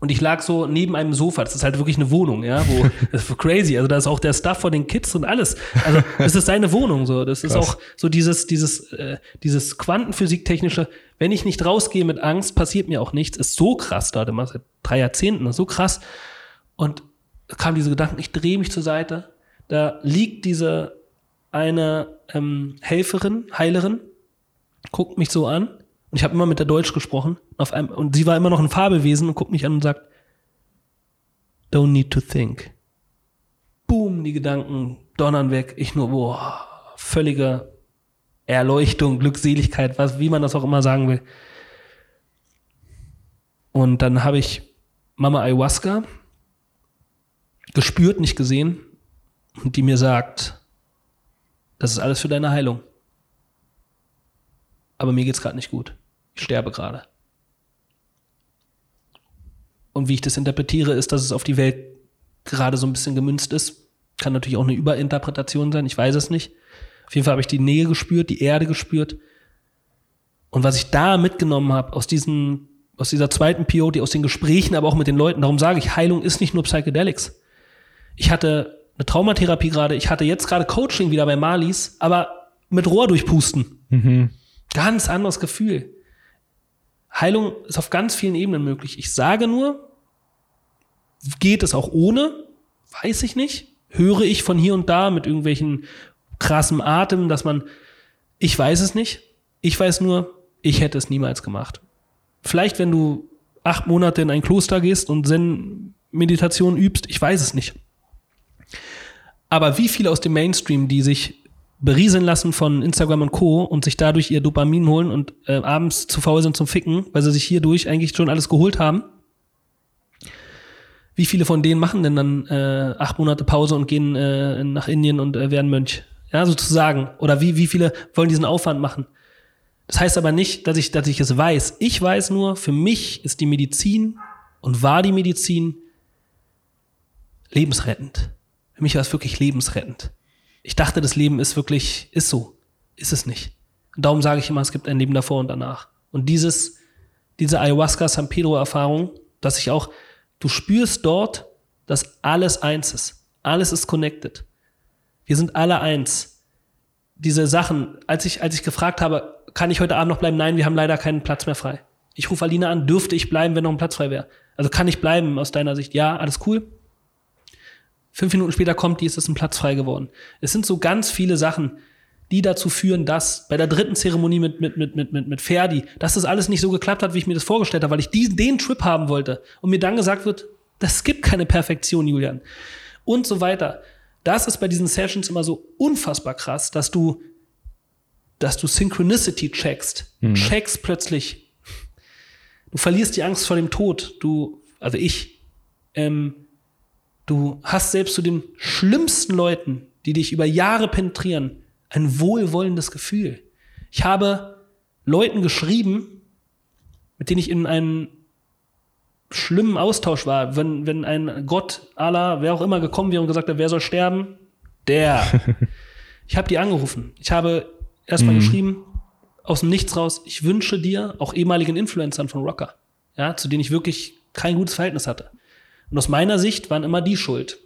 Und ich lag so neben einem Sofa. Das ist halt wirklich eine Wohnung, ja, wo [LAUGHS] das ist crazy. Also da ist auch der Stuff von den Kids und alles. Also das ist seine Wohnung so. Das ist Krass. auch so dieses dieses äh, dieses Quantenphysiktechnische. Wenn ich nicht rausgehe mit Angst, passiert mir auch nichts. Ist so krass da, immer seit drei Jahrzehnten, ist so krass. Und da kamen diese Gedanken. Ich drehe mich zur Seite. Da liegt diese eine ähm, Helferin, Heilerin, guckt mich so an. Und ich habe immer mit der Deutsch gesprochen. Auf einem, und sie war immer noch ein Fabelwesen und guckt mich an und sagt, Don't need to think. Boom, die Gedanken donnern weg. Ich nur, boah, völlige Erleuchtung, Glückseligkeit, was, wie man das auch immer sagen will. Und dann habe ich Mama Ayahuasca gespürt, nicht gesehen, die mir sagt, das ist alles für deine Heilung. Aber mir geht's gerade nicht gut. Ich sterbe gerade. Und wie ich das interpretiere, ist, dass es auf die Welt gerade so ein bisschen gemünzt ist. Kann natürlich auch eine Überinterpretation sein, ich weiß es nicht. Auf jeden Fall habe ich die Nähe gespürt, die Erde gespürt. Und was ich da mitgenommen habe aus diesen, aus dieser zweiten Peyote, aus den Gesprächen, aber auch mit den Leuten, darum sage ich, Heilung ist nicht nur Psychedelics. Ich hatte eine Traumatherapie gerade, ich hatte jetzt gerade Coaching wieder bei Malis, aber mit Rohr durchpusten. Ganz anderes Gefühl. Heilung ist auf ganz vielen Ebenen möglich. Ich sage nur, geht es auch ohne? Weiß ich nicht. Höre ich von hier und da mit irgendwelchen krassen Atem, dass man, ich weiß es nicht. Ich weiß nur, ich hätte es niemals gemacht. Vielleicht, wenn du acht Monate in ein Kloster gehst und Zen-Meditation übst, ich weiß es nicht. Aber wie viele aus dem Mainstream, die sich berieseln lassen von Instagram und Co. und sich dadurch ihr Dopamin holen und äh, abends zu faul sind zum Ficken, weil sie sich hierdurch eigentlich schon alles geholt haben. Wie viele von denen machen denn dann äh, acht Monate Pause und gehen äh, nach Indien und äh, werden Mönch? Ja, sozusagen. Oder wie, wie viele wollen diesen Aufwand machen? Das heißt aber nicht, dass ich, dass ich es weiß. Ich weiß nur, für mich ist die Medizin und war die Medizin lebensrettend. Für mich war es wirklich lebensrettend. Ich dachte, das Leben ist wirklich, ist so. Ist es nicht. Und darum sage ich immer, es gibt ein Leben davor und danach. Und dieses, diese Ayahuasca San Pedro Erfahrung, dass ich auch, du spürst dort, dass alles eins ist. Alles ist connected. Wir sind alle eins. Diese Sachen, als ich, als ich gefragt habe, kann ich heute Abend noch bleiben? Nein, wir haben leider keinen Platz mehr frei. Ich rufe Alina an, dürfte ich bleiben, wenn noch ein Platz frei wäre? Also kann ich bleiben aus deiner Sicht? Ja, alles cool. Fünf Minuten später kommt die, ist es ein Platz frei geworden. Es sind so ganz viele Sachen, die dazu führen, dass bei der dritten Zeremonie mit, mit, mit, mit, mit, mit Ferdi, dass das alles nicht so geklappt hat, wie ich mir das vorgestellt habe, weil ich diesen, den Trip haben wollte. Und mir dann gesagt wird, das gibt keine Perfektion, Julian. Und so weiter. Das ist bei diesen Sessions immer so unfassbar krass, dass du, dass du Synchronicity checkst. Mhm. Checkst plötzlich. Du verlierst die Angst vor dem Tod. Du, also ich, ähm, Du hast selbst zu den schlimmsten Leuten, die dich über Jahre penetrieren, ein wohlwollendes Gefühl. Ich habe Leuten geschrieben, mit denen ich in einem schlimmen Austausch war, wenn, wenn ein Gott, Allah, wer auch immer gekommen wäre und gesagt hat, wer soll sterben? Der. [LAUGHS] ich habe die angerufen. Ich habe erstmal Mhm. geschrieben, aus dem Nichts raus, ich wünsche dir, auch ehemaligen Influencern von Rocker, ja, zu denen ich wirklich kein gutes Verhältnis hatte. Und aus meiner Sicht waren immer die schuld.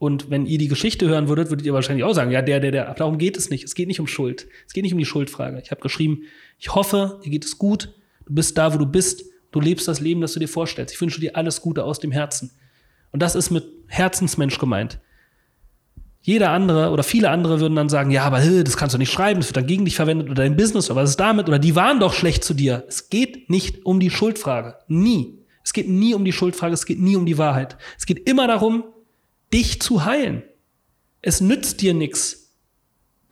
Und wenn ihr die Geschichte hören würdet, würdet ihr wahrscheinlich auch sagen, ja, der, der, der, darum geht es nicht. Es geht nicht um Schuld. Es geht nicht um die Schuldfrage. Ich habe geschrieben, ich hoffe, dir geht es gut. Du bist da, wo du bist. Du lebst das Leben, das du dir vorstellst. Ich wünsche dir alles Gute aus dem Herzen. Und das ist mit Herzensmensch gemeint. Jeder andere oder viele andere würden dann sagen, ja, aber das kannst du nicht schreiben, das wird dann gegen dich verwendet oder dein Business oder was ist damit oder die waren doch schlecht zu dir. Es geht nicht um die Schuldfrage. Nie. Es geht nie um die Schuldfrage, es geht nie um die Wahrheit. Es geht immer darum, dich zu heilen. Es nützt dir nichts,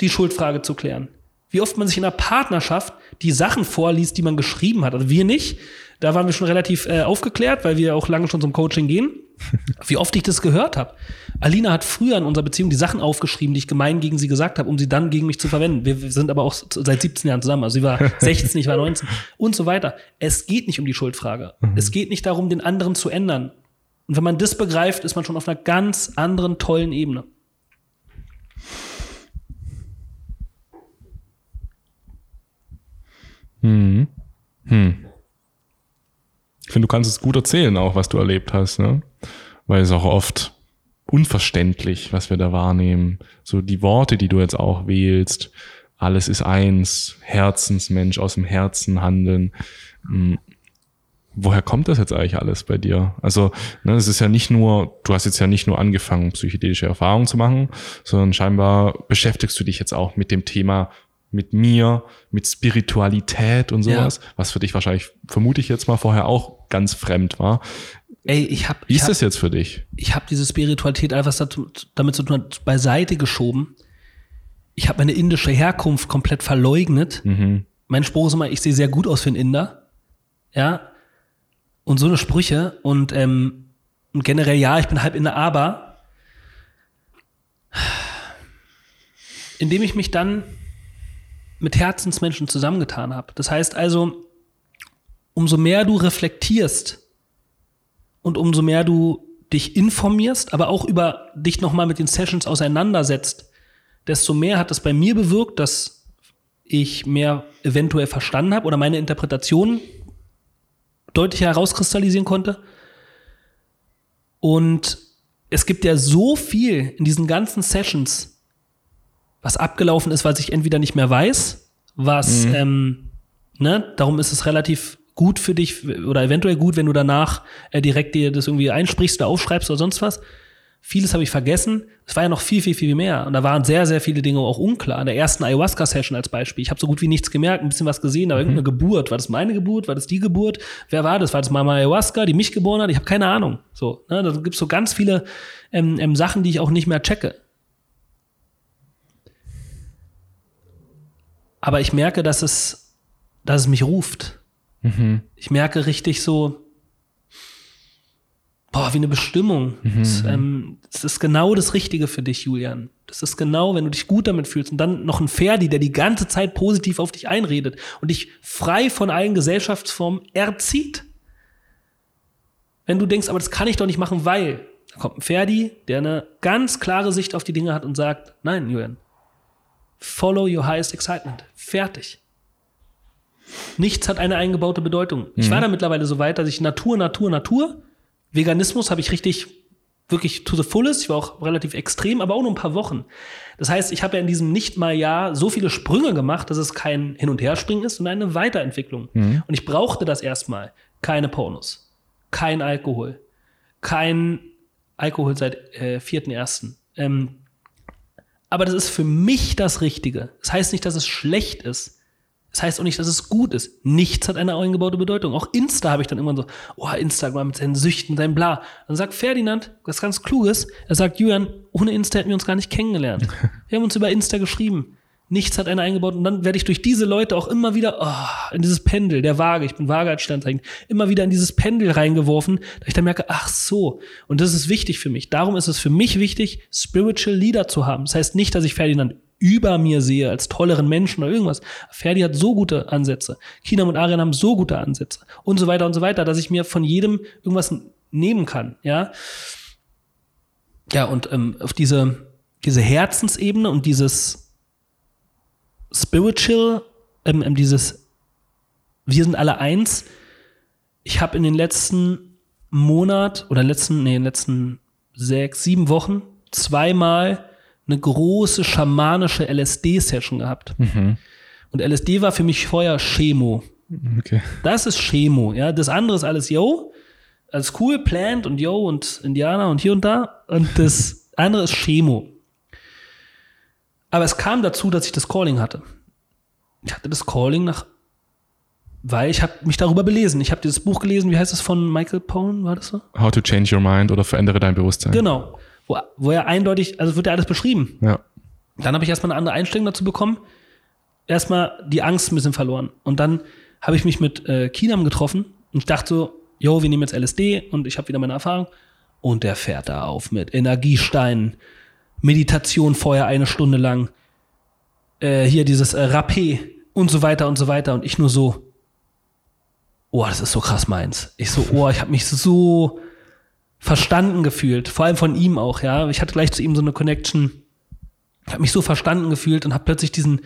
die Schuldfrage zu klären. Wie oft man sich in einer Partnerschaft die Sachen vorliest, die man geschrieben hat. Also wir nicht. Da waren wir schon relativ äh, aufgeklärt, weil wir auch lange schon zum Coaching gehen. [LAUGHS] Wie oft ich das gehört habe. Alina hat früher in unserer Beziehung die Sachen aufgeschrieben, die ich gemein gegen sie gesagt habe, um sie dann gegen mich zu verwenden. Wir, wir sind aber auch seit 17 Jahren zusammen. Also sie war [LAUGHS] 16, ich war 19 und so weiter. Es geht nicht um die Schuldfrage. Es geht nicht darum, den anderen zu ändern. Und wenn man das begreift, ist man schon auf einer ganz anderen, tollen Ebene. Mhm. Hm. Ich finde, du kannst es gut erzählen, auch was du erlebt hast, ne? Weil es auch oft unverständlich, was wir da wahrnehmen. So die Worte, die du jetzt auch wählst, alles ist eins, Herzensmensch, aus dem Herzen handeln. Hm. Woher kommt das jetzt eigentlich alles bei dir? Also, ne, es ist ja nicht nur, du hast jetzt ja nicht nur angefangen, psychedelische Erfahrungen zu machen, sondern scheinbar beschäftigst du dich jetzt auch mit dem Thema mit mir, mit Spiritualität und sowas, ja. was für dich wahrscheinlich, vermute ich jetzt mal vorher auch ganz fremd war. Ey, ich hab, Wie ist hab, das jetzt für dich? Ich habe diese Spiritualität einfach damit zu tun, beiseite geschoben. Ich habe meine indische Herkunft komplett verleugnet. Mhm. Mein Spruch ist immer, ich sehe sehr gut aus für einen Inder. Ja. Und so eine Sprüche. Und, ähm, und generell, ja, ich bin halb Inder, aber indem ich mich dann mit Herzensmenschen zusammengetan habe. Das heißt also, umso mehr du reflektierst und umso mehr du dich informierst, aber auch über dich nochmal mit den Sessions auseinandersetzt, desto mehr hat es bei mir bewirkt, dass ich mehr eventuell verstanden habe oder meine Interpretation deutlicher herauskristallisieren konnte. Und es gibt ja so viel in diesen ganzen Sessions, was abgelaufen ist, was ich entweder nicht mehr weiß, was, mhm. ähm, ne, darum ist es relativ gut für dich oder eventuell gut, wenn du danach äh, direkt dir das irgendwie einsprichst oder aufschreibst oder sonst was. Vieles habe ich vergessen. Es war ja noch viel, viel, viel mehr. Und da waren sehr, sehr viele Dinge auch unklar. In der ersten Ayahuasca-Session als Beispiel. Ich habe so gut wie nichts gemerkt, ein bisschen was gesehen, aber mhm. irgendeine Geburt. War das meine Geburt? War das die Geburt? Wer war das? War das Mama Ayahuasca, die mich geboren hat? Ich habe keine Ahnung. So, ne? Da gibt es so ganz viele ähm, ähm, Sachen, die ich auch nicht mehr checke. Aber ich merke, dass es, dass es mich ruft. Mhm. Ich merke richtig so, boah, wie eine Bestimmung. Mhm. Das, ähm, das, ist genau das Richtige für dich, Julian. Das ist genau, wenn du dich gut damit fühlst und dann noch ein Ferdi, der die ganze Zeit positiv auf dich einredet und dich frei von allen Gesellschaftsformen erzieht. Wenn du denkst, aber das kann ich doch nicht machen, weil, da kommt ein Ferdi, der eine ganz klare Sicht auf die Dinge hat und sagt, nein, Julian, Follow your highest excitement. Fertig. Nichts hat eine eingebaute Bedeutung. Mhm. Ich war da mittlerweile so weit, dass ich Natur, Natur, Natur, Veganismus habe ich richtig, wirklich to the fullest. Ich war auch relativ extrem, aber auch nur ein paar Wochen. Das heißt, ich habe ja in diesem nicht mal Jahr so viele Sprünge gemacht, dass es kein Hin- und Herspringen ist, sondern eine Weiterentwicklung. Mhm. Und ich brauchte das erstmal. Keine Pornos, kein Alkohol, kein Alkohol seit äh, 4.1. Ähm, aber das ist für mich das Richtige. Das heißt nicht, dass es schlecht ist. Das heißt auch nicht, dass es gut ist. Nichts hat eine eingebaute Bedeutung. Auch Insta habe ich dann immer so, oh, Instagram mit seinen Süchten, sein Bla. Dann sagt Ferdinand, was ganz Kluges, er sagt, Julian, ohne Insta hätten wir uns gar nicht kennengelernt. [LAUGHS] Wir haben uns über Insta geschrieben. Nichts hat einer eingebaut. Und dann werde ich durch diese Leute auch immer wieder oh, in dieses Pendel der Waage, ich bin Waage als Sternzeichen, immer wieder in dieses Pendel reingeworfen, dass ich dann merke, ach so. Und das ist wichtig für mich. Darum ist es für mich wichtig, Spiritual Leader zu haben. Das heißt nicht, dass ich Ferdinand über mir sehe als tolleren Menschen oder irgendwas. Ferdi hat so gute Ansätze. Kinam und Arian haben so gute Ansätze und so weiter und so weiter, dass ich mir von jedem irgendwas nehmen kann. Ja, ja und ähm, auf diese diese Herzensebene und dieses spiritual, ähm, ähm, dieses Wir sind alle eins. Ich habe in den letzten Monat oder letzten, nee, in den letzten sechs, sieben Wochen zweimal eine große schamanische LSD-Session gehabt. Mhm. Und LSD war für mich vorher Chemo. Okay. Das ist Chemo, ja. Das andere ist alles Yo, alles cool, Plant und Yo und Indianer und hier und da. Und das andere ist Chemo. Aber es kam dazu, dass ich das Calling hatte. Ich hatte das Calling nach, weil ich habe mich darüber belesen. Ich habe dieses Buch gelesen, wie heißt es von Michael Pollan, war das so? How to Change Your Mind oder Verändere dein Bewusstsein. Genau. Wo, wo er eindeutig, also wird ja alles beschrieben. Ja. Dann habe ich erstmal eine andere Einstellung dazu bekommen. Erstmal die Angst ein bisschen verloren. Und dann habe ich mich mit äh, Kinam getroffen und ich dachte so, yo, wir nehmen jetzt LSD und ich habe wieder meine Erfahrung. Und der fährt da auf mit Energiesteinen, Meditation vorher eine Stunde lang, äh, hier dieses äh, Rapé und so weiter und so weiter. Und ich nur so, oh, das ist so krass meins. Ich so, oh, ich habe mich so verstanden gefühlt, vor allem von ihm auch, ja. Ich hatte gleich zu ihm so eine Connection. Ich habe mich so verstanden gefühlt und habe plötzlich diesen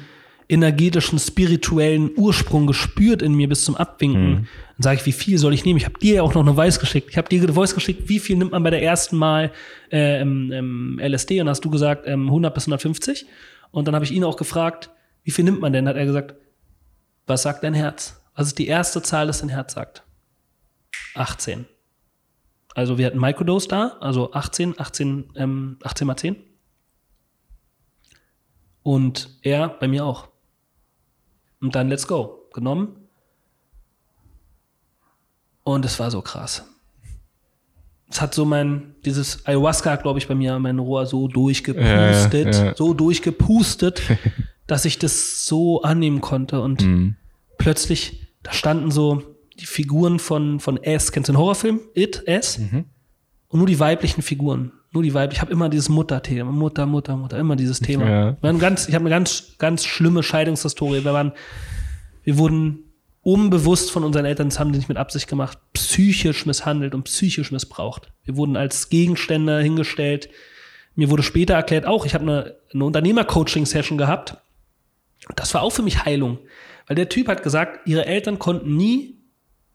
energetischen, spirituellen Ursprung gespürt in mir bis zum Abwinken. Mhm. Dann sage ich, wie viel soll ich nehmen? Ich habe dir ja auch noch eine Voice geschickt. Ich habe dir eine Voice geschickt, wie viel nimmt man bei der ersten Mal äh, ähm, ähm, LSD? Und hast du gesagt, ähm, 100 bis 150. Und dann habe ich ihn auch gefragt, wie viel nimmt man denn? Hat er gesagt, was sagt dein Herz? Was ist die erste Zahl, das dein Herz sagt? 18. Also wir hatten Microdose da, also 18, 18, ähm, 18 mal 10. Und er bei mir auch. Und dann let's go. Genommen. Und es war so krass. Es hat so mein, dieses Ayahuasca, glaube ich, bei mir mein Rohr so durchgepustet, Ja, ja. so durchgepustet, [LAUGHS] dass ich das so annehmen konnte. Und Mhm. plötzlich, da standen so die Figuren von, von S. Kennst du den Horrorfilm? It, S? Mhm. Und nur die weiblichen Figuren. Nur die weiblichen. Ich habe immer dieses Mutterthema. Mutter, Mutter, Mutter. Immer dieses Thema. Ja. Wir haben ganz, ich habe eine ganz, ganz schlimme Scheidungshistorie. Wir waren, wir wurden unbewusst von unseren Eltern, das haben die nicht mit Absicht gemacht, psychisch misshandelt und psychisch missbraucht. Wir wurden als Gegenstände hingestellt. Mir wurde später erklärt, auch, ich habe eine, eine Unternehmer-Coaching-Session gehabt. Das war auch für mich Heilung. Weil der Typ hat gesagt, ihre Eltern konnten nie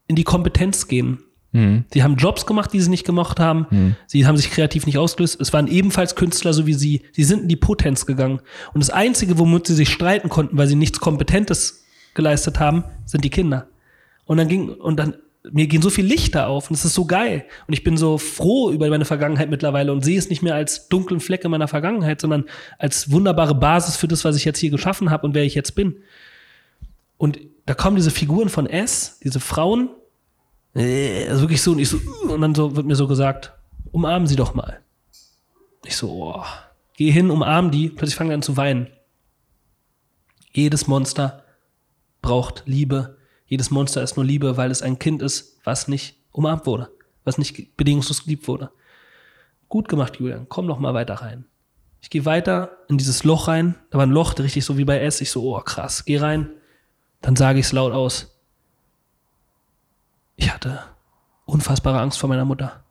in die Kompetenz gehen. Mhm. Sie haben Jobs gemacht, die sie nicht gemacht haben. Sie haben sich kreativ nicht ausgelöst. Es waren ebenfalls Künstler, so wie sie. Sie sind in die Potenz gegangen. Und das Einzige, womit sie sich streiten konnten, weil sie nichts Kompetentes geleistet haben, sind die Kinder. Und dann ging, und dann, mir gehen so viel Lichter auf und es ist so geil. Und ich bin so froh über meine Vergangenheit mittlerweile und sehe es nicht mehr als dunklen Fleck in meiner Vergangenheit, sondern als wunderbare Basis für das, was ich jetzt hier geschaffen habe und wer ich jetzt bin. Und da kommen diese Figuren von S, diese Frauen, also wirklich so, und ich so, uh, und dann so wird mir so gesagt, umarmen Sie doch mal. Ich so, oh, geh hin, umarm die, plötzlich fangen die an zu weinen. Jedes Monster braucht Liebe. Jedes Monster ist nur Liebe, weil es ein Kind ist, was nicht umarmt wurde, was nicht bedingungslos geliebt wurde. Gut gemacht, Julian. Komm noch mal weiter rein. Ich gehe weiter in dieses Loch rein. Da war ein Loch, richtig so wie bei S. Ich so, oh krass, geh rein. Dann sage ich es laut aus. Ich hatte unfassbare Angst vor meiner Mutter.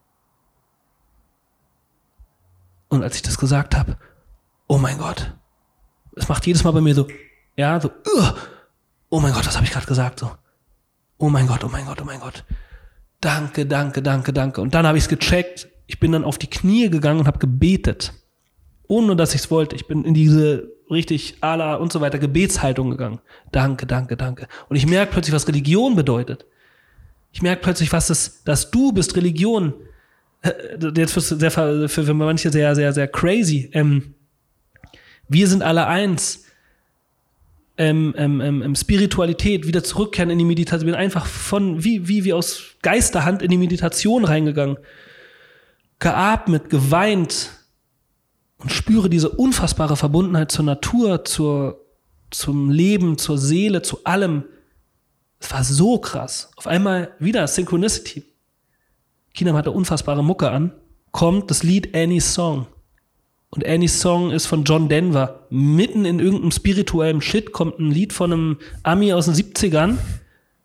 Und als ich das gesagt habe, oh mein Gott, es macht jedes Mal bei mir so, ja, so, "Ugh." oh mein Gott, was habe ich gerade gesagt? So, oh mein Gott, oh mein Gott, oh mein Gott. Danke, danke, danke, danke. Und dann habe ich es gecheckt. Ich bin dann auf die Knie gegangen und habe gebetet. Ohne dass ich es wollte. Ich bin in diese richtig Allah und so weiter Gebetshaltung gegangen. Danke, danke, danke. Und ich merke plötzlich, was Religion bedeutet. Ich merke plötzlich, was es, dass du bist Religion. Äh, Jetzt für, sehr, für, manche sehr, sehr, sehr crazy. Ähm, wir sind alle eins. Ähm, ähm, ähm, ähm, Spiritualität, wieder zurückkehren in die Meditation. Bin einfach von, wie, wie, wie aus Geisterhand in die Meditation reingegangen. Geatmet, geweint und spüre diese unfassbare Verbundenheit zur Natur, zur, zum Leben, zur Seele, zu allem. Es war so krass. Auf einmal wieder Synchronicity. Kinam hatte unfassbare Mucke an. Kommt das Lied Annie's Song. Und Annie's Song ist von John Denver. Mitten in irgendeinem spirituellen Shit kommt ein Lied von einem Ami aus den 70ern.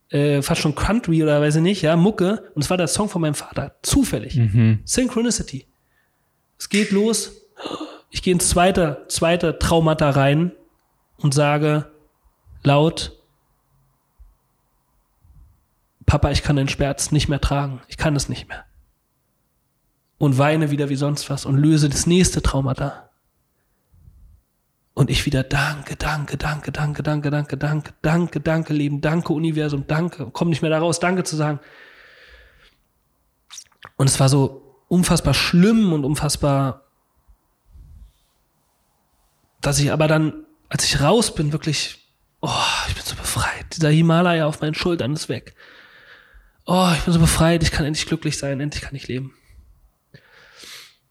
Äh, fast schon Country oder weiß ich nicht, ja, Mucke. Und es war der Song von meinem Vater. Zufällig. Synchronicity. Es geht los. Ich gehe ins zweite, zweite Traumata rein und sage laut, Papa, ich kann den Schmerz nicht mehr tragen. Ich kann es nicht mehr. Und weine wieder wie sonst was und löse das nächste Traumata. Und ich wieder danke, danke, danke, danke, danke, danke, danke, danke, danke, Leben, danke, Universum, danke. Komm nicht mehr da raus, danke zu sagen. Und es war so unfassbar schlimm und unfassbar, dass ich aber dann, als ich raus bin, wirklich, oh, ich bin so befreit. Dieser Himalaya auf meinen Schultern ist weg. Oh, ich bin so befreit, ich kann endlich glücklich sein, endlich kann ich leben.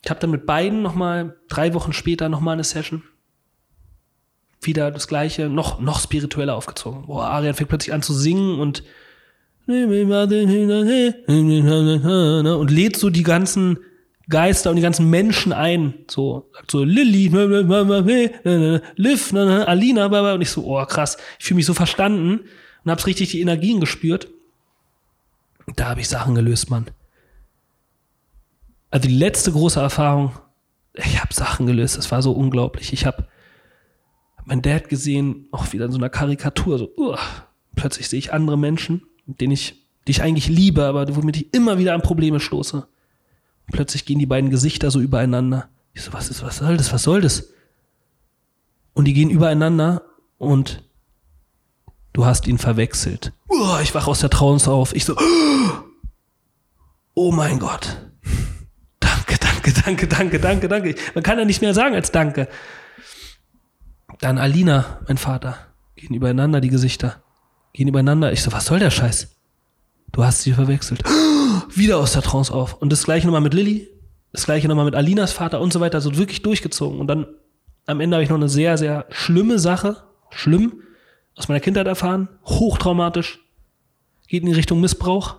Ich habe dann mit beiden nochmal, drei Wochen später nochmal eine Session. Wieder das gleiche, noch, noch spiritueller aufgezogen. Boah, Arian fängt plötzlich an zu singen und und lädt so die ganzen Geister und die ganzen Menschen ein. So, sagt so, Lilly, Liv, Alina, und ich so, oh krass, ich fühle mich so verstanden und hab's richtig die Energien gespürt. Da habe ich Sachen gelöst, Mann. Also die letzte große Erfahrung, ich habe Sachen gelöst, das war so unglaublich. Ich habe mein Dad gesehen, auch wieder in so einer Karikatur, so, uh, plötzlich sehe ich andere Menschen, denen ich, die ich eigentlich liebe, aber womit ich immer wieder an Probleme stoße. Plötzlich gehen die beiden Gesichter so übereinander. Ich so, was ist, was soll das, was soll das? Und die gehen übereinander und du hast ihn verwechselt. Uh, ich wach aus der Trance auf. Ich so, oh mein Gott. [LAUGHS] Danke, danke, danke, danke, danke, danke. Man kann ja nicht mehr sagen als Danke. Dann Alina, mein Vater. Gehen übereinander die Gesichter. Gehen übereinander. Ich so, was soll der Scheiß? Du hast sie verwechselt. [GASPS] Wieder aus der Trance auf. Und das gleiche nochmal mit Lilly. Das gleiche nochmal mit Alinas Vater und so weiter. So wirklich durchgezogen. Und dann am Ende habe ich noch eine sehr, sehr schlimme Sache. Schlimm. Aus meiner Kindheit erfahren. Hochtraumatisch. Geht in die Richtung Missbrauch.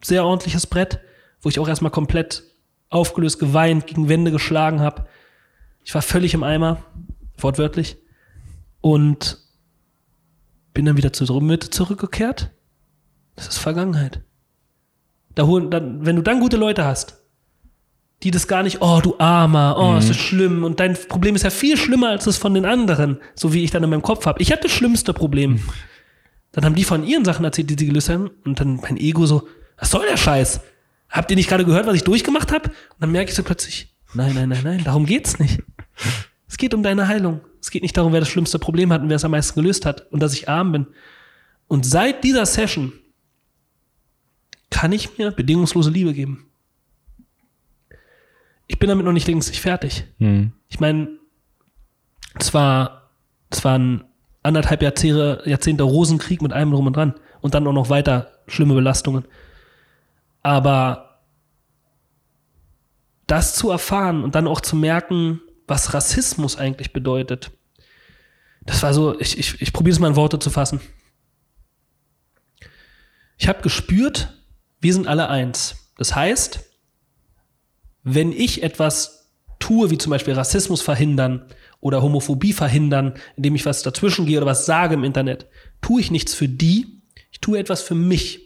Sehr ordentliches Brett. Wo ich auch erstmal komplett aufgelöst, geweint, gegen Wände geschlagen habe. Ich war völlig im Eimer wortwörtlich. Und bin dann wieder zur Mitte zurückgekehrt. Das ist Vergangenheit. Da holen, dann, wenn du dann gute Leute hast, die das gar nicht, oh, du Armer, oh, mhm. ist das schlimm. Und dein Problem ist ja viel schlimmer als das von den anderen, so wie ich dann in meinem Kopf habe. Ich habe das schlimmste Problem. Mhm. Dann haben die von ihren Sachen erzählt, die sie gelöst haben. Und dann mein Ego so, was soll der Scheiß? Habt ihr nicht gerade gehört, was ich durchgemacht habe? Und dann merke ich so plötzlich, nein, nein, nein, nein, darum geht's nicht. Es geht um deine Heilung. Es geht nicht darum, wer das schlimmste Problem hat und wer es am meisten gelöst hat und dass ich arm bin. Und seit dieser Session kann ich mir bedingungslose Liebe geben. Ich bin damit noch nicht längst fertig. Hm. Ich meine, es war, es waren anderthalb Jahrzehnte, Jahrzehnte Rosenkrieg mit allem drum und dran und dann auch noch weiter schlimme Belastungen. Aber das zu erfahren und dann auch zu merken, was Rassismus eigentlich bedeutet. Das war so, ich, ich, ich probiere es mal in Worte zu fassen. Ich habe gespürt, wir sind alle eins. Das heißt, wenn ich etwas tue, wie zum Beispiel Rassismus verhindern oder Homophobie verhindern, indem ich was dazwischen gehe oder was sage im Internet, tue ich nichts für die, ich tue etwas für mich.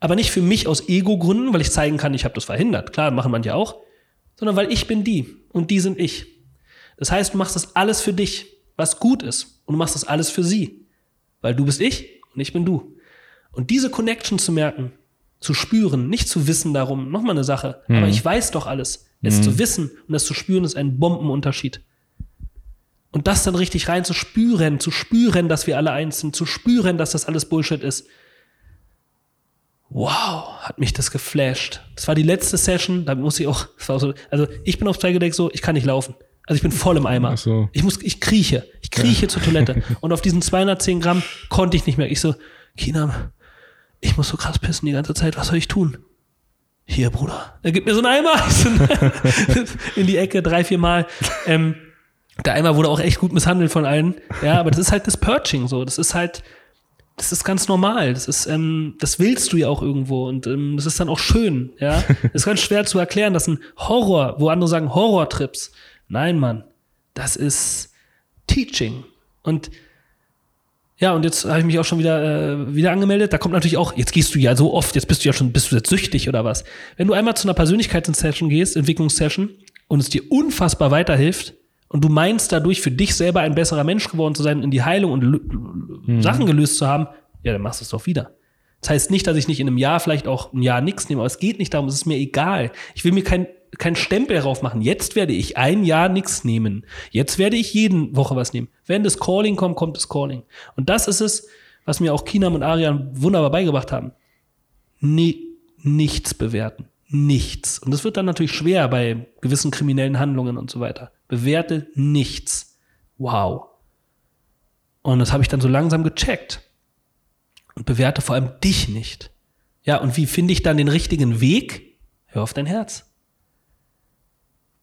Aber nicht für mich aus Ego-Gründen, weil ich zeigen kann, ich habe das verhindert. Klar, machen manche auch. Sondern weil ich bin die und die sind ich. Das heißt, du machst das alles für dich, was gut ist. Und du machst das alles für sie. Weil du bist ich und ich bin du. Und diese Connection zu merken, zu spüren, nicht zu wissen darum, nochmal eine Sache, mhm. aber ich weiß doch alles. Es mhm. zu wissen und es zu spüren, ist ein Bombenunterschied. Und das dann richtig rein zu spüren, zu spüren, dass wir alle eins sind, zu spüren, dass das alles Bullshit ist. Wow, hat mich das geflasht. Das war die letzte Session, da muss ich auch, so, also ich bin auf Psychedelic so, ich kann nicht laufen. Also ich bin voll im Eimer. So. Ich muss, ich krieche, ich krieche ja. zur Toilette. [LAUGHS] Und auf diesen 210 Gramm konnte ich nicht mehr. Ich so, Kinam, ich muss so krass pissen die ganze Zeit, was soll ich tun? Hier, Bruder. Er gibt mir so einen Eimer [LAUGHS] in die Ecke drei, vier Mal. Ähm, der Eimer wurde auch echt gut misshandelt von allen. Ja, aber das ist halt das Purging so. Das ist halt, das ist ganz normal. Das ist, ähm, das willst du ja auch irgendwo und ähm, das ist dann auch schön. Ja, das ist ganz schwer zu erklären. Das ist ein Horror, wo andere sagen Horrortrips. Nein, Mann, das ist Teaching und ja, und jetzt habe ich mich auch schon wieder, äh, wieder angemeldet. Da kommt natürlich auch, jetzt gehst du ja so oft, jetzt bist du ja schon, bist du jetzt süchtig oder was? Wenn du einmal zu einer Persönlichkeitssession gehst, Entwicklungssession, und es dir unfassbar weiterhilft und du meinst dadurch für dich selber ein besserer Mensch geworden zu sein, in die Heilung und mhm. Sachen gelöst zu haben, ja, dann machst du es doch wieder. Das heißt nicht, dass ich nicht in einem Jahr vielleicht auch ein Jahr nichts nehme, aber es geht nicht darum, es ist mir egal. Ich will mir kein, kein Stempel drauf machen. Jetzt werde ich ein Jahr nichts nehmen. Jetzt werde ich jeden Woche was nehmen. Wenn das Calling kommt, kommt das Calling. Und das ist es, was mir auch Kinam und Arian wunderbar beigebracht haben. Nee, nichts bewerten. Nichts. Und das wird dann natürlich schwer bei gewissen kriminellen Handlungen und so weiter. Bewerte nichts. Wow. Und das habe ich dann so langsam gecheckt. Und bewerte vor allem dich nicht. Ja, und wie finde ich dann den richtigen Weg? Hör auf dein Herz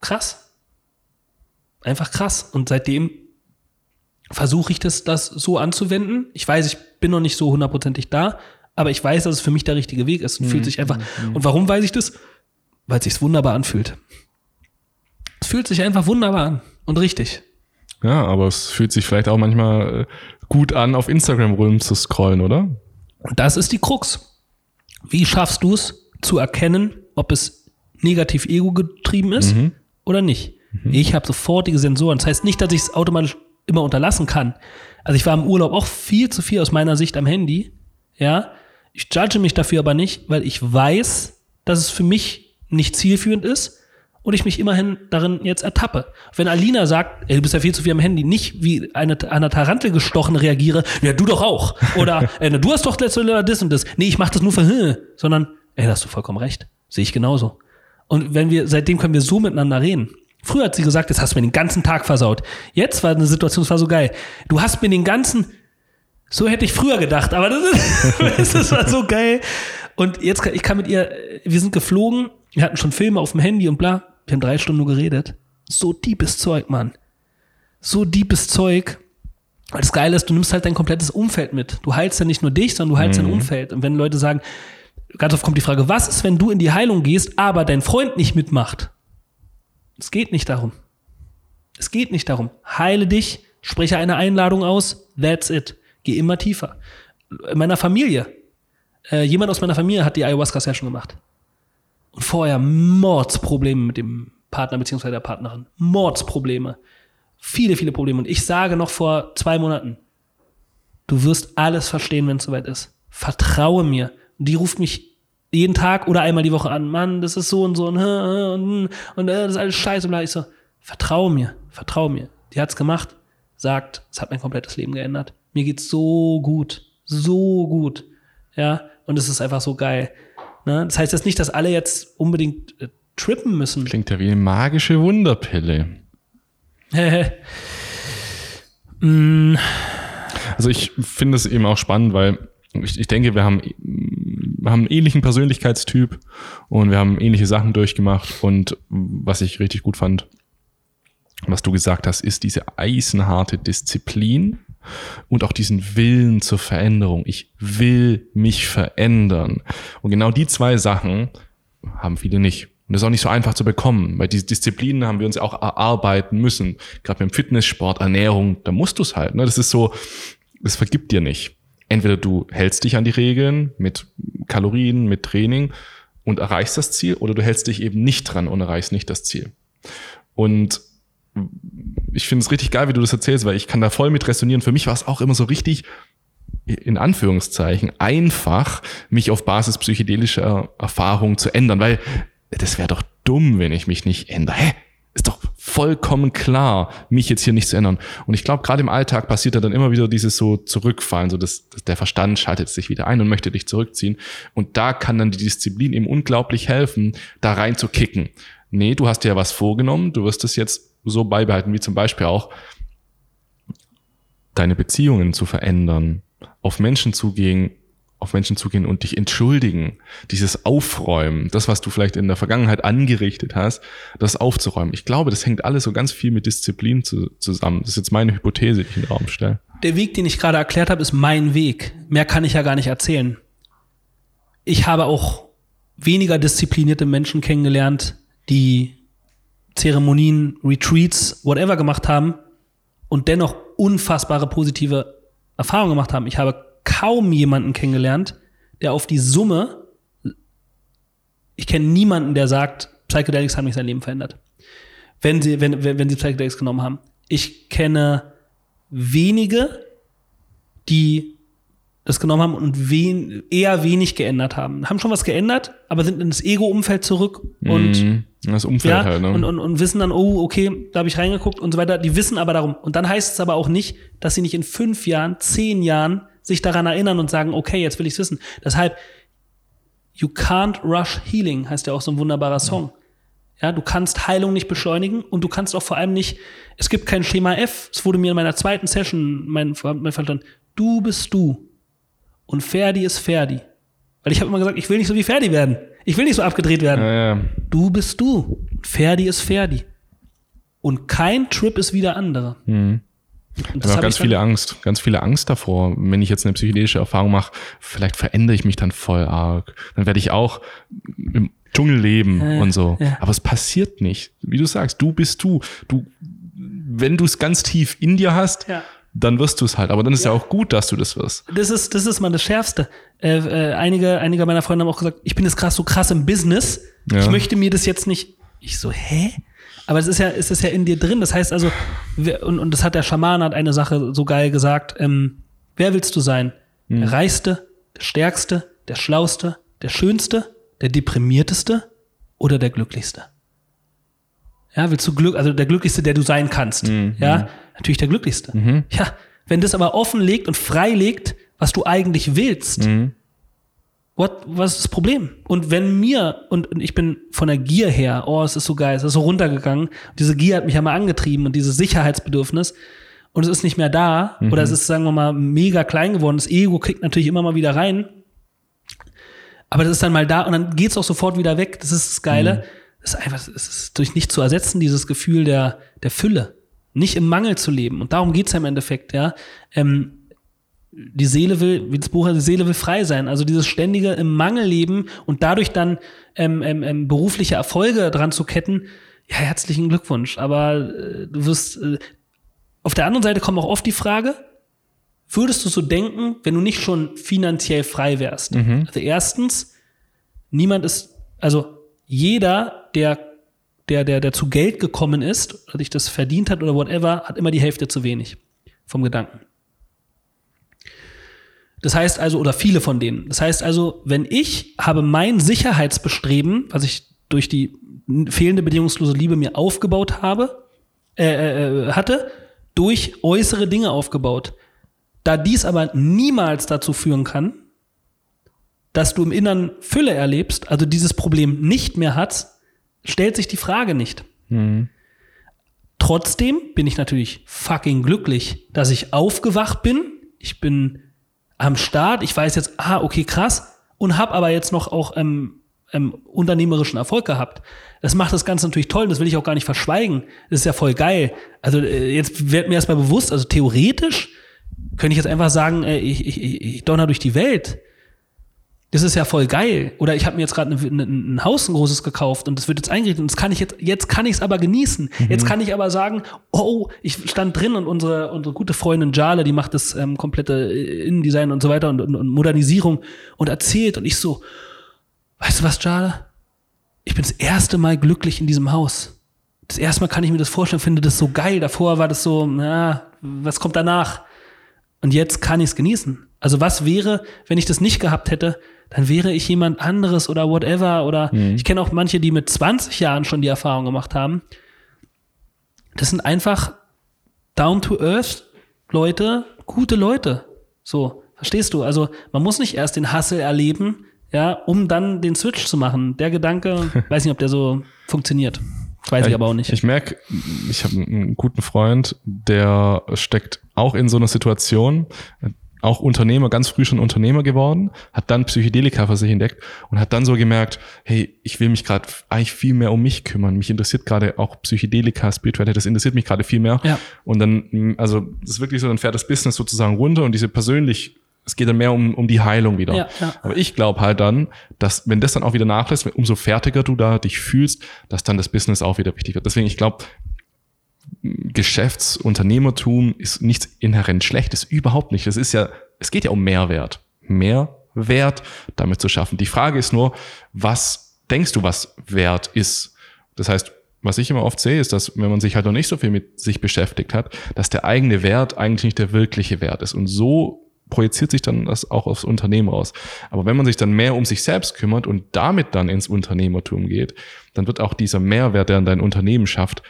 krass. Einfach krass. Und seitdem versuche ich das, das so anzuwenden. Ich weiß, ich bin noch nicht so hundertprozentig da, aber ich weiß, dass es für mich der richtige Weg ist und mhm. fühlt sich einfach. Mhm. Und warum weiß ich das? Weil es sich wunderbar anfühlt. Es fühlt sich einfach wunderbar an und richtig. Ja, aber es fühlt sich vielleicht auch manchmal äh, gut an, auf Instagram rum zu scrollen, oder? Und das ist die Krux. Wie schaffst du es zu erkennen, ob es negativ ego getrieben ist mhm oder nicht. Ich habe sofortige Sensoren. Das heißt nicht, dass ich es automatisch immer unterlassen kann. Also ich war im Urlaub auch viel zu viel aus meiner Sicht am Handy. Ja, ich judge mich dafür aber nicht, weil ich weiß, dass es für mich nicht zielführend ist und ich mich immerhin darin jetzt ertappe. Wenn Alina sagt, ey, du bist ja viel zu viel am Handy, nicht wie eine, einer Tarantel gestochen reagiere, ja, du doch auch. Oder, [LAUGHS] äh, du hast doch letzte das und das. Nee, ich mach das nur für, hm, sondern, ey, da hast du vollkommen recht. Sehe ich genauso. Und wenn wir, seitdem können wir so miteinander reden. Früher hat sie gesagt, jetzt hast du mir den ganzen Tag versaut. Jetzt war eine Situation, das war so geil. Du hast mir den ganzen, so hätte ich früher gedacht, aber das ist, [LAUGHS] das war so geil. Und jetzt, kann, ich kann mit ihr, wir sind geflogen, wir hatten schon Filme auf dem Handy und bla. Wir haben drei Stunden nur geredet. So deepes Zeug, Mann. So deepes Zeug. Weil das Geile ist, du nimmst halt dein komplettes Umfeld mit. Du heilst ja nicht nur dich, sondern du heilst Mhm. dein Umfeld. Und wenn Leute sagen, ganz oft kommt die Frage, was ist, wenn du in die Heilung gehst, aber dein Freund nicht mitmacht? Es geht nicht darum. Es geht nicht darum. Heile dich, spreche eine Einladung aus, that's it. Geh immer tiefer. In meiner Familie, äh, jemand aus meiner Familie hat die Ayahuasca-Session gemacht. Und vorher Mordsprobleme mit dem Partner beziehungsweise der Partnerin. Mordsprobleme. Viele, viele Probleme. Und ich sage noch vor zwei Monaten, du wirst alles verstehen, wenn es soweit ist. Vertraue mir. Die ruft mich jeden Tag oder einmal die Woche an. Mann, das ist so und so und, und, und äh, das ist alles scheiße. Und ich so, vertraue mir, vertraue mir. Die hat's gemacht, sagt, es hat mein komplettes Leben geändert. Mir geht's so gut, so gut. Ja, und es ist einfach so geil. Ne? Das heißt jetzt nicht, dass alle jetzt unbedingt äh, trippen müssen. Klingt ja wie eine magische Wunderpille. mm, [LAUGHS] Also ich finde es eben auch spannend, weil ich, ich denke, wir haben, wir haben einen ähnlichen Persönlichkeitstyp und wir haben ähnliche Sachen durchgemacht. Und was ich richtig gut fand, was du gesagt hast, ist diese eisenharte Disziplin und auch diesen Willen zur Veränderung. Ich will mich verändern. Und genau die zwei Sachen haben viele nicht. Und das ist auch nicht so einfach zu bekommen, weil diese Disziplinen haben wir uns auch erarbeiten müssen. Gerade beim Fitnesssport, Ernährung, da musst du es halt. Ne? Das ist so, das vergibt dir nicht. Entweder du hältst dich an die Regeln mit Kalorien, mit Training und erreichst das Ziel, oder du hältst dich eben nicht dran und erreichst nicht das Ziel. Und ich finde es richtig geil, wie du das erzählst, weil ich kann da voll mit resonieren. Für mich war es auch immer so richtig, in Anführungszeichen, einfach, mich auf Basis psychedelischer Erfahrung zu ändern, weil das wäre doch dumm, wenn ich mich nicht ändere. Hä? Ist doch vollkommen klar, mich jetzt hier nicht zu ändern. Und ich glaube, gerade im Alltag passiert da dann immer wieder dieses so Zurückfallen, so dass, dass der Verstand schaltet sich wieder ein und möchte dich zurückziehen. Und da kann dann die Disziplin eben unglaublich helfen, da rein zu kicken. Nee, du hast dir ja was vorgenommen, du wirst es jetzt so beibehalten, wie zum Beispiel auch deine Beziehungen zu verändern, auf Menschen zugehen, auf Menschen zugehen und dich entschuldigen, dieses Aufräumen, das, was du vielleicht in der Vergangenheit angerichtet hast, das aufzuräumen. Ich glaube, das hängt alles so ganz viel mit Disziplin zu, zusammen. Das ist jetzt meine Hypothese, die ich in den Raum stelle. Der Weg, den ich gerade erklärt habe, ist mein Weg. Mehr kann ich ja gar nicht erzählen. Ich habe auch weniger disziplinierte Menschen kennengelernt, die Zeremonien, Retreats, whatever gemacht haben und dennoch unfassbare positive Erfahrungen gemacht haben. Ich habe kaum jemanden kennengelernt, der auf die Summe, ich kenne niemanden, der sagt, Psychedelics haben nicht sein Leben verändert. Wenn sie, wenn, wenn, sie Psychedelics genommen haben. Ich kenne wenige, die das genommen haben und wen, eher wenig geändert haben. Haben schon was geändert, aber sind in das Ego-Umfeld zurück und Mhm. das Umfeld ja, halt, ne? und, und, und wissen dann, oh, okay, da habe ich reingeguckt und so weiter. Die wissen aber darum. Und dann heißt es aber auch nicht, dass sie nicht in fünf Jahren, zehn Jahren sich daran erinnern und sagen, okay, jetzt will ich's wissen. Deshalb, you can't rush healing, heißt ja auch so ein wunderbarer Song. Ja, du kannst Heilung nicht beschleunigen und du kannst auch vor allem nicht, es gibt kein Schema F. Es wurde mir in meiner zweiten Session, mein, mein Verstand, du bist du und Ferdi ist Ferdi. Weil ich habe immer gesagt, ich will nicht so wie Ferdi werden. Ich will nicht so abgedreht werden. ja, ja. Du bist du. Ferdi ist Ferdi. Und kein Trip ist wie der andere. Und Ich das habe ganz viele Angst, ganz viele Angst davor. Wenn ich jetzt eine psychedelische Erfahrung mache, vielleicht verändere ich mich dann voll arg. Dann werde ich auch im Dschungel leben Ja, und so. ja. Aber es passiert nicht. Wie du sagst, du bist du. Du, wenn du es ganz tief in dir hast, Ja. dann wirst du es halt. Aber dann ist ja. auch gut, dass du das wirst. Das ist, das ist mal das Schärfste. Äh, äh, einige, einige meiner Freunde haben auch gesagt, ich bin jetzt krass so krass im Business. Ich möchte mir das jetzt nicht. Ich so, hä? Aber es ist ja, es ist ja in dir drin. Das heißt also, und, und das hat der Schaman hat eine Sache so geil gesagt. Ähm, wer willst du sein? Der Hm. Reichste, der Stärkste, der Schlauste, der Schönste, der Deprimierteste oder der Glücklichste? Ja, willst du Glück, also der Glücklichste, der du sein kannst. Mhm. Ja, natürlich der Glücklichste. Ja, wenn das aber offenlegt und freilegt, was du eigentlich willst, Mhm. What, was ist das Problem? Und wenn mir, und, und ich bin von der Gier her, oh, es ist so geil, es ist so runtergegangen, diese Gier hat mich ja mal angetrieben und dieses Sicherheitsbedürfnis, und es ist nicht mehr da, oder es ist, sagen wir mal, mega klein geworden, das Ego kriegt natürlich immer mal wieder rein, aber das ist dann mal da und dann geht's auch sofort wieder weg, das ist das Geile, das ist einfach, es ist durch nicht zu ersetzen, dieses Gefühl der, der Fülle, nicht im Mangel zu leben, und darum geht's ja im Endeffekt, ja, ähm, die Seele will, wie das Buch heißt, die Seele will frei sein. Also dieses ständige im Mangel leben und dadurch dann ähm, ähm, ähm, berufliche Erfolge dran zu ketten, ja, herzlichen Glückwunsch. Aber äh, du wirst, äh, auf der anderen Seite kommt auch oft die Frage, würdest du so denken, wenn du nicht schon finanziell frei wärst? Also erstens, niemand ist, also jeder, der, der, der, der zu Geld gekommen ist, oder sich das verdient hat oder whatever, hat immer die Hälfte zu wenig vom Gedanken. Das heißt also, oder viele von denen. Das heißt also, wenn ich habe mein Sicherheitsbestreben, was ich durch die fehlende bedingungslose Liebe mir aufgebaut habe, äh, äh, hatte, durch äußere Dinge aufgebaut. Da dies aber niemals dazu führen kann, dass du im Innern Fülle erlebst, also dieses Problem nicht mehr hast, stellt sich die Frage nicht. Trotzdem bin ich natürlich fucking glücklich, dass ich aufgewacht bin. Ich bin am Start. Ich weiß jetzt, ah, okay, krass. Und habe aber jetzt noch auch ähm, ähm, unternehmerischen Erfolg gehabt. Das macht das Ganze natürlich toll. Das will ich auch gar nicht verschweigen. Das ist ja voll geil. Also äh, jetzt wird mir erstmal bewusst, also theoretisch könnte ich jetzt einfach sagen, äh, ich, ich, ich, ich donner durch die Welt. Ist ja voll geil. Oder ich habe mir jetzt gerade ein, ein, ein Haus, ein großes gekauft und das wird jetzt eingerichtet und das kann ich jetzt, jetzt kann ich es aber genießen. Jetzt kann ich aber sagen, oh, ich stand drin und unsere, unsere gute Freundin Jale, die macht das ähm, komplette äh, Innendesign und so weiter und, und, und Modernisierung und erzählt und ich so, weißt du was, Jale? Ich bin das erste Mal glücklich in diesem Haus. Das erste Mal kann ich mir das vorstellen, finde das so geil. Davor war das so, na, was kommt danach? Und jetzt kann ich es genießen. Also was wäre, wenn ich das nicht gehabt hätte, dann wäre ich jemand anderes oder whatever. Oder ich kenne auch manche, die mit 20 Jahren schon die Erfahrung gemacht haben. Das sind einfach down to earth Leute, gute Leute. So, verstehst du? Also man muss nicht erst den Hassel erleben, ja, um dann den Switch zu machen. Der Gedanke, [LAUGHS] weiß nicht, ob der so funktioniert. Weiß ich aber auch nicht. Ich merke, ich habe einen guten Freund, der steckt auch in so einer Situation, auch Unternehmer, ganz früh schon Unternehmer geworden, hat dann Psychedelika für sich entdeckt und hat dann so gemerkt, hey, ich will mich gerade eigentlich viel mehr um mich kümmern. Mich interessiert gerade auch Psychedelika, Spiritualität, das interessiert mich gerade viel mehr. Ja. Und dann, also das ist wirklich so, dann fährt das Business sozusagen runter und diese persönlich, es geht dann mehr um, um die Heilung wieder. Ja, ja. Aber ich glaube halt dann, dass wenn das dann auch wieder nachlässt, umso fertiger du da dich fühlst, dass dann das Business auch wieder wichtig wird. Deswegen, ich glaube, Geschäftsunternehmertum ist nichts inhärent Schlechtes, überhaupt nicht. Es ist ja, es geht ja um Mehrwert. Mehrwert damit zu schaffen. Die Frage ist nur, was denkst du, was Wert ist? Das heißt, was ich immer oft sehe, ist, dass wenn man sich halt noch nicht so viel mit sich beschäftigt hat, dass der eigene Wert eigentlich nicht der wirkliche Wert ist. Und so projiziert sich dann das auch aufs Unternehmen raus. Aber wenn man sich dann mehr um sich selbst kümmert und damit dann ins Unternehmertum geht, dann wird auch dieser Mehrwert, der an dein Unternehmen schafft,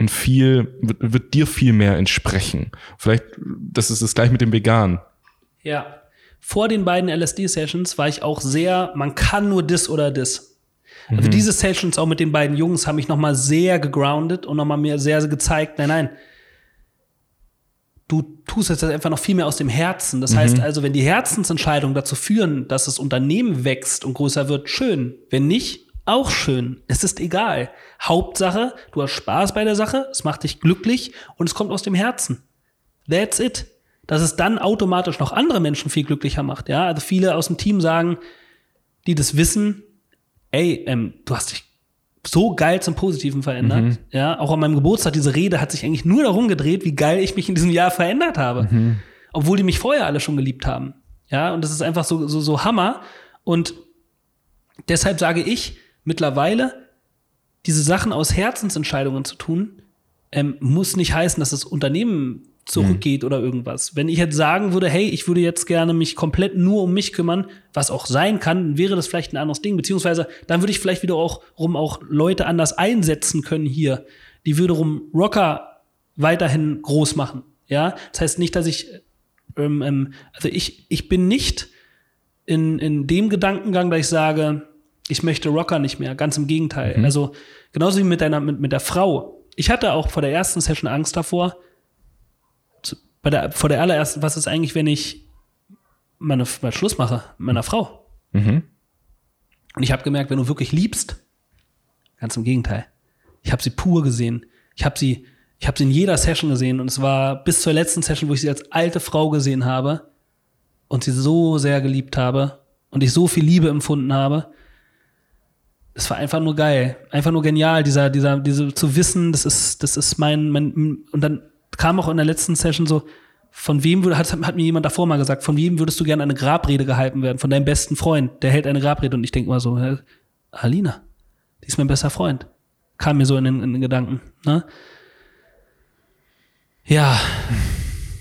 und viel, wird, wird dir viel mehr entsprechen. Vielleicht, das ist es gleich mit dem Vegan. Ja. Vor den beiden LSD-Sessions war ich auch sehr, man kann nur das oder das. Also diese Sessions auch mit den beiden Jungs haben mich noch mal sehr gegroundet und noch mal mir sehr gezeigt, nein, nein, du tust jetzt einfach noch viel mehr aus dem Herzen. Das heißt also, wenn die Herzensentscheidungen dazu führen, dass das Unternehmen wächst und größer wird, schön. Wenn nicht, auch schön. Es ist egal. Hauptsache, du hast Spaß bei der Sache, es macht dich glücklich und es kommt aus dem Herzen. That's it. Dass es dann automatisch noch andere Menschen viel glücklicher macht. Ja, also viele aus dem Team sagen, die das wissen, ey, ähm, du hast dich so geil zum Positiven verändert. Ja, auch an meinem Geburtstag, diese Rede hat sich eigentlich nur darum gedreht, wie geil ich mich in diesem Jahr verändert habe. Obwohl die mich vorher alle schon geliebt haben. Ja, und das ist einfach so, so, so Hammer. Und deshalb sage ich mittlerweile, diese Sachen aus Herzensentscheidungen zu tun, ähm, muss nicht heißen, dass das Unternehmen zurückgeht oder irgendwas. Wenn ich jetzt sagen würde, hey, ich würde jetzt gerne mich komplett nur um mich kümmern, was auch sein kann, wäre das vielleicht ein anderes Ding. Beziehungsweise dann würde ich vielleicht wieder auch rum auch Leute anders einsetzen können hier, die wiederum Rocker weiterhin groß machen. Ja, das heißt nicht, dass ich, ähm, ähm, also ich, ich bin nicht in, in dem Gedankengang, dass ich sage, ich möchte Rocker nicht mehr. Ganz im Gegenteil. Mhm. Also genauso wie mit deiner, mit, mit der Frau. Ich hatte auch vor der ersten Session Angst davor, zu- bei der, vor der allerersten, was ist eigentlich, wenn ich meine, mal Schluss mache mit meiner Frau? Mhm. Und ich habe gemerkt, wenn du wirklich liebst, ganz im Gegenteil. Ich habe sie pur gesehen. Ich habe sie, ich habe sie in jeder Session gesehen und es war bis zur letzten Session, wo ich sie als alte Frau gesehen habe und sie so sehr geliebt habe und ich so viel Liebe empfunden habe. Es war einfach nur geil, einfach nur genial, dieser, dieser, diese zu wissen, das ist, das ist mein, mein, und dann kam auch in der letzten Session so, von wem würde, hat, hat mir jemand davor mal gesagt, von wem würdest du gerne eine Grabrede gehalten werden? Von deinem besten Freund, der hält eine Grabrede und ich denke mal so, Alina, die ist mein bester Freund. Kam mir so in den, in den Gedanken. Ne? Ja,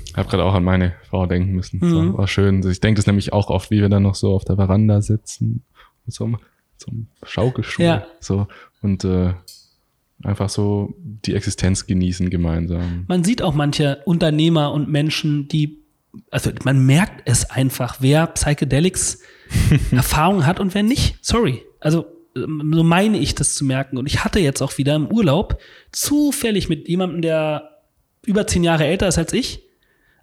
Ich habe gerade auch an meine Frau denken müssen. Mhm. So, war schön. Ich denke das nämlich auch oft, wie wir dann noch so auf der Veranda sitzen, mit so einem Schaukelstuhl. Ja. So, und äh, einfach so die Existenz genießen gemeinsam. man sieht auch manche Unternehmer und Menschen, die, also man merkt es einfach, wer Psychedelics [LAUGHS] Erfahrung hat und wer nicht. Sorry. Also ähm, so meine ich das zu merken. Und ich hatte jetzt auch wieder im Urlaub zufällig mit jemandem, der über zehn Jahre älter ist als ich,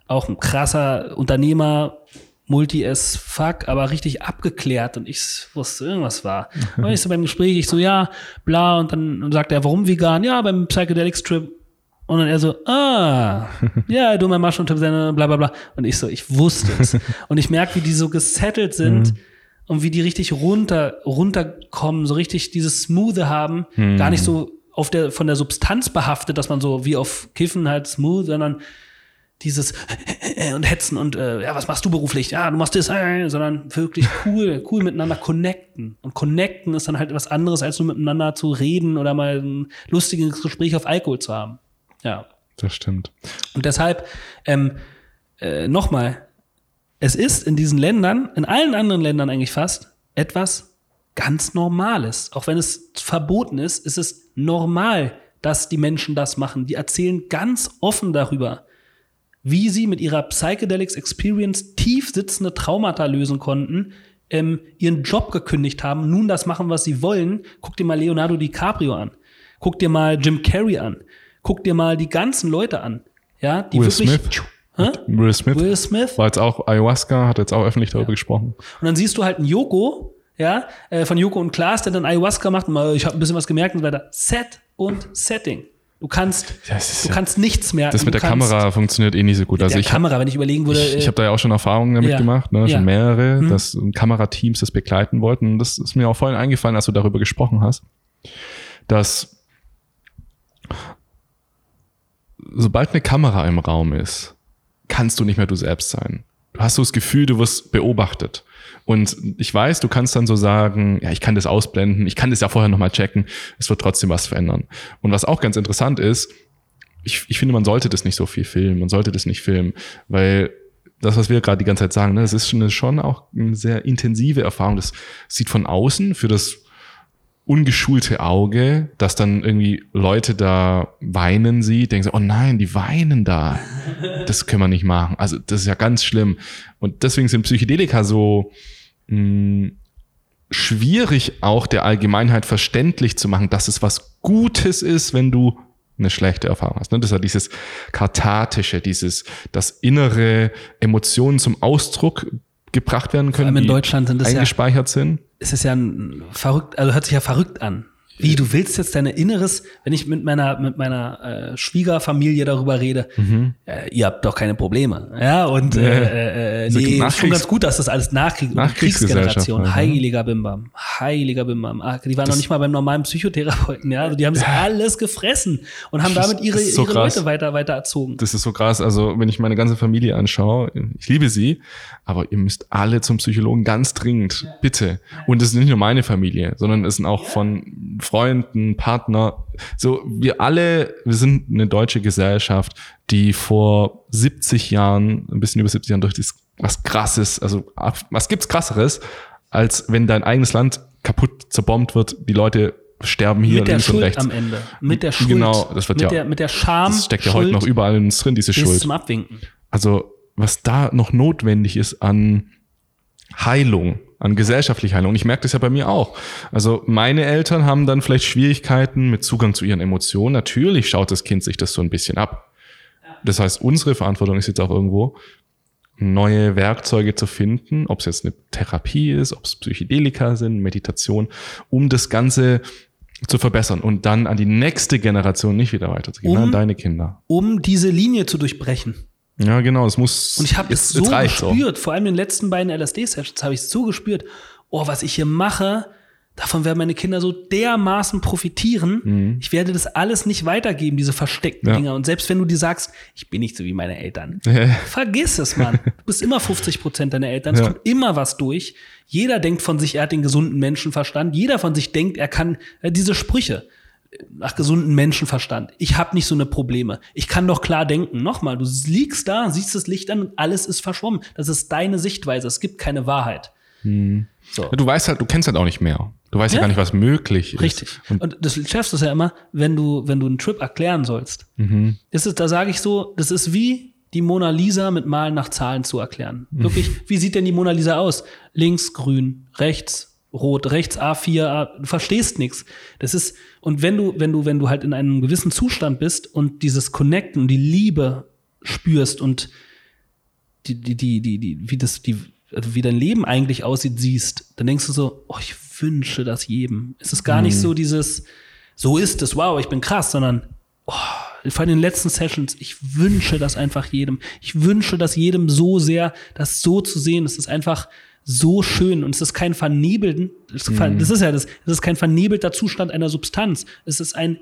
auch ein krasser Unternehmer, Multi as fuck, aber richtig abgeklärt und ich wusste, irgendwas war. [LAUGHS] Und ich so beim Gespräch, ich so, ja, bla, und dann sagt er, warum vegan? Ja, beim Psychedelics Trip. Und dann er so, ah, [LAUGHS] ja, du mein Mushroom Trip, bla bla bla. Und ich so, ich wusste es. [LAUGHS] Und ich merke, wie die so gesettelt sind und wie die richtig runter, runterkommen, so richtig dieses Smoothe haben, gar nicht so auf der, von der Substanz behaftet, dass man so wie auf Kiffen halt smooth, sondern dieses und hetzen und äh, ja, was machst du beruflich? Ja, du machst das, äh, sondern wirklich cool, cool miteinander connecten. Und connecten ist dann halt was anderes, als nur miteinander zu reden oder mal ein lustiges Gespräch auf Alkohol zu haben. Ja. Das stimmt. Und deshalb, ähm, äh, nochmal, es ist in diesen Ländern, in allen anderen Ländern eigentlich fast, etwas ganz Normales. Auch wenn es verboten ist, ist es normal, dass die Menschen das machen. Die erzählen ganz offen darüber, wie sie mit ihrer Psychedelics Experience tief sitzende Traumata lösen konnten, ähm, ihren Job gekündigt haben, nun das machen, was sie wollen. Guck dir mal Leonardo DiCaprio an. Guck dir mal Jim Carrey an. Guck dir mal die ganzen Leute an. Ja, die Will wirklich. Smith. Hä? Will Smith Will Smith. war jetzt auch Ayahuasca, hat jetzt auch öffentlich darüber gesprochen. Und dann siehst du halt einen Joko, ja, äh, von Joko und Klaas, der dann Ayahuasca macht und mal, ich habe ein bisschen was gemerkt und so weiter. Set und Setting. Du kannst, du ja- kannst nichts merken. Das mit der kannst, Kamera funktioniert eh nicht so gut. Mit Also der ich habe Kamera, wenn ich überlegen würde, ich, ich äh, hab da ja auch schon Erfahrungen damit Ja. gemacht, ne? schon Ja. mehrere, Mhm. dass Kamerateams das begleiten wollten. Und das ist mir auch vorhin eingefallen, als du darüber gesprochen hast, dass sobald eine Kamera im Raum ist, kannst du nicht mehr du selbst sein. Du hast so das Gefühl, du wirst beobachtet. Und ich weiß, du kannst dann so sagen, ja, ich kann das ausblenden, ich kann das ja vorher nochmal checken, es wird trotzdem was verändern. Und was auch ganz interessant ist, ich, ich finde, man sollte das nicht so viel filmen, man sollte das nicht filmen, weil das, was wir gerade die ganze Zeit sagen, ne, das ist schon, schon auch eine sehr intensive Erfahrung. Das sieht von außen für das ungeschulte Auge, dass dann irgendwie Leute da weinen sieht, denken so, oh nein, die weinen da. Das können wir nicht machen. Also das ist ja ganz schlimm. Und deswegen sind Psychedelika so mh, schwierig auch der Allgemeinheit verständlich zu machen, dass es was Gutes ist, wenn du eine schlechte Erfahrung hast. ne? Das ist ja dieses Kathartische, dieses, dass innere Emotionen zum Ausdruck gebracht werden können, in die Deutschland sind das ja- eingespeichert sind. es ist ja ein verrückt, also hört sich ja verrückt an. Wie, du willst jetzt deine Inneres, wenn ich mit meiner, mit meiner äh, Schwiegerfamilie darüber rede, Mhm. äh, ihr habt doch keine Probleme. Ja, und äh, äh, So nee, ist schon ganz gut, dass das alles Nachkrieg Nachkriegsgesellschaft Kriegsgeneration. war, ne? Heiliger Bimbam. Heiliger Bimbam. Die waren noch nicht mal beim normalen Psychotherapeuten, ja. Also die haben das alles gefressen und haben Das damit ihre, so ihre krass. Leute weiter, weiter erzogen. Das ist so krass. Also, wenn ich meine ganze Familie anschaue, ich liebe sie, aber ihr müsst alle zum Psychologen ganz dringend. Bitte. Und es ist nicht nur meine Familie, sondern es sind auch von Freunden, Partner. So, wir alle, wir sind eine deutsche Gesellschaft, die vor 70 Jahren, ein bisschen über 70 Jahren durch das, was krasses, also was gibt's krasseres, als wenn dein eigenes Land kaputt zerbombt wird, die Leute sterben hier mit der links Schuld und rechts. am Ende. Mit der Schuld. Genau, das wird mit ja- Der, mit der Scham. Das steckt ja Schuld heute noch überall in uns drin, diese bis Schuld. zum Abwinken. Also, was da noch notwendig ist an Heilung, an gesellschaftlicher Heilung. Und ich merke das ja bei mir auch. Also, meine Eltern haben dann vielleicht Schwierigkeiten mit Zugang zu ihren Emotionen. Natürlich schaut das Kind sich das so ein bisschen ab. Das heißt, unsere Verantwortung ist jetzt auch irgendwo, neue Werkzeuge zu finden, ob es jetzt eine Therapie ist, ob es Psychedelika sind, Meditation, um das Ganze zu verbessern und dann an die nächste Generation nicht wieder weiterzugeben, Um- an deine Kinder. Um diese Linie zu durchbrechen. Ja, genau, es muss. Und ich habe es so reicht's auch. gespürt, vor allem in den letzten beiden LSD-Sessions habe ich es so gespürt, oh, was ich hier mache, davon werden meine Kinder so dermaßen profitieren. Ich werde das alles nicht weitergeben, diese versteckten Mhm. Ja. Dinger. Und selbst wenn du dir sagst, ich bin nicht so wie meine Eltern, [LAUGHS] vergiss es, Mann. Du bist immer 50 Prozent deiner Eltern. Es Ja. kommt immer was durch. Jeder denkt von sich, er hat den gesunden Menschenverstand. Jeder von sich denkt, er kann äh, diese Sprüche nach gesundem Menschenverstand. Ich habe nicht so eine Probleme. Ich kann doch klar denken. Nochmal, du liegst da, siehst das Licht an und alles ist verschwommen. Das ist deine Sichtweise. Es gibt keine Wahrheit. So. Du weißt halt, du kennst halt auch nicht mehr. Du weißt ja, Ja. gar nicht, was möglich ist. Richtig. Und Und, das schaffst du ja immer, wenn du, wenn du einen Trip erklären sollst. Mhm. Das ist, da sage ich so, das ist wie die Mona Lisa mit Malen nach Zahlen zu erklären. Mhm. Wirklich, wie sieht denn die Mona Lisa aus? Links grün, rechts rot, rechts A4, A, du verstehst nichts. Das ist, und wenn du, wenn du, wenn du halt in einem gewissen Zustand bist und dieses Connecten und die Liebe spürst und die, die, die, die, die, wie das, die, also wie dein Leben eigentlich aussieht, siehst, dann denkst du so, oh, ich wünsche das jedem. Es ist gar nicht so dieses, so ist es, wow, ich bin krass, sondern, oh, vor allem in den letzten Sessions, ich wünsche das einfach jedem. Ich wünsche das jedem so sehr, das so zu sehen. Es ist einfach so schön und es ist kein vernebelten, das ist, das ist ja das, es ist kein vernebelter Zustand einer Substanz. Es ist ein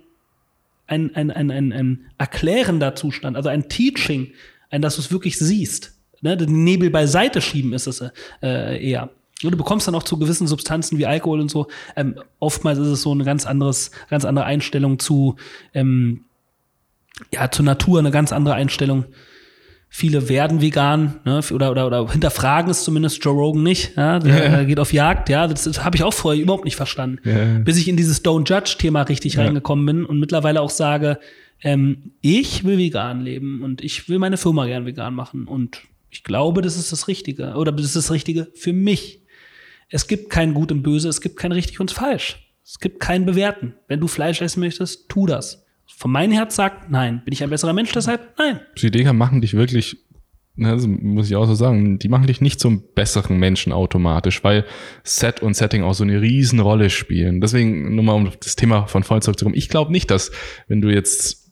ein, ein, ein, ein, ein erklärender Zustand, also ein Teaching, ein, dass du es wirklich siehst. Ne? Den Nebel beiseite schieben ist es äh, eher. Und du bekommst dann auch zu gewissen Substanzen wie Alkohol und so. Ähm, oftmals ist es so eine ganz anderes, ganz andere Einstellung zu, ähm, ja, zur Natur, eine ganz andere Einstellung. Viele werden vegan, ne, oder, oder, oder hinterfragen es zumindest Joe Rogan nicht. Ja, der Ja. geht auf Jagd, ja, das, das habe ich auch vorher überhaupt nicht verstanden. Ja. Bis ich in dieses Don't Judge-Thema richtig reingekommen bin und mittlerweile auch sage, ähm, ich will vegan leben und ich will meine Firma gern vegan machen. Und ich glaube, das ist das Richtige. Oder das ist das Richtige für mich. Es gibt kein Gut und Böse, es gibt kein richtig und falsch. Es gibt kein Bewerten. Wenn du Fleisch essen möchtest, tu das. Von meinem Herz sagt, nein. Bin ich ein besserer Mensch deshalb? Nein. Psychedelika machen dich wirklich, ne, das muss ich auch so sagen, die machen dich nicht zum besseren Menschen automatisch, weil Set und Setting auch so eine Riesenrolle spielen. Deswegen, nur mal um das Thema von vorhin zurückzukommen, ich glaube nicht, dass, wenn du jetzt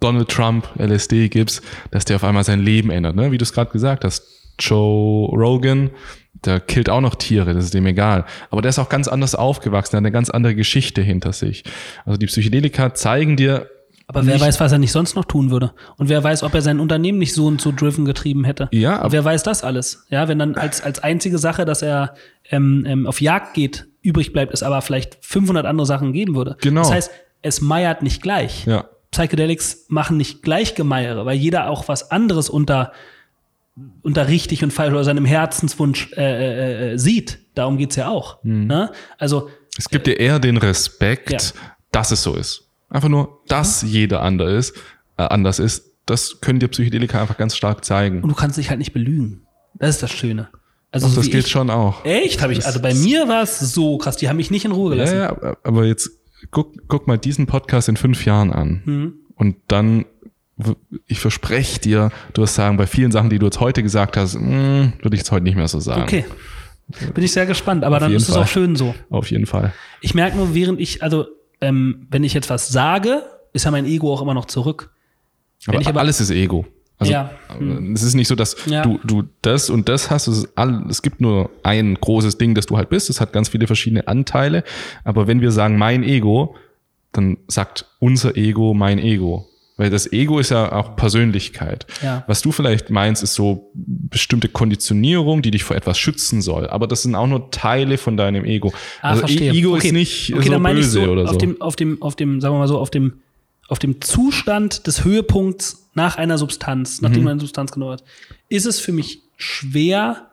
Donald Trump LSD gibst, dass der auf einmal sein Leben ändert. Ne? Wie du es gerade gesagt hast, Joe Rogan, der killt auch noch Tiere, das ist dem egal. Aber der ist auch ganz anders aufgewachsen, der hat eine ganz andere Geschichte hinter sich. Also die Psychedelika zeigen dir, Aber wer weiß, was er nicht sonst noch tun würde. Und wer weiß, ob er sein Unternehmen nicht so und so driven getrieben hätte. Ja, Und aber- wer weiß das alles? Ja, wenn dann als, als einzige Sache, dass er ähm, ähm, auf Jagd geht, übrig bleibt, es aber vielleicht 500 andere Sachen geben würde. Genau. Das heißt, es meiert nicht gleich. ja, Psychedelics machen nicht gleich Gemeiere, weil jeder auch was anderes unter, unter richtig und falsch oder seinem Herzenswunsch äh, äh, äh, sieht. Darum geht's ja auch. Mhm. Ne? Also, Es gibt dir eher den Respekt, Ja. dass es so ist. Einfach nur, dass jeder anders ist, äh, anders ist. Das können dir Psychedelika einfach ganz stark zeigen. und du kannst dich halt nicht belügen. Das ist das Schöne. Also, so das gilt ich, schon auch. Echt? Habe ich, also bei mir war es so krass, die haben mich nicht in Ruhe Ja, gelassen. ja, aber- jetzt guck, guck mal diesen Podcast in fünf Jahren an. Mhm. Und dann, ich verspreche dir, du wirst sagen, bei vielen Sachen, die du jetzt heute gesagt hast, mh, würde ich jetzt heute nicht mehr so sagen. Okay. Bin ich sehr gespannt, aber dann jeden ist es Fall. auch schön so. Auf jeden Fall. Ich merke nur, während ich, also, ähm, wenn ich jetzt was sage, ist ja mein Ego auch immer noch zurück. Aber, ich aber- alles ist Ego. Also Ja. es ist nicht so, dass Ja. du, du das und das hast. Es, all, es gibt nur ein großes Ding, das du halt bist. Es hat ganz viele verschiedene Anteile. Aber wenn wir sagen mein Ego, dann sagt unser Ego mein Ego. Weil das Ego ist ja auch Persönlichkeit. Ja. Was du vielleicht meinst, ist so bestimmte Konditionierung, die dich vor etwas schützen soll. Aber das sind auch nur Teile von deinem Ego. Ah, also verstehe. Ego okay. ist nicht okay, so dann meine ich böse so oder auf so. Dem, auf dem, auf dem, sagen wir mal so, auf dem, auf dem Zustand des Höhepunkts nach einer Substanz, nachdem Mhm. man eine Substanz genommen hat, ist es für mich schwer,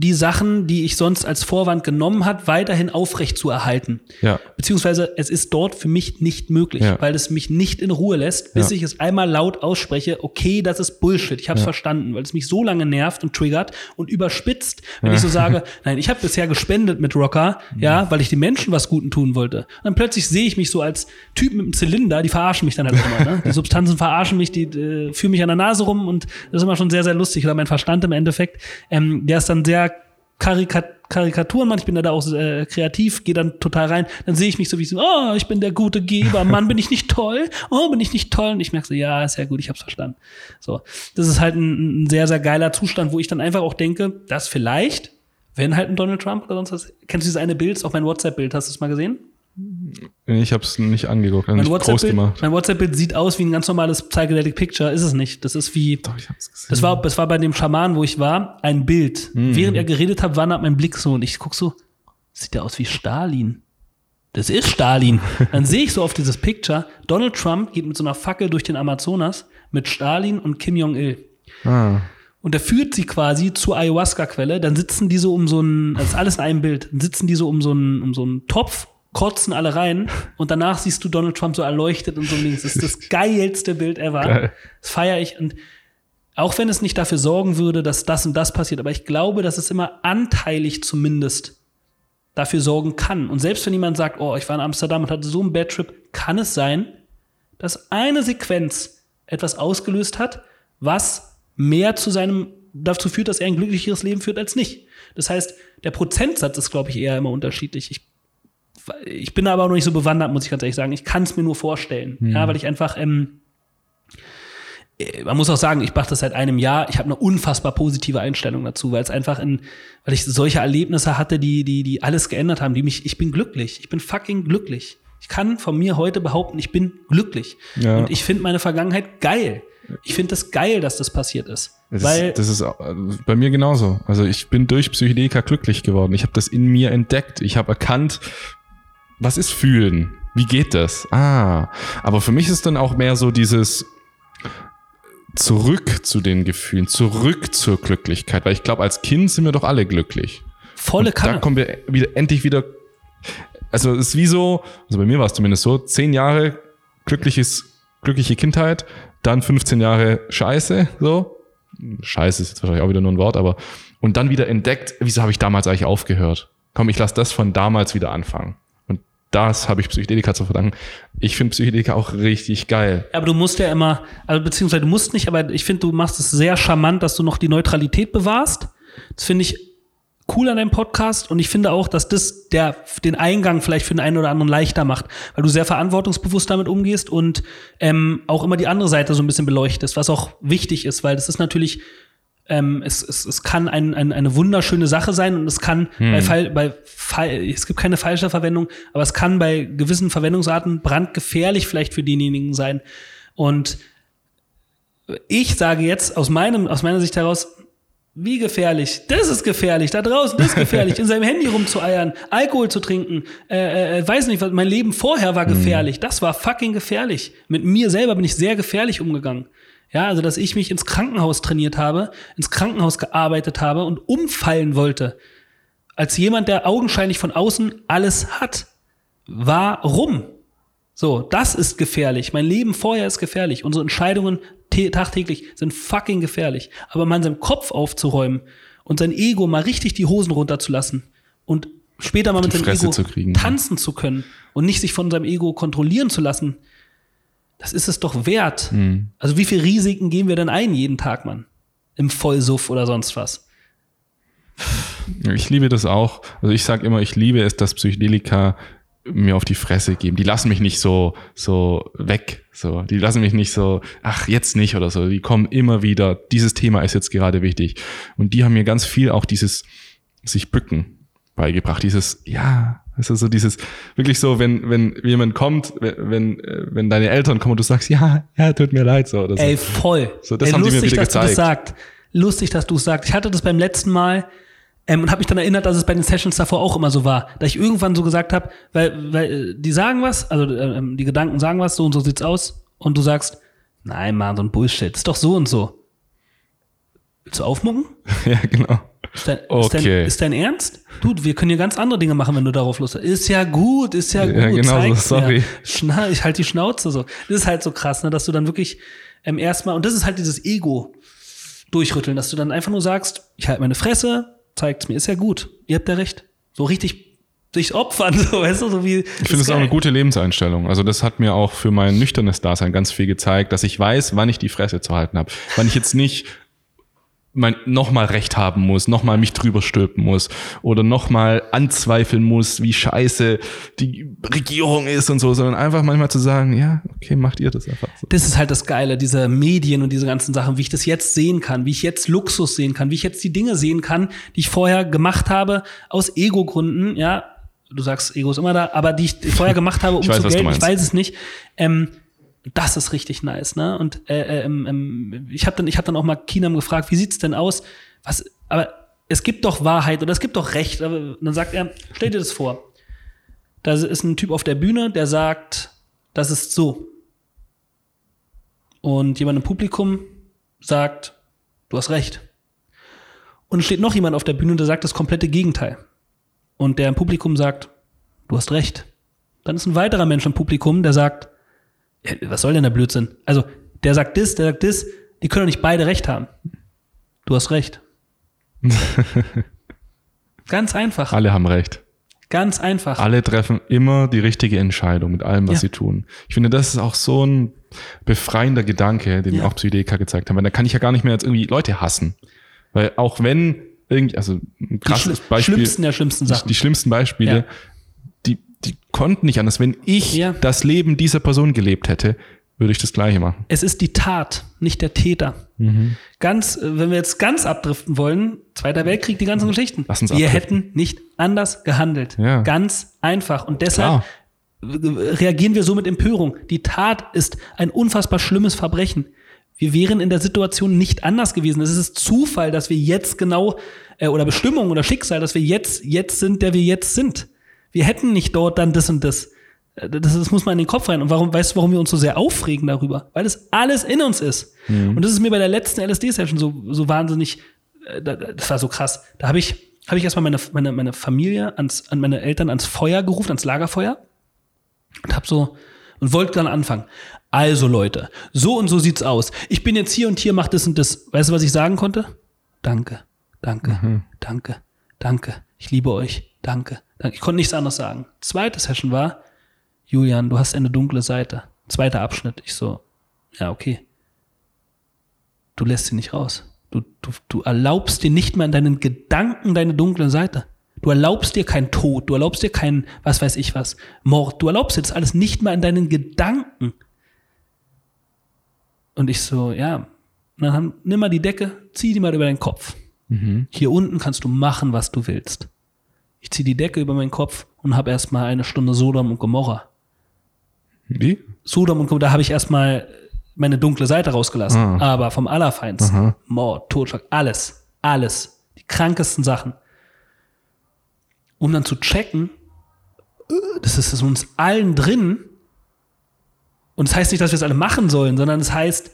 die Sachen, die ich sonst als Vorwand genommen hat, weiterhin aufrecht zu erhalten. ja. Beziehungsweise es ist dort für mich nicht möglich, Ja. weil es mich nicht in Ruhe lässt, bis Ja. ich es einmal laut ausspreche, okay, das ist Bullshit, ich habe es verstanden, weil es mich so lange nervt und triggert und überspitzt, wenn ich so sage, [LAUGHS] nein, ich habe bisher gespendet mit Rocker, Mhm. ja, weil ich den Menschen was Guten tun wollte. Und dann plötzlich sehe ich mich so als Typ mit einem Zylinder, die verarschen mich dann halt immer, ne? Die Substanzen [LAUGHS] verarschen mich, die äh, führen mich an der Nase rum und das ist immer schon sehr, sehr lustig. Oder mein Verstand im Endeffekt, ähm, der ist dann sehr Karika Karikaturen macht. Ich bin da auch äh, kreativ, gehe dann total rein. Dann sehe ich mich so wie so, oh, ich bin der gute Geber. Mann, bin ich nicht toll? Oh, bin ich nicht toll? Und ich merke so, ja, ist ja gut, ich hab's verstanden. So, das ist halt ein, ein sehr, sehr geiler Zustand, wo ich dann einfach auch denke, dass vielleicht, wenn halt ein Donald Trump oder sonst was, kennst du dieses eine Bild, auch mein WhatsApp-Bild, hast du es mal gesehen? Ich habe es nicht angeguckt. Also Mein WhatsApp-Bild WhatsApp-Bild sieht aus wie ein ganz normales Psychedelic Picture, ist es nicht. Das ist wie, Doch, ich hab's gesehen. das war, das war bei dem Schaman, wo ich war, ein Bild. Mhm. Während er geredet hat, wandert mein Blick so und ich guck so, sieht der aus wie Stalin. Das ist Stalin. [LAUGHS] Dann sehe ich so auf dieses Picture, Donald Trump geht mit so einer Fackel durch den Amazonas mit Stalin und Kim Jong-il. ah. Und er führt sie quasi zur Ayahuasca-Quelle. Dann sitzen die so um so ein, das ist alles in einem Bild, dann sitzen die so um so einen, um so einen Topf, kotzen alle rein [LAUGHS] und danach siehst du Donald Trump so erleuchtet und so links. Das ist das geilste Bild ever. Geil. Das feiere ich. Und auch wenn es nicht dafür sorgen würde, dass das und das passiert, aber ich glaube, dass es immer anteilig zumindest dafür sorgen kann. Und selbst wenn jemand sagt, oh, ich war in Amsterdam und hatte so einen Bad Trip, kann es sein, dass eine Sequenz etwas ausgelöst hat, was mehr zu seinem dazu führt, dass er ein glücklicheres Leben führt als nicht. Das heißt, der Prozentsatz ist, glaube ich, eher immer unterschiedlich. Ich, ich bin aber auch noch nicht so bewandert, muss ich ganz ehrlich sagen. Ich kann es mir nur vorstellen, ja, weil ich einfach ähm, äh, man muss auch sagen, ich mache das seit einem Jahr. Ich habe eine unfassbar positive Einstellung dazu, weil es einfach in, weil ich solche Erlebnisse hatte, die, die, die alles geändert haben, die mich, ich bin glücklich. Ich bin fucking glücklich. Ich kann von mir heute behaupten, ich bin glücklich. Ja. Und ich finde meine Vergangenheit geil. Ich finde das geil, dass das passiert ist. Das, weil, ist, das ist äh, bei mir genauso. Also ich bin durch Psychedelika glücklich geworden. Ich habe das in mir entdeckt. Ich habe erkannt, was ist fühlen? Wie geht das? Ah, aber für mich ist dann auch mehr so dieses zurück zu den Gefühlen, zurück zur Glücklichkeit, weil ich glaube, als Kind sind wir doch alle glücklich. volle Da Kanne. kommen wir wieder endlich wieder. Also es ist wie so, also bei mir war es zumindest so, zehn Jahre glückliches, glückliche Kindheit, dann 15 Jahre Scheiße, so. Scheiße ist jetzt wahrscheinlich auch wieder nur ein Wort, aber und dann wieder entdeckt, wieso habe ich damals eigentlich aufgehört? Komm, ich lasse das von damals wieder anfangen. Das habe ich Psychedelika zu verdanken. Ich finde Psychedelika auch richtig geil. Aber du musst ja immer, also beziehungsweise du musst nicht, aber ich finde, du machst es sehr charmant, dass du noch die Neutralität bewahrst. Das finde ich cool an deinem Podcast und ich finde auch, dass das der, den Eingang vielleicht für den einen oder anderen leichter macht, weil du sehr verantwortungsbewusst damit umgehst und ähm, auch immer die andere Seite so ein bisschen beleuchtest, was auch wichtig ist, weil das ist natürlich ähm, es, es, es kann ein, ein, eine wunderschöne Sache sein und es kann bei, Fall, bei Fall, es gibt keine falsche Verwendung, aber es kann bei gewissen Verwendungsarten brandgefährlich vielleicht für denjenigen sein. Und ich sage jetzt aus meinem, aus meiner Sicht heraus, wie gefährlich? Das ist gefährlich. Da draußen, das ist gefährlich. In seinem Handy rumzueiern, Alkohol zu trinken, äh, äh, weiß nicht, was mein Leben vorher war gefährlich. Das war fucking gefährlich. Mit mir selber bin ich sehr gefährlich umgegangen. Ja, also dass ich mich ins Krankenhaus trainiert habe, ins Krankenhaus gearbeitet habe und umfallen wollte. Als jemand, der augenscheinlich von außen alles hat. Warum? So, das ist gefährlich. Mein Leben vorher ist gefährlich. Unsere Entscheidungen tä- tagtäglich sind fucking gefährlich. Aber mal in seinem Kopf aufzuräumen und sein Ego mal richtig die Hosen runterzulassen und später mal mit seinem Ego zu kriegen. tanzen zu können und nicht sich von seinem Ego kontrollieren zu lassen, das ist es doch wert. Mhm. Also wie viel Risiken gehen wir denn ein jeden Tag, Mann? Im Vollsuff oder sonst was. Ich liebe das auch. Also ich sage immer, ich liebe es, dass Psychedelika mir auf die Fresse geben. Die lassen mich nicht so so weg, so. Die lassen mich nicht so, ach jetzt nicht oder so. Die kommen immer wieder. Dieses Thema ist jetzt gerade wichtig. Und die haben mir ganz viel auch dieses sich bücken beigebracht. Dieses ja, Also so dieses, wirklich so, wenn, wenn jemand kommt, wenn, wenn, äh, wenn deine Eltern kommen und du sagst, ja, ja, tut mir leid, so. Oder so. Ey, voll. So, das Ey, haben die lustig, mir wieder dass du das gezeigt. sagst. Lustig, dass du es sagst. Ich hatte das beim letzten Mal ähm, und habe mich dann erinnert, dass es bei den Sessions davor auch immer so war. Da ich irgendwann so gesagt habe, weil, weil äh, die sagen was, also ähm, die Gedanken sagen was, so und so sieht's aus. Und du sagst, nein, Mann, so ein Bullshit. Ist doch so und so. Willst du aufmucken? [LAUGHS] ja, genau. Ist dein, ist, Okay. dein, ist dein Ernst? Du, wir können hier ganz andere Dinge machen, wenn du darauf Lust hast. Ist ja gut, ist ja gut. Ja, genau so, sorry. Schna ich halt die Schnauze so. Das ist halt so krass, ne, dass du dann wirklich ähm, erstmal, und das ist halt dieses Ego durchrütteln, dass du dann einfach nur sagst, ich halte meine Fresse, zeigt's mir, ist ja gut. Ihr habt ja recht. So richtig sich opfern, [LAUGHS] so, weißt du, so wie. Ich finde es auch eine gute Lebenseinstellung. Also das hat mir auch für mein nüchternes Dasein ganz viel gezeigt, dass ich weiß, wann ich die Fresse zu halten habe. Wann ich jetzt nicht mein, nochmal Recht haben muss, nochmal mich drüber stülpen muss oder nochmal anzweifeln muss, wie scheiße die Regierung ist und so, sondern einfach manchmal zu sagen, ja, okay, macht ihr das einfach so. Das ist halt das Geile, diese Medien und diese ganzen Sachen, wie ich das jetzt sehen kann, wie ich jetzt Luxus sehen kann, wie ich jetzt die Dinge sehen kann, die ich vorher gemacht habe aus Ego-Gründen, ja, du sagst, Ego ist immer da, aber die ich vorher [LAUGHS] gemacht habe, um Ich weiß, zu Geld, ich weiß es nicht. Ähm, das ist richtig nice, ne? Und äh, ähm, ähm, ich habe dann, ich hab dann auch mal Kinam gefragt, wie sieht's denn aus? Was, aber es gibt doch Wahrheit oder es gibt doch Recht. Aber dann sagt er, stell dir das vor. Da ist ein Typ auf der Bühne, der sagt, das ist so. Und jemand im Publikum sagt, du hast recht. Und steht noch jemand auf der Bühne, der sagt das komplette Gegenteil. Und der im Publikum sagt, du hast recht. Dann ist ein weiterer Mensch im Publikum, der sagt, "Ja, was soll denn der Blödsinn? Also, der sagt das, der sagt das, die können doch nicht beide recht haben. Du hast recht. [LAUGHS] Ganz einfach. Alle haben recht. Ganz einfach. Alle treffen immer die richtige Entscheidung mit allem, was Ja. sie tun. Ich finde, das ist auch so ein befreiender Gedanke, den Ja. auch Psychedeliker gezeigt haben. Weil da kann ich ja gar nicht mehr jetzt irgendwie Leute hassen. Weil auch wenn irgendwie, also ein die krasses schli- Beispiel. schlimmsten der schlimmsten die, Sachen. die schlimmsten Beispiele, Ja. Die, konnten nicht anders. Wenn ich Ja. das Leben dieser Person gelebt hätte, würde ich das Gleiche machen. Es ist die Tat, nicht der Täter. Mhm. Ganz, äh, wenn wir jetzt ganz abdriften wollen, Zweiter Weltkrieg, die ganzen Geschichten. Lass uns wir abdriften. hätten nicht anders gehandelt. Ja. Ganz einfach. Und deshalb Klar. reagieren wir so mit Empörung. Die Tat ist ein unfassbar schlimmes Verbrechen. Wir wären in der Situation nicht anders gewesen. Es ist Zufall, dass wir jetzt genau, äh, oder Bestimmung oder Schicksal, dass wir jetzt, jetzt sind, der wir jetzt sind. Wir hätten nicht dort dann das und das. Äh, Das, das muss man in den Kopf rein. Und warum, weißt du, warum wir uns so sehr aufregen darüber? Weil es alles in uns ist. Und das ist mir bei der letzten LSD-Session so, so wahnsinnig, äh, da- das war so krass. Da habe ich, habe ich erstmal meine, meine, meine Familie ans, an meine Eltern ans Feuer gerufen, ans Lagerfeuer und hab so und wollte dann anfangen. Also Leute, so und so sieht's aus. Ich bin jetzt hier und hier, mach das und das. Weißt du, was ich sagen konnte? Danke, danke, danke, danke. Ich liebe euch. Danke. Ich konnte nichts anderes sagen. Zweite Session war, Julian, du hast eine dunkle Seite. Zweiter Abschnitt. Ich so, ja, okay. Du lässt sie nicht raus. Du, du, du erlaubst dir nicht mal in deinen Gedanken deine dunkle Seite. Du erlaubst dir keinen Tod, du erlaubst dir keinen, was weiß ich was, Mord. Du erlaubst dir das alles nicht mal in deinen Gedanken. Und ich so, ja, dann nimm mal die Decke, zieh die mal über deinen Kopf. Hier unten kannst du machen, was du willst. Ich zieh die Decke über meinen Kopf und habe erstmal eine Stunde Sodom und Gomorra. Wie? Sodom und Gomorra, da habe ich erstmal meine dunkle Seite rausgelassen. Ah. Aber vom Allerfeinsten. Mord, Totschlag, alles. Alles. Die krankesten Sachen. Um dann zu checken, äh, das ist in uns allen drin. Und das heißt nicht, dass wir es alle machen sollen, sondern es heißt,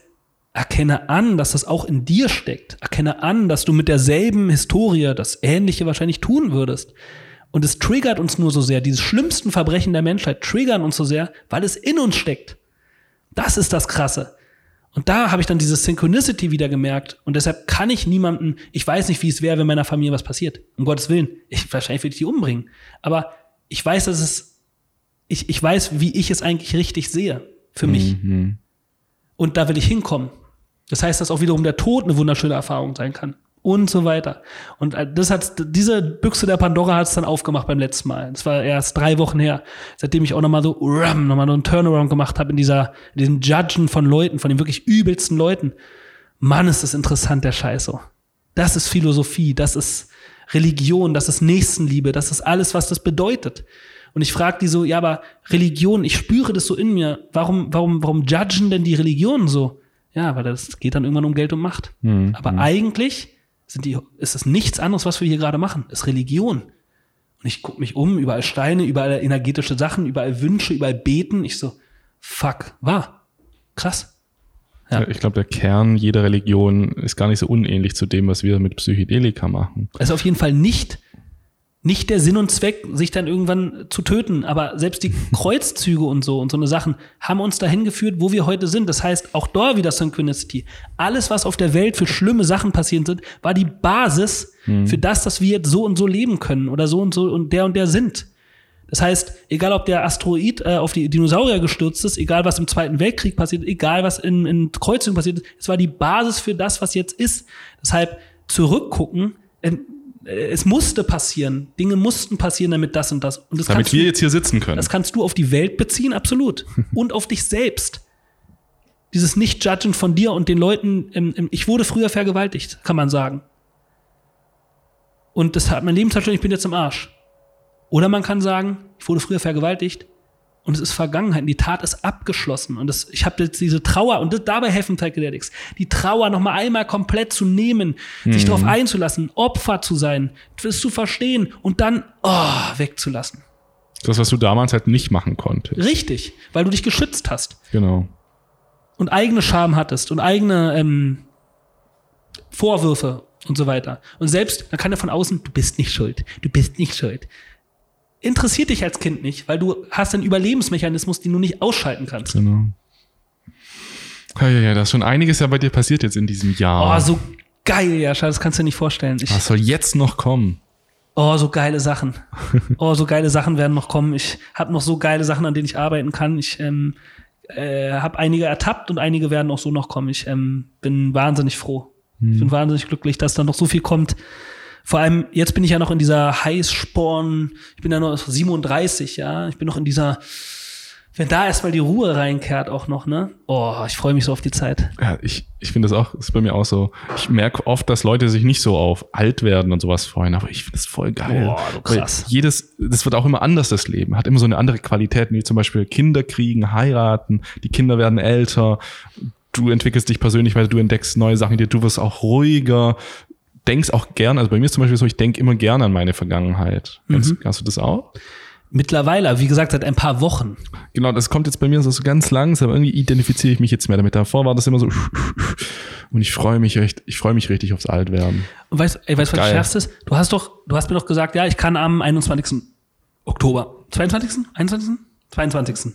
erkenne an, dass das auch in dir steckt. Erkenne an, dass du mit derselben Historie das Ähnliche wahrscheinlich tun würdest. Und es triggert uns nur so sehr. Diese schlimmsten Verbrechen der Menschheit triggern uns so sehr, weil es in uns steckt. Das ist das Krasse. Und da habe ich dann diese Synchronicity wieder gemerkt. Und deshalb kann ich niemanden, ich weiß nicht, wie es wäre, wenn meiner Familie was passiert. Um Gottes Willen. Ich, wahrscheinlich würde ich die umbringen. Aber ich weiß, dass es, ich, ich weiß, wie ich es eigentlich richtig sehe. Für mich. Und da will ich hinkommen. Das heißt, dass auch wiederum der Tod eine wunderschöne Erfahrung sein kann. Und so weiter. Und äh, das hat, diese Büchse der Pandora hat es dann aufgemacht beim letzten Mal. Das war erst drei Wochen her, seitdem ich auch nochmal so, ram, nochmal so einen Turnaround gemacht habe in dieser, in diesem Judgen von Leuten, von den wirklich übelsten Leuten. Mann, ist das interessant, der Scheiß so. Das ist Philosophie, das ist, Religion, das ist Nächstenliebe, das ist alles, was das bedeutet. Und ich frage die so, ja, aber Religion, ich spüre das so in mir. Warum, warum, warum judgen denn die Religionen so? Ja, weil das geht dann irgendwann um Geld und Macht. Mhm. Aber eigentlich sind die, ist es nichts anderes, was wir hier gerade machen. ist Religion. Und ich gucke mich um, überall Steine, überall energetische Sachen, überall Wünsche, überall Beten. Ich so, fuck, wahr. Krass. Ja. Ich glaube, der Kern jeder Religion ist gar nicht so unähnlich zu dem, was wir mit Psychedelika machen. Es ist auf jeden Fall nicht nicht der Sinn und Zweck, sich dann irgendwann zu töten. Aber selbst die [LAUGHS] Kreuzzüge und so und so eine Sachen haben uns dahin geführt, wo wir heute sind. Das heißt, auch da wieder Synchronicity. Alles, was auf der Welt für schlimme Sachen passiert sind, war die Basis mhm. für das, dass wir jetzt so und so leben können oder so und so und der und der sind. Das heißt, egal ob der Asteroid äh, auf die Dinosaurier gestürzt ist, egal was im Zweiten Weltkrieg passiert, egal was in, in Kreuzungen passiert ist, es war die Basis für das, was jetzt ist. Deshalb zurückgucken, äh, es musste passieren. Dinge mussten passieren, damit das und das. Und das damit wir du, jetzt hier sitzen können. Das kannst du auf die Welt beziehen, absolut. [LAUGHS] und auf dich selbst. Dieses Nicht-Judgen von dir und den Leuten. Im, im, ich wurde früher vergewaltigt, kann man sagen. Und das hat mein Leben zerstört, ich bin jetzt im Arsch. Oder man kann sagen, ich wurde früher vergewaltigt, und es ist Vergangenheit. Die Tat ist abgeschlossen. Und das, ich habe jetzt diese Trauer, und das, dabei helfen Psychedelics, die Trauer nochmal einmal komplett zu nehmen, mhm. sich darauf einzulassen, Opfer zu sein, das zu verstehen und dann oh, wegzulassen. Das, was du damals halt nicht machen konntest. Richtig, weil du dich geschützt hast. Genau. Und eigene Scham hattest und eigene ähm, Vorwürfe und so weiter. Und selbst, man kann ja von außen, du bist nicht schuld, du bist nicht schuld interessiert dich als Kind nicht, weil du hast einen Überlebensmechanismus, den du nicht ausschalten kannst. Genau. Ja, ja, ja, da ist schon einiges ja bei dir passiert jetzt in diesem Jahr. Oh, so geil, Jascha, das kannst du dir nicht vorstellen. Ich, Was soll jetzt noch kommen? Oh, so geile Sachen. [LAUGHS] Oh, so geile Sachen werden noch kommen. Ich habe noch so geile Sachen, an denen ich arbeiten kann. Ich ähm, äh, habe einige ertappt und einige werden auch so noch kommen. Ich ähm, bin wahnsinnig froh. Hm. Ich bin wahnsinnig glücklich, dass da noch so viel kommt. Vor allem, jetzt bin ich ja noch in dieser Heißsporn, ich bin ja noch 37, ja, ich bin noch in dieser, wenn da erstmal die Ruhe reinkehrt auch noch, ne? Oh, ich freue mich so auf die Zeit. Ja, ich, ich finde das auch, ist bei mir auch so. Ich merke oft, dass Leute sich nicht so auf alt werden und sowas freuen, aber ich finde das voll geil. Boah, du krass. Weil jedes, das wird auch immer anders, das Leben. Hat immer so eine andere Qualität, wie zum Beispiel Kinder kriegen, heiraten, die Kinder werden älter, du entwickelst dich persönlich, weil du entdeckst neue Sachen, du wirst auch ruhiger, denk's auch gern, also bei mir ist zum Beispiel so, ich denke immer gerne an meine Vergangenheit. Mhm. Hast du das auch? Mittlerweile, wie gesagt, seit ein paar Wochen. Genau, das kommt jetzt bei mir so ganz langsam. Irgendwie identifiziere ich mich jetzt mehr damit. Davor war das immer so [LAUGHS] und ich freue mich recht, ich freue mich richtig aufs Altwerden. Und weißt, ey, weißt du, was schärfst ist? Du hast doch, du hast mir doch gesagt, ja, ich kann am 21. Oktober, 22. 21. 22.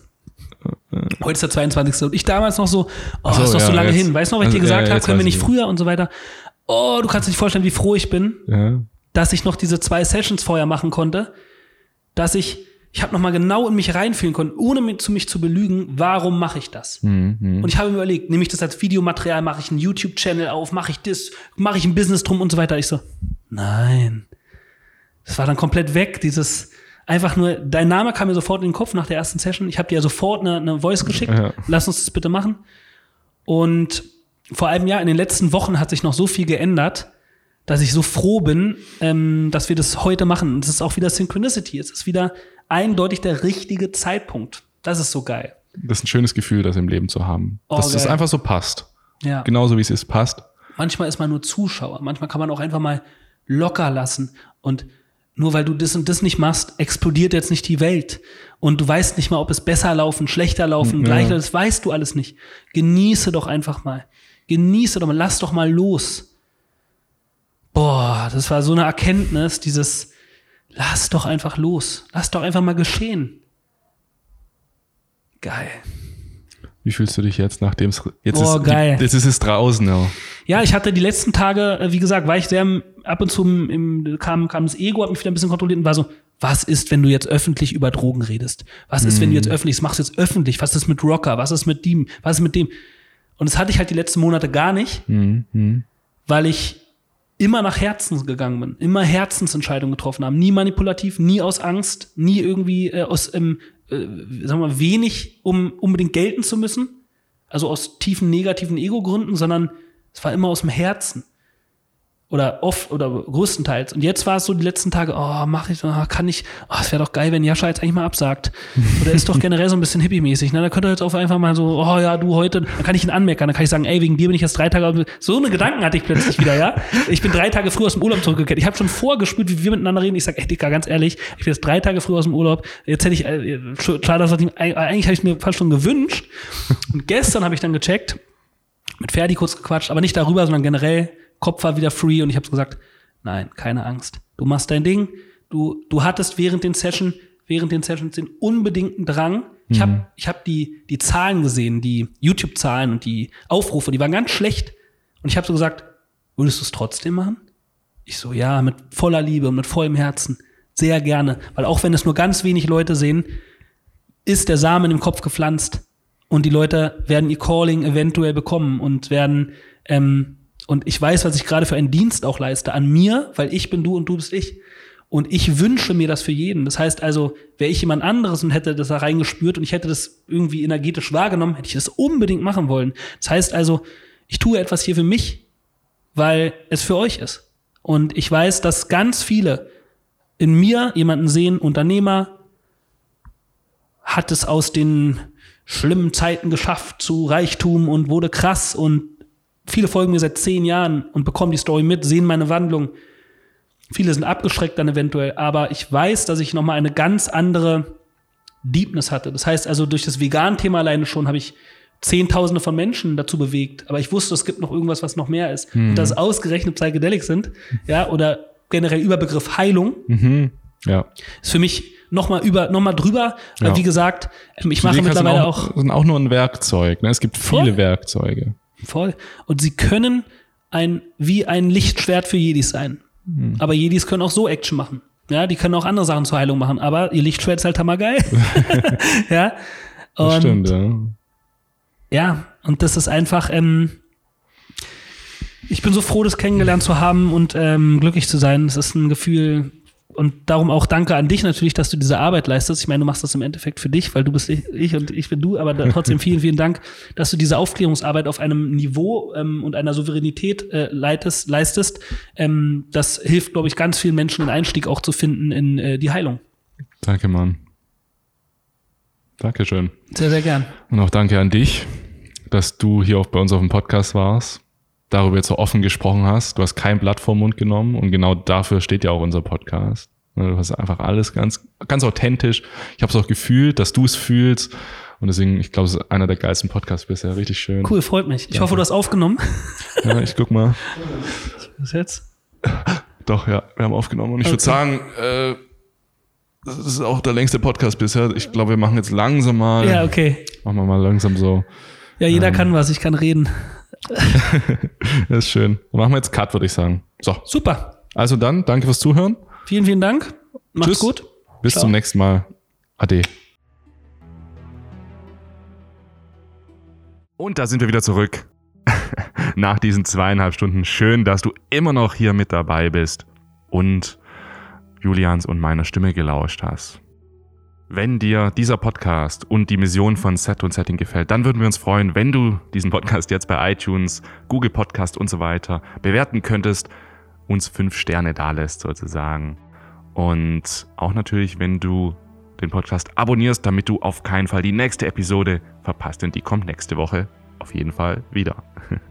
Heute ist der 22. Und ich damals noch so, oh, so, ist doch ja, so lange jetzt, hin. Weißt du noch, was ich dir also, gesagt ja, habe, können wir nicht früher und so weiter oh, du kannst dir nicht vorstellen, wie froh ich bin, ja. dass ich noch diese zwei Sessions vorher machen konnte, dass ich, ich habe nochmal genau in mich reinfühlen können, ohne mich zu, mich zu belügen, warum mache ich das? Mhm, mhm. Und ich habe mir überlegt, nehme ich das als Videomaterial, mache ich einen YouTube-Channel auf, mache ich das, mache ich ein Business drum und so weiter. Ich so, nein. Das war dann komplett weg, dieses, einfach nur, dein Name kam mir sofort in den Kopf nach der ersten Session. Ich habe dir ja sofort eine, eine Voice geschickt. Ja. Lass uns das bitte machen. Und vor allem ja, in den letzten Wochen hat sich noch so viel geändert, dass ich so froh bin, ähm, dass wir das heute machen. Und es ist auch wieder Synchronicity. Es ist wieder eindeutig der richtige Zeitpunkt. Das ist so geil. Das ist ein schönes Gefühl, das im Leben zu haben. Oh, dass das einfach so passt. Ja. Genauso wie es ist, passt. Manchmal ist man nur Zuschauer. Manchmal kann man auch einfach mal locker lassen. Und nur weil du das und das nicht machst, explodiert jetzt nicht die Welt. Und du weißt nicht mal, ob es besser laufen, schlechter laufen, ja. gleich, das weißt du alles nicht. Genieße doch einfach mal. Genieße doch mal, lass doch mal los. Boah, das war so eine Erkenntnis, dieses, lass doch einfach los. Lass doch einfach mal geschehen. Geil. Wie fühlst du dich jetzt, nachdem es jetzt oh, ist, geil. Die, jetzt ist es draußen, ja. Ja, ich hatte die letzten Tage, äh, wie gesagt, war ich sehr ab und zu im, kam, kam das Ego, hat mich wieder ein bisschen kontrolliert und war so, was ist, wenn du jetzt öffentlich über Drogen redest? Was ist, mm. wenn du jetzt mhm. öffentlich, das machst du jetzt öffentlich? Was ist mit Rocker? Was ist mit dem? Was ist mit dem? Und das hatte ich halt die letzten Monate gar nicht, mhm. weil ich immer nach Herzen gegangen bin, immer Herzensentscheidungen getroffen habe, nie manipulativ, nie aus Angst, nie irgendwie äh, aus ähm, äh, sagen wir mal, wenig, um unbedingt gelten zu müssen, also aus tiefen negativen Ego-Gründen, sondern es war immer aus dem Herzen. Oder oft oder größtenteils. Und jetzt war es so die letzten Tage, oh, mach ich, oh, kann ich, oh, es wäre doch geil, wenn Jascha jetzt eigentlich mal absagt. Oder ist doch [LAUGHS] generell so ein bisschen hippie-mäßig. Ne? Da könnte er jetzt auch einfach mal so, oh ja, du heute, dann kann ich ihn anmeckern, dann kann ich sagen, ey, wegen dir bin ich jetzt drei Tage. So eine Gedanken hatte ich plötzlich wieder, ja. Ich bin drei Tage früh aus dem Urlaub zurückgekehrt. Ich habe schon vorgespürt, wie wir miteinander reden. Ich sage, ey, Dicker, ganz ehrlich, ich bin jetzt drei Tage früh aus dem Urlaub. Jetzt hätte ich, äh, klar, das hat ich, eigentlich habe ich mir fast schon gewünscht. Und gestern habe ich dann gecheckt, mit Ferdi kurz gequatscht, aber nicht darüber, sondern generell, Kopf war wieder free und ich habe gesagt, Nein, keine Angst. Du machst dein Ding. Du, du hattest während den Session, während den Sessions den unbedingten Drang. Ich habe ich hab die, die Zahlen gesehen, die YouTube-Zahlen und die Aufrufe, die waren ganz schlecht. Und ich habe so gesagt, würdest du es trotzdem machen? Ich so, ja, mit voller Liebe und mit vollem Herzen. Sehr gerne. Weil auch wenn es nur ganz wenig Leute sehen, ist der Samen im Kopf gepflanzt. Und die Leute werden ihr Calling eventuell bekommen und werden ähm, und ich weiß, was ich gerade für einen Dienst auch leiste an mir, weil ich bin du und du bist ich. Und ich wünsche mir das für jeden. Das heißt also, wäre ich jemand anderes und hätte das da reingespürt und ich hätte das irgendwie energetisch wahrgenommen, hätte ich das unbedingt machen wollen. Das heißt also, ich tue etwas hier für mich, weil es für euch ist. Und ich weiß, dass ganz viele in mir jemanden sehen, Unternehmer, hat es aus den schlimmen Zeiten geschafft zu Reichtum und wurde krass und Viele folgen mir seit zehn Jahren und bekommen die Story mit, sehen meine Wandlung. Viele sind abgeschreckt dann eventuell, aber ich weiß, dass ich nochmal eine ganz andere Deepness hatte. Das heißt also, durch das Vegan-Thema alleine schon habe ich Zehntausende von Menschen dazu bewegt. Aber ich wusste, es gibt noch irgendwas, was noch mehr ist. Mhm. Und dass es ausgerechnet Psychedelics sind, ja, oder generell Überbegriff Heilung, mhm. ja. ist für mich nochmal über, noch mal drüber. Ja. Wie gesagt, ich mache mittlerweile auch, auch. sind auch nur ein Werkzeug. Ne? Es gibt viele Voll. Werkzeuge. Voll. Und sie können ein, wie ein Lichtschwert für Jedis sein. Mhm. Aber Jedis können auch so Action machen. Ja, die können auch andere Sachen zur Heilung machen, aber ihr Lichtschwert ist halt hammergeil. [LAUGHS] [LAUGHS] ja. Und, das stimmt, ja. Ja, und das ist einfach, ähm, ich bin so froh, das kennengelernt zu haben und ähm, glücklich zu sein. Es ist ein Gefühl, und darum auch danke an dich natürlich, dass du diese Arbeit leistest. Ich meine, du machst das im Endeffekt für dich, weil du bist ich und ich bin du, aber trotzdem vielen, vielen Dank, dass du diese Aufklärungsarbeit auf einem Niveau ähm, und einer Souveränität äh, leitest, leistest. Ähm, das hilft, glaube ich, ganz vielen Menschen einen Einstieg auch zu finden in äh, die Heilung. Danke, Mann. Dankeschön. Sehr, sehr gern. Und auch danke an dich, dass du hier auch bei uns auf dem Podcast warst darüber jetzt so offen gesprochen hast. Du hast kein Blatt vor Mund genommen und genau dafür steht ja auch unser Podcast. Du hast einfach alles ganz, ganz authentisch. Ich habe es auch gefühlt, dass du es fühlst. Und deswegen, ich glaube, es ist einer der geilsten Podcasts bisher. Richtig schön. Cool, freut mich. Ich Danke. hoffe, du hast aufgenommen. [LAUGHS] Ja, ich guck mal. Was jetzt? Doch, ja, wir haben aufgenommen. Und ich okay. würde sagen, äh, das ist auch der längste Podcast bisher. Ich glaube, wir machen jetzt langsam mal. Ja, okay. Machen wir mal langsam so. Ja, jeder ähm, kann was. Ich kann reden. [LAUGHS] das ist schön. Machen wir jetzt Cut, würde ich sagen. So. Super. Also dann, danke fürs Zuhören. Vielen, vielen Dank. Macht's Tschüss. gut. Bis Ciao. zum nächsten Mal. Ade. Und da sind wir wieder zurück. [LAUGHS] Nach diesen zweieinhalb Stunden. Schön, dass du immer noch hier mit dabei bist und Julians und meiner Stimme gelauscht hast. Wenn dir dieser Podcast und die Mission von Set und Setting gefällt, dann würden wir uns freuen, wenn du diesen Podcast jetzt bei iTunes, Google Podcast und so weiter bewerten könntest, uns fünf Sterne dalässt sozusagen. Und auch natürlich, wenn du den Podcast abonnierst, damit du auf keinen Fall die nächste Episode verpasst, denn die kommt nächste Woche auf jeden Fall wieder. [LAUGHS]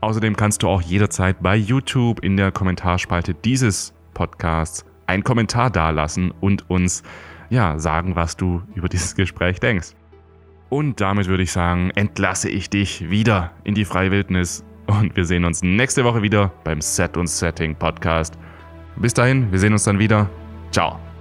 Außerdem kannst du auch jederzeit bei YouTube in der Kommentarspalte dieses Podcasts einen Kommentar dalassen und uns ja, sagen, was du über dieses Gespräch denkst. Und damit würde ich sagen, entlasse ich dich wieder in die freie Wildnis und wir sehen uns nächste Woche wieder beim Set und Setting Podcast. Bis dahin, wir sehen uns dann wieder. Ciao.